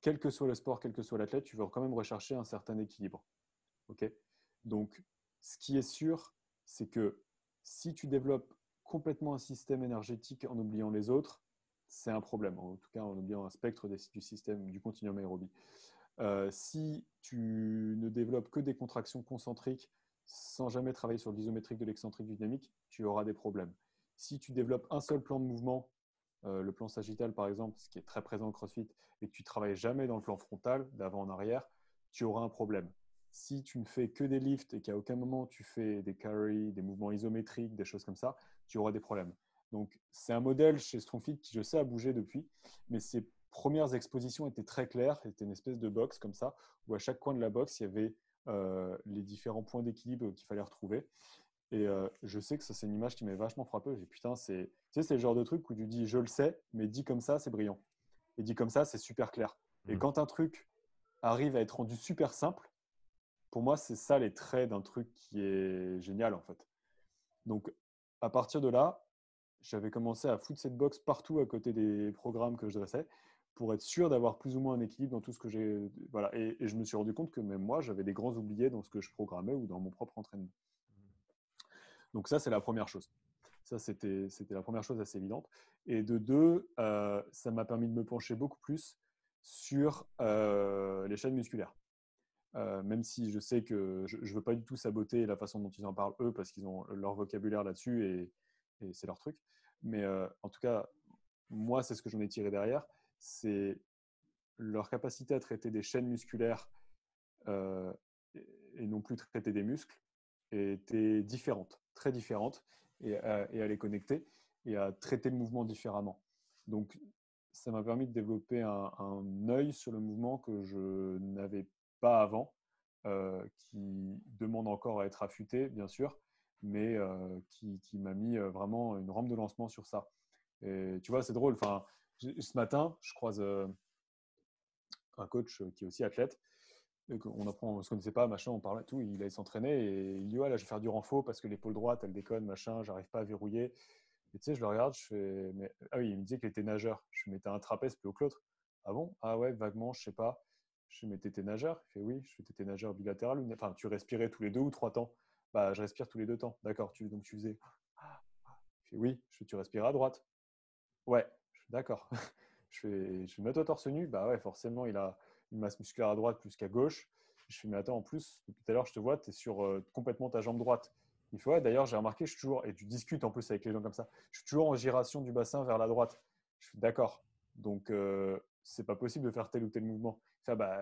quel que soit le sport, quel que soit l'athlète, tu veux quand même rechercher un certain équilibre. Donc, ce qui est sûr, c'est que si tu développes complètement un système énergétique en oubliant les autres, c'est un problème. En tout cas, en oubliant un spectre du système du continuum aérobie. si tu ne développes que des contractions concentriques sans jamais travailler sur l'isométrique de l'excentrique dynamique, tu auras des problèmes. Si tu développes un seul plan de mouvement, le plan sagittal par exemple, ce qui est très présent au CrossFit, et que tu travailles jamais dans le plan frontal, d'avant en arrière, tu auras un problème. Si tu ne fais que des lifts et qu'à aucun moment tu fais des carry, des mouvements isométriques, des choses comme ça, tu auras des problèmes. Donc, c'est un modèle chez StrongFit qui, je sais, a bougé depuis, mais ses premières expositions étaient très claires. C'était une espèce de box comme ça, où à chaque coin de la box, il y avait euh, les différents points d'équilibre qu'il fallait retrouver. Et euh, je sais que ça, c'est une image qui m'est vachement frappé. J'ai putain, c'est, tu sais, c'est le genre de truc où tu dis je le sais, mais dit comme ça, c'est brillant. Et dit comme ça, c'est super clair. Et mmh. quand un truc arrive à être rendu super simple, pour moi, c'est ça les traits d'un truc qui est génial en fait. Donc, à partir de là, j'avais commencé à foutre cette box partout à côté des programmes que je dressais pour être sûr d'avoir plus ou moins un équilibre dans tout ce que j'ai. Voilà. Et, je me suis rendu compte que même moi, j'avais des grands oubliés dans ce que je programmais ou dans mon propre entraînement. Donc ça, c'est la première chose. Ça, c'était la première chose assez évidente. Et de deux, euh, ça m'a permis de me pencher beaucoup plus sur euh, les chaînes musculaires. Euh, même si je sais que je ne veux pas du tout saboter la façon dont ils en parlent eux, parce qu'ils ont leur vocabulaire là-dessus et, c'est leur truc. Mais euh, en tout cas, moi, c'est ce que j'en ai tiré derrière, c'est leur capacité à traiter des chaînes musculaires euh, et non plus traiter des muscles était différente, très différente, et à, les connecter et à traiter le mouvement différemment. Donc, ça m'a permis de développer un, œil sur le mouvement que je n'avais pas avant, euh, qui demande encore à être affûté, bien sûr, mais euh, qui, m'a mis vraiment une rampe de lancement sur ça. Et tu vois, c'est drôle. Enfin, ce matin, je croise un coach qui est aussi athlète. on apprend, on se connaissait pas, machin, on parlait tout. Il allait s'entraîner et il dit ouais là, je vais faire du renfort parce que l'épaule droite, elle déconne, machin, j'arrive pas à verrouiller. Tu sais, je le regarde, je fais mais ah oui, il me disait qu'il était nageur. Je mettais un trapèze plus haut que l'autre. Ah bon? Ah ouais, vaguement, je sais pas. Je mais t'étais nageur? Il fait oui, je t'étais nageur bilatéral. Enfin, tu respirais tous les deux ou trois temps. Bah, je respire tous les deux temps. D'accord. Tu, donc tu faisais. Il fait oui, tu respirais à droite. Ouais, d'accord. je fais, je toi torse nu. Bah ouais, forcément, il a une masse musculaire à droite plus qu'à gauche. Je fais mais attends, en plus, depuis tout à l'heure, je te vois, tu es sur euh, complètement ta jambe droite. Il fait ouais, d'ailleurs, j'ai remarqué, je suis toujours, et tu discutes en plus avec les gens comme ça, je suis toujours en giration du bassin vers la droite. Je suis d'accord. Donc, euh, c'est pas possible de faire tel ou tel mouvement. Ça, bah,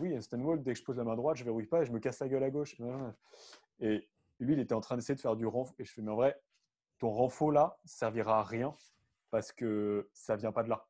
oui, Stonewall, dès que je pose la main droite, je verrouille pas et je me casse la gueule à gauche. Et lui, il était en train d'essayer de faire du renfort. Et je fais, mais en vrai, ton renfort là servira à rien parce que ça vient pas de là.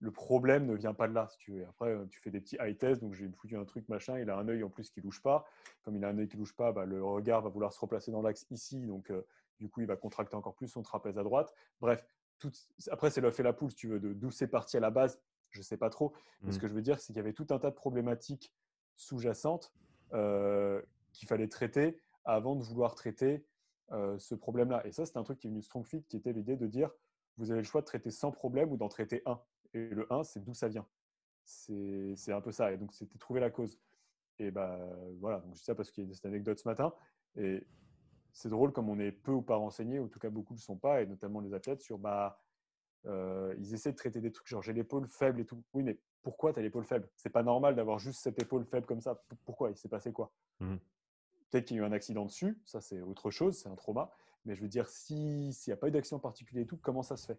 Le problème ne vient pas de là, si tu veux. Après, tu fais des petits high tests, donc j'ai foutu un truc machin. Il a un œil en plus qui louche pas. Comme il a un œil qui louche pas, bah, le regard va vouloir se replacer dans l'axe ici, donc euh, du coup, il va contracter encore plus son trapèze à droite. Bref, tout... après, c'est l'œuf et la poule, si tu veux, d'où c'est parti à la base je ne sais pas trop. Mais ce mmh. que je veux dire, c'est qu'il y avait tout un tas de problématiques sous-jacentes euh, qu'il fallait traiter avant de vouloir traiter euh, ce problème-là. Et ça, c'est un truc qui est venu StrongFit, qui était l'idée de dire, vous avez le choix de traiter sans problème ou d'en traiter un. Et le 1, c'est d'où ça vient. C'est un peu ça. Et donc, c'était trouver la cause. Et ben voilà, donc je dis ça parce qu'il y a cette anecdote ce matin. Et c'est drôle comme on est peu ou pas renseigné, ou en tout cas beaucoup ne le sont pas, et notamment les athlètes, sur bah, euh, ils essaient de traiter des trucs genre j'ai l'épaule faible et tout. Oui, mais pourquoi tu as l'épaule faible? C'est pas normal d'avoir juste cette épaule faible comme ça. Pourquoi? Il s'est passé quoi? Mmh. Peut-être qu'il y a eu un accident dessus, ça c'est autre chose, c'est un trauma. Mais je veux dire, s'il n'y a pas eu d'accident particulier et tout, comment ça se fait?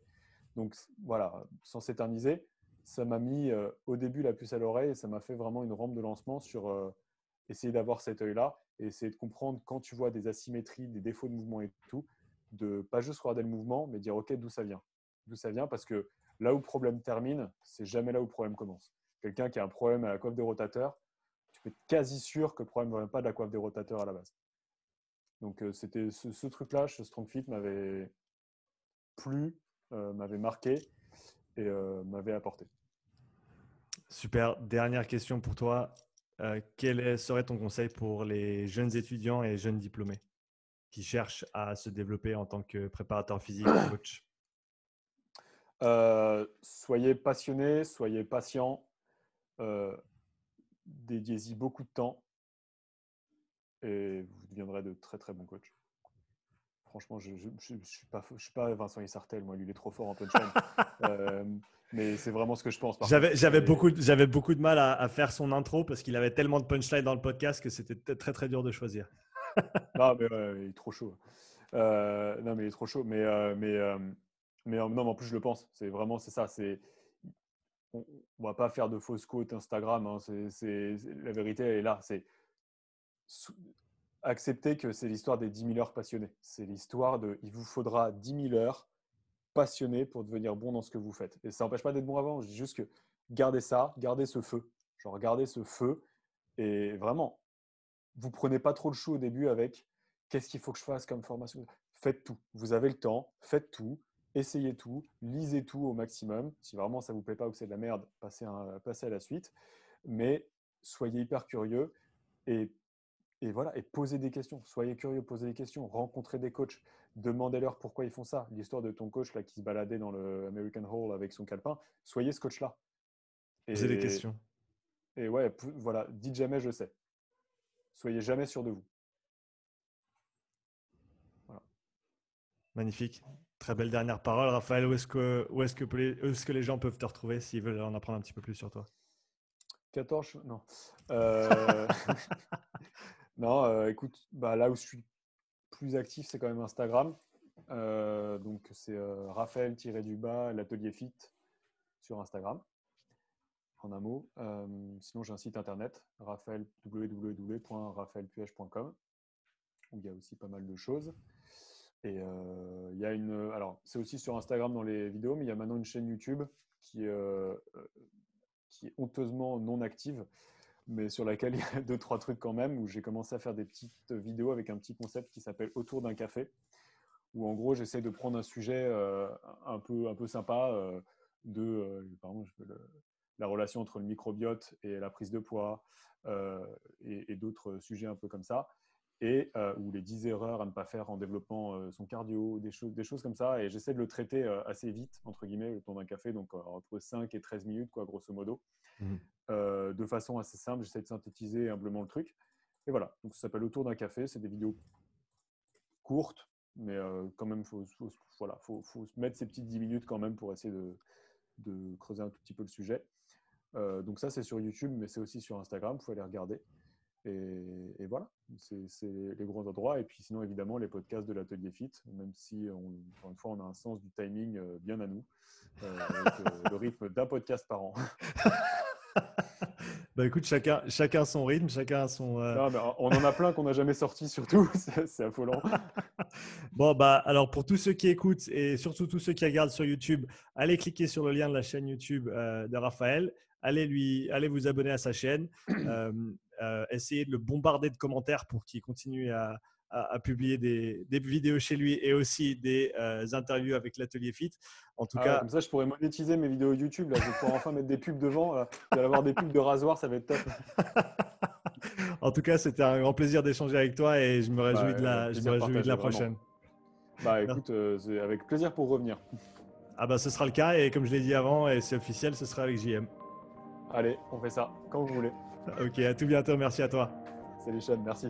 Donc voilà, sans s'éterniser, ça m'a mis euh, au début la puce à l'oreille et ça m'a fait vraiment une rampe de lancement sur euh, essayer d'avoir cet œil-là et essayer de comprendre quand tu vois des asymétries, des défauts de mouvement et tout, de pas juste regarder le mouvement, mais dire ok, d'où ça vient? D'où ça vient? Parce que là où le problème termine, c'est jamais là où le problème commence. Quelqu'un qui a un problème à la coiffe des rotateurs, tu peux être quasi sûr que le problème ne vient pas de la coiffe des rotateurs à la base. Donc euh, c'était ce, truc-là, ce StrongFit m'avait plu, euh, m'avait marqué et euh, m'avait apporté. Super. Dernière question pour toi. quel serait ton conseil pour les jeunes étudiants et jeunes diplômés qui cherchent à se développer en tant que préparateur physique, coach? Euh, soyez passionné, soyez patient, euh, dédiez-y beaucoup de temps et vous deviendrez de très très bons coachs. Franchement, je ne suis, pas, je suis pas Vincent Issartel, moi, lui, il est trop fort en punchline. euh, mais c'est vraiment ce que je pense. J'avais beaucoup, beaucoup de mal à, faire son intro parce qu'il avait tellement de punchline dans le podcast que c'était très, très dur de choisir. non, mais il est trop chaud. Euh, non, mais il est trop chaud. Mais, euh, mais, euh, mais non, mais en plus, je le pense. C'est vraiment, c'est ça. C'est on ne va pas faire de fausses quotes Instagram. Hein, c'est, la vérité, elle est là. C'est accepter que c'est l'histoire des 10 000 heures passionnées. C'est l'histoire de il vous faudra 10 000 heures passionnées pour devenir bon dans ce que vous faites. Et ça n'empêche pas d'être bon avant. Je dis juste que gardez ça, gardez ce feu. Genre, gardez ce feu. Et vraiment, vous prenez pas trop le chou au début avec qu'est-ce qu'il faut que je fasse comme formation? Faites tout. Vous avez le temps, faites tout essayez tout, lisez tout au maximum. Si vraiment ça vous plaît pas ou que c'est de la merde, passez, à la suite. Mais soyez hyper curieux et, voilà, et posez des questions. Soyez curieux, posez des questions, rencontrez des coachs, demandez-leur pourquoi ils font ça. L'histoire de ton coach là, qui se baladait dans le American Hall avec son calepin, soyez ce coach-là. Posez des questions. Et ouais, voilà, dites jamais je sais. Soyez jamais sûr de vous. Magnifique. Très belle dernière parole. Raphaël, où est-ce que, où est-ce que, est que les gens peuvent te retrouver s'ils veulent en apprendre un petit peu plus sur toi? 14 Non. Euh, non, euh, écoute, bah, là où je suis plus actif, c'est quand même Instagram. Euh, donc, c'est Raphaël-du-bas, l'atelier fit sur Instagram, en un mot. sinon, j'ai un site internet, raphaël, où il y a aussi pas mal de choses. Et euh, il y a une. Alors, c'est aussi sur Instagram dans les vidéos, mais il y a maintenant une chaîne YouTube qui, euh, euh, qui est honteusement non active, mais sur laquelle il y a deux, trois trucs quand même, où j'ai commencé à faire des petites vidéos avec un petit concept qui s'appelle Autour d'un café, où en gros, j'essaie de prendre un sujet un, peu, un peu sympa de, par exemple, la relation entre le microbiote et la prise de poids et d'autres sujets un peu comme ça et euh, ou les 10 erreurs à ne pas faire en développant euh, son cardio, des choses, des choses comme ça. Et j'essaie de le traiter euh, assez vite, entre guillemets, le temps d'un café, donc entre 5 et 13 minutes, quoi, grosso modo, mmh. De façon assez simple. J'essaie de synthétiser humblement le truc. Et voilà, donc ça s'appelle Autour d'un café. C'est des vidéos courtes, mais quand même, il faut, voilà, faut, faut, mettre ces petites 10 minutes quand même pour essayer de, creuser un tout petit peu le sujet. donc ça, c'est sur YouTube, mais c'est aussi sur Instagram. Il faut aller regarder. Et, voilà, c'est les gros endroits. Et puis sinon, évidemment, les podcasts de l'Atelier Fit, même si, on, encore une fois, on a un sens du timing euh, bien à nous, euh, avec euh, le rythme d'un podcast par an. bah écoute, chacun, chacun son rythme, chacun son. Non, mais on en a plein qu'on n'a jamais sorti, surtout. c'est affolant. bon, bah alors pour tous ceux qui écoutent et surtout tous ceux qui regardent sur YouTube, allez cliquer sur le lien de la chaîne YouTube de Raphaël. Allez, lui, allez vous abonner à sa chaîne. Euh, essayer de le bombarder de commentaires pour qu'il continue à, publier des, vidéos chez lui et aussi des euh, interviews avec l'atelier Fit. En tout ah cas, comme ça, je pourrais monétiser mes vidéos YouTube. Là, je vais pouvoir enfin mettre des pubs devant. Là. Vous avoir des pubs de rasoir, ça va être top. en tout cas, c'était un grand plaisir d'échanger avec toi et je me réjouis de la, je me réjouis de la prochaine. Bah écoute, euh, c'est avec plaisir pour revenir. Ah bah ce sera le cas et comme je l'ai dit avant et c'est officiel, ce sera avec JM. Allez, on fait ça quand vous voulez. Ok, à tout bientôt. Merci à toi. Salut Sean, merci.